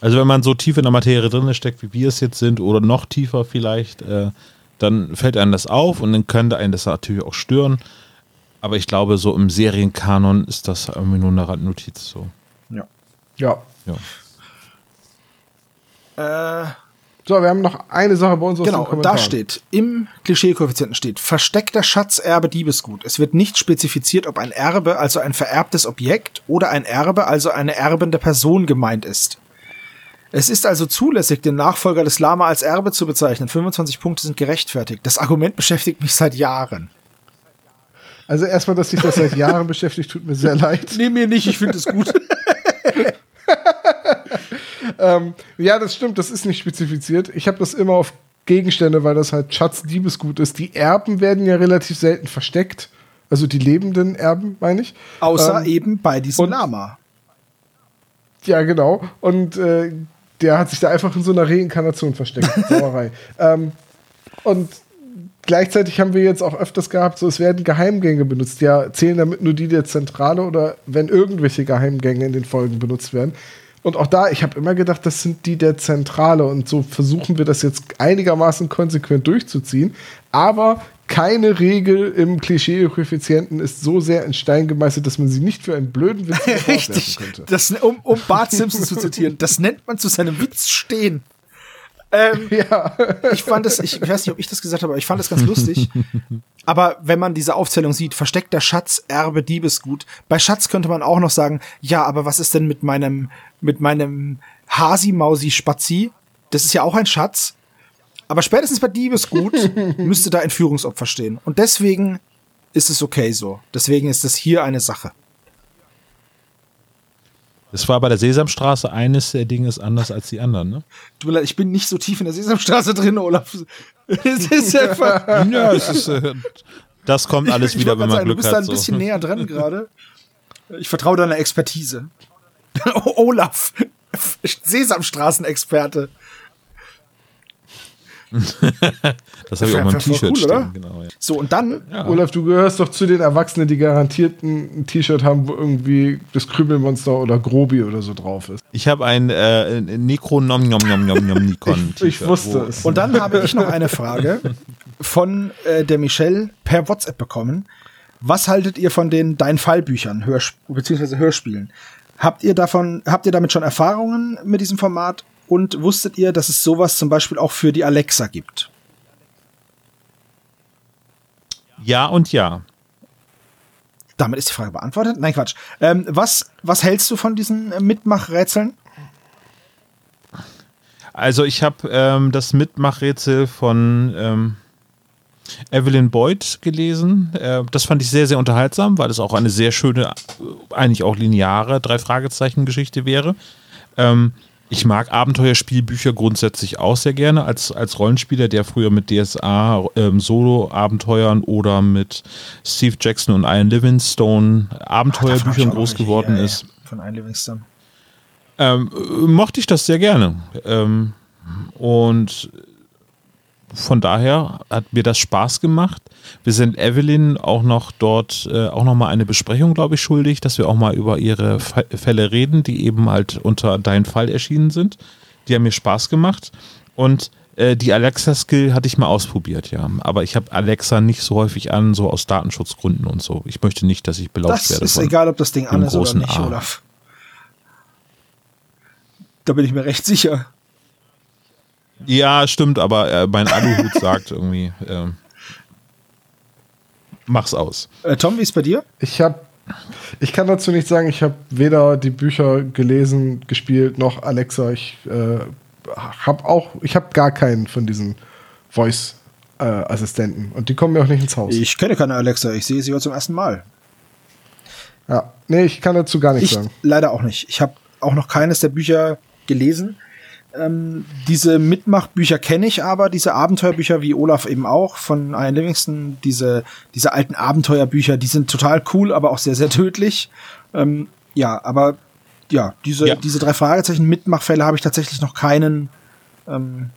Also wenn man so tief in der Materie drin steckt, wie wir es jetzt sind, oder noch tiefer vielleicht, äh, dann fällt einem das auf und dann könnte einen das natürlich auch stören. Aber ich glaube, so im Serienkanon ist das irgendwie nur eine Randnotiz. So. Ja. Ja. Ja. Äh, So, wir haben noch eine Sache bei uns Genau, und da steht, im Klischee-Koeffizienten steht, versteckter Schatz, Erbe, Diebesgut. Es wird nicht spezifiziert, ob ein Erbe, also ein vererbtes Objekt, oder ein Erbe, also eine erbende Person gemeint ist. Es ist also zulässig, den Nachfolger des Lama als Erbe zu bezeichnen. 25 Punkte sind gerechtfertigt. Das Argument beschäftigt mich seit Jahren. Also erstmal, dass sich das seit Jahren beschäftigt, tut mir sehr leid. Nee, mir nicht, ich finde es gut. Ähm, ja, das stimmt, das ist nicht spezifiziert. Ich habe das immer auf Gegenstände, weil das halt Schatz Diebesgut ist. Die Erben werden ja relativ selten versteckt. Also die lebenden Erben, meine ich. Außer Ähm, eben bei diesem und- Lama. Ja, genau. Und äh, der hat sich da einfach in so einer Reinkarnation versteckt. Sauerei. ähm, und gleichzeitig haben wir jetzt auch öfters gehabt, so es werden Geheimgänge benutzt. Ja, zählen damit nur die der Zentrale oder wenn irgendwelche Geheimgänge in den Folgen benutzt werden. Und auch da, ich habe immer gedacht, das sind die der Zentrale und so versuchen wir das jetzt einigermaßen konsequent durchzuziehen. Aber keine Regel im Klischee-Koeffizienten ist so sehr in Stein gemeißelt, dass man sie nicht für einen blöden Witz Richtig. könnte. Das, um, um Bart Simpson zu zitieren, das nennt man zu seinem Witz stehen. Ähm, Ja. ich fand das, ich, weiß nicht, ob ich das gesagt habe, aber ich fand das ganz lustig. Aber wenn man diese Aufzählung sieht, versteckter Schatz, Erbe, Diebesgut. Bei Schatz könnte man auch noch sagen, ja, aber was ist denn mit meinem, mit meinem Hasi Mausi Spazi. Das ist ja auch ein Schatz. Aber spätestens bei Diebesgut müsste da Entführungsopfer stehen. Und deswegen ist es okay so. Deswegen ist es hier eine Sache. Das war bei der Sesamstraße eines der Dinge ist anders als die anderen, ne? Tut mir leid, ich bin nicht so tief in der Sesamstraße drin, Olaf. Es ist einfach. Ja, es ist, äh, das kommt alles Ich wieder, wollte wenn man sagen, Glück Du bist da hat. ein So. bisschen näher dran gerade. Ich vertraue deiner Expertise. Olaf, Sesamstraßenexperte. Das habe ich auch mal voll T-Shirt cool, stehen. oder? Genau, ja. So, und dann Olaf, du gehörst doch zu den Erwachsenen, die garantiert ein, ein T-Shirt haben, wo irgendwie das Krümelmonster oder Grobi oder so drauf ist. Ich habe ein äh, Necro Nom Nom Nom Nom Nom Nikon. Ich, ich wusste es. Und dann habe ich noch eine Frage von äh, der Michelle per WhatsApp bekommen. Was haltet ihr von den Dein Fallbüchern, Hörsp beziehungsweise Hörspielen? Habt ihr davon, habt ihr damit schon Erfahrungen mit diesem Format? Und wusstet ihr, dass es sowas zum Beispiel auch für die Alexa gibt? Ja und ja. Damit ist die Frage beantwortet. Nein, Quatsch. Ähm, was, was hältst du von diesen äh, Mitmachrätseln? Also ich habe ähm, das Mitmachrätsel von ähm, Evelyn Boyd gelesen. Äh, das fand ich sehr, sehr unterhaltsam, weil es auch eine sehr schöne, äh, eigentlich auch lineare Drei-Fragezeichen-Geschichte wäre. Ähm, ich mag Abenteuerspielbücher grundsätzlich auch sehr gerne als, als Rollenspieler, der früher mit DSA ähm, Solo-Abenteuern oder mit Steve Jackson und Ian Livingstone Abenteuerbüchern groß geworden ist. Von Ian Livingstone. Ähm, äh, mochte ich das sehr gerne. Ähm, und von daher hat mir das Spaß gemacht. Wir sind Evelyn auch noch dort, äh, auch noch mal eine Besprechung, glaube ich, schuldig, dass wir auch mal über ihre Fälle reden, die eben halt unter Dein Fall erschienen sind. Die haben mir Spaß gemacht. Und äh, die Alexa-Skill hatte ich mal ausprobiert, ja. Aber ich habe Alexa nicht so häufig an, so aus Datenschutzgründen und so. Ich möchte nicht, dass ich belauscht Das werde. ist von- egal, ob das Ding an ist oder nicht, A. Olaf. Da bin ich mir recht sicher. Ja, stimmt, aber äh, mein Aluhut sagt irgendwie, ähm, mach's aus. Äh, Tom, wie ist bei dir? Ich habe, ich kann dazu nicht sagen, ich habe weder die Bücher gelesen, gespielt, noch Alexa. Ich äh, habe auch, ich habe gar keinen von diesen Voice-Assistenten und die kommen mir auch nicht ins Haus. Ich kenne keine Alexa, ich sehe sie heute zum ersten Mal. ja, nee, ich kann dazu gar nichts Ich sagen. leider auch nicht. Ich habe auch noch keines der Bücher gelesen. Ähm, diese Mitmachbücher kenne ich aber, diese Abenteuerbücher wie Olaf eben auch von Ian Livingston, diese, diese alten Abenteuerbücher, die sind total cool, aber auch sehr, sehr tödlich. Ähm, ja, aber ja, diese, Ja. diese drei Fragezeichen Mitmachfälle habe ich tatsächlich noch keinen ähm,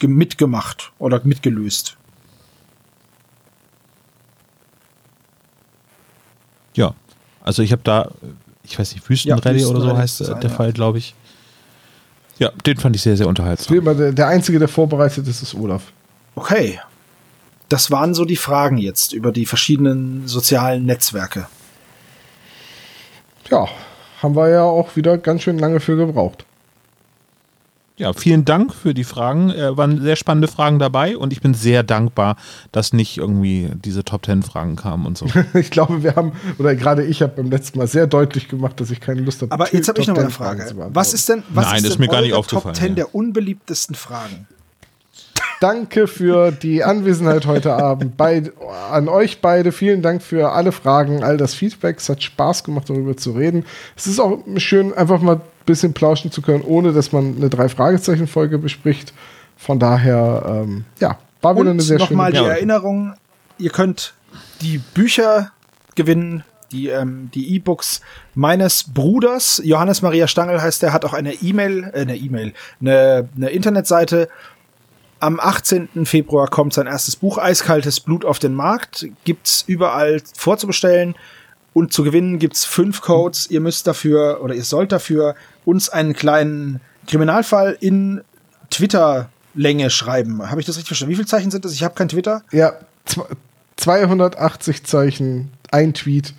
ge- mitgemacht oder mitgelöst. Ja, also ich habe da, ich weiß nicht, Wüstenrallye Ja, oder so heißt der eine, Fall, glaube ich. Ja, den fand ich sehr, sehr unterhaltsam. der Einzige, der vorbereitet ist, ist Olaf. Okay. Das waren so die Fragen jetzt über die verschiedenen sozialen Netzwerke. Ja, haben wir ja auch wieder ganz schön lange für gebraucht. Ja, vielen Dank für die Fragen. Äh, waren sehr spannende Fragen dabei und ich bin sehr dankbar, dass nicht irgendwie diese Top Ten Fragen kamen und so. Ich glaube, wir haben, oder gerade ich habe beim letzten Mal sehr deutlich gemacht, dass ich keine Lust habe. Aber jetzt habe ich noch mal eine Top 10 Fragen Frage. Was ist denn, was Nein, ist ist denn mir gar nicht aufgefallen, Top 10 ja. der unbeliebtesten Fragen? Danke für die Anwesenheit heute Abend. Bei, an euch beide vielen Dank für alle Fragen, all das Feedback. Es hat Spaß gemacht, darüber zu reden. Es ist auch schön, einfach mal bisschen plauschen zu können, ohne dass man eine Drei-Fragezeichen-Folge bespricht. Von daher, ähm, ja, war wieder eine sehr schöne nochmal die. Erinnerung, ihr könnt die Bücher gewinnen, die ähm, die E-Books meines Bruders, Johannes Maria Stangl heißt der, hat auch eine E-Mail, äh, eine E-Mail, eine, eine Internetseite. Am 18. Februar kommt sein erstes Buch Eiskaltes Blut auf den Markt. Gibt's überall vorzubestellen. Und zu gewinnen gibt's fünf Codes. Ihr müsst dafür oder ihr sollt dafür uns einen kleinen Kriminalfall in Twitter-Länge schreiben. Habe ich das richtig verstanden? Wie viele Zeichen sind das? Ich habe kein Twitter. Ja, zw- 280 Zeichen, ein Tweet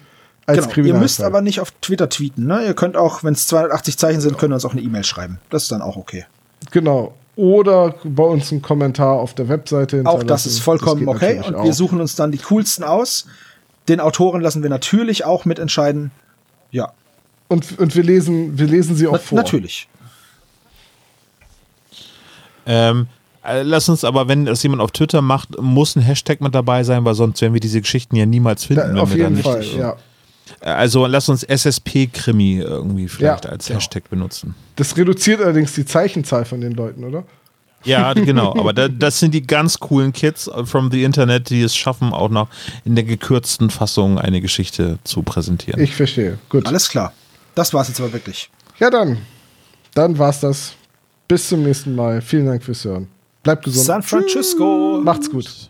als Genau. Ihr müsst aber nicht auf Twitter tweeten. Ne? Ihr könnt auch, wenn es 280 Zeichen sind, könnt ihr uns auch eine E-Mail schreiben. Das ist dann auch okay. Genau. Oder bei uns einen Kommentar auf der Webseite Auch das ist vollkommen geht okay. Und wir auch. suchen uns dann die coolsten aus. Den Autoren lassen wir natürlich auch mitentscheiden. Ja, Und, und wir lesen, wir lesen sie auch na, vor. natürlich. Ähm, äh, lass uns aber, wenn das jemand auf Twitter macht, muss ein Hashtag mit dabei sein, weil sonst werden wir diese Geschichten ja niemals finden. Da, wenn auf wir jeden Fall, nicht, ja. Äh, Also lass uns SSP-Krimi irgendwie vielleicht Ja. als Hashtag benutzen. Das reduziert allerdings die Zeichenzahl von den Leuten, oder? Ja, genau. Aber da, das sind die ganz coolen Kids from the Internet, die es schaffen, auch noch in der gekürzten Fassung eine Geschichte zu präsentieren. Ich verstehe. Gut. Alles klar. Das war's jetzt aber wirklich. Ja, dann. Dann war's das. Bis zum nächsten Mal. Vielen Dank fürs Hören. Bleibt gesund. San Francisco. Macht's gut.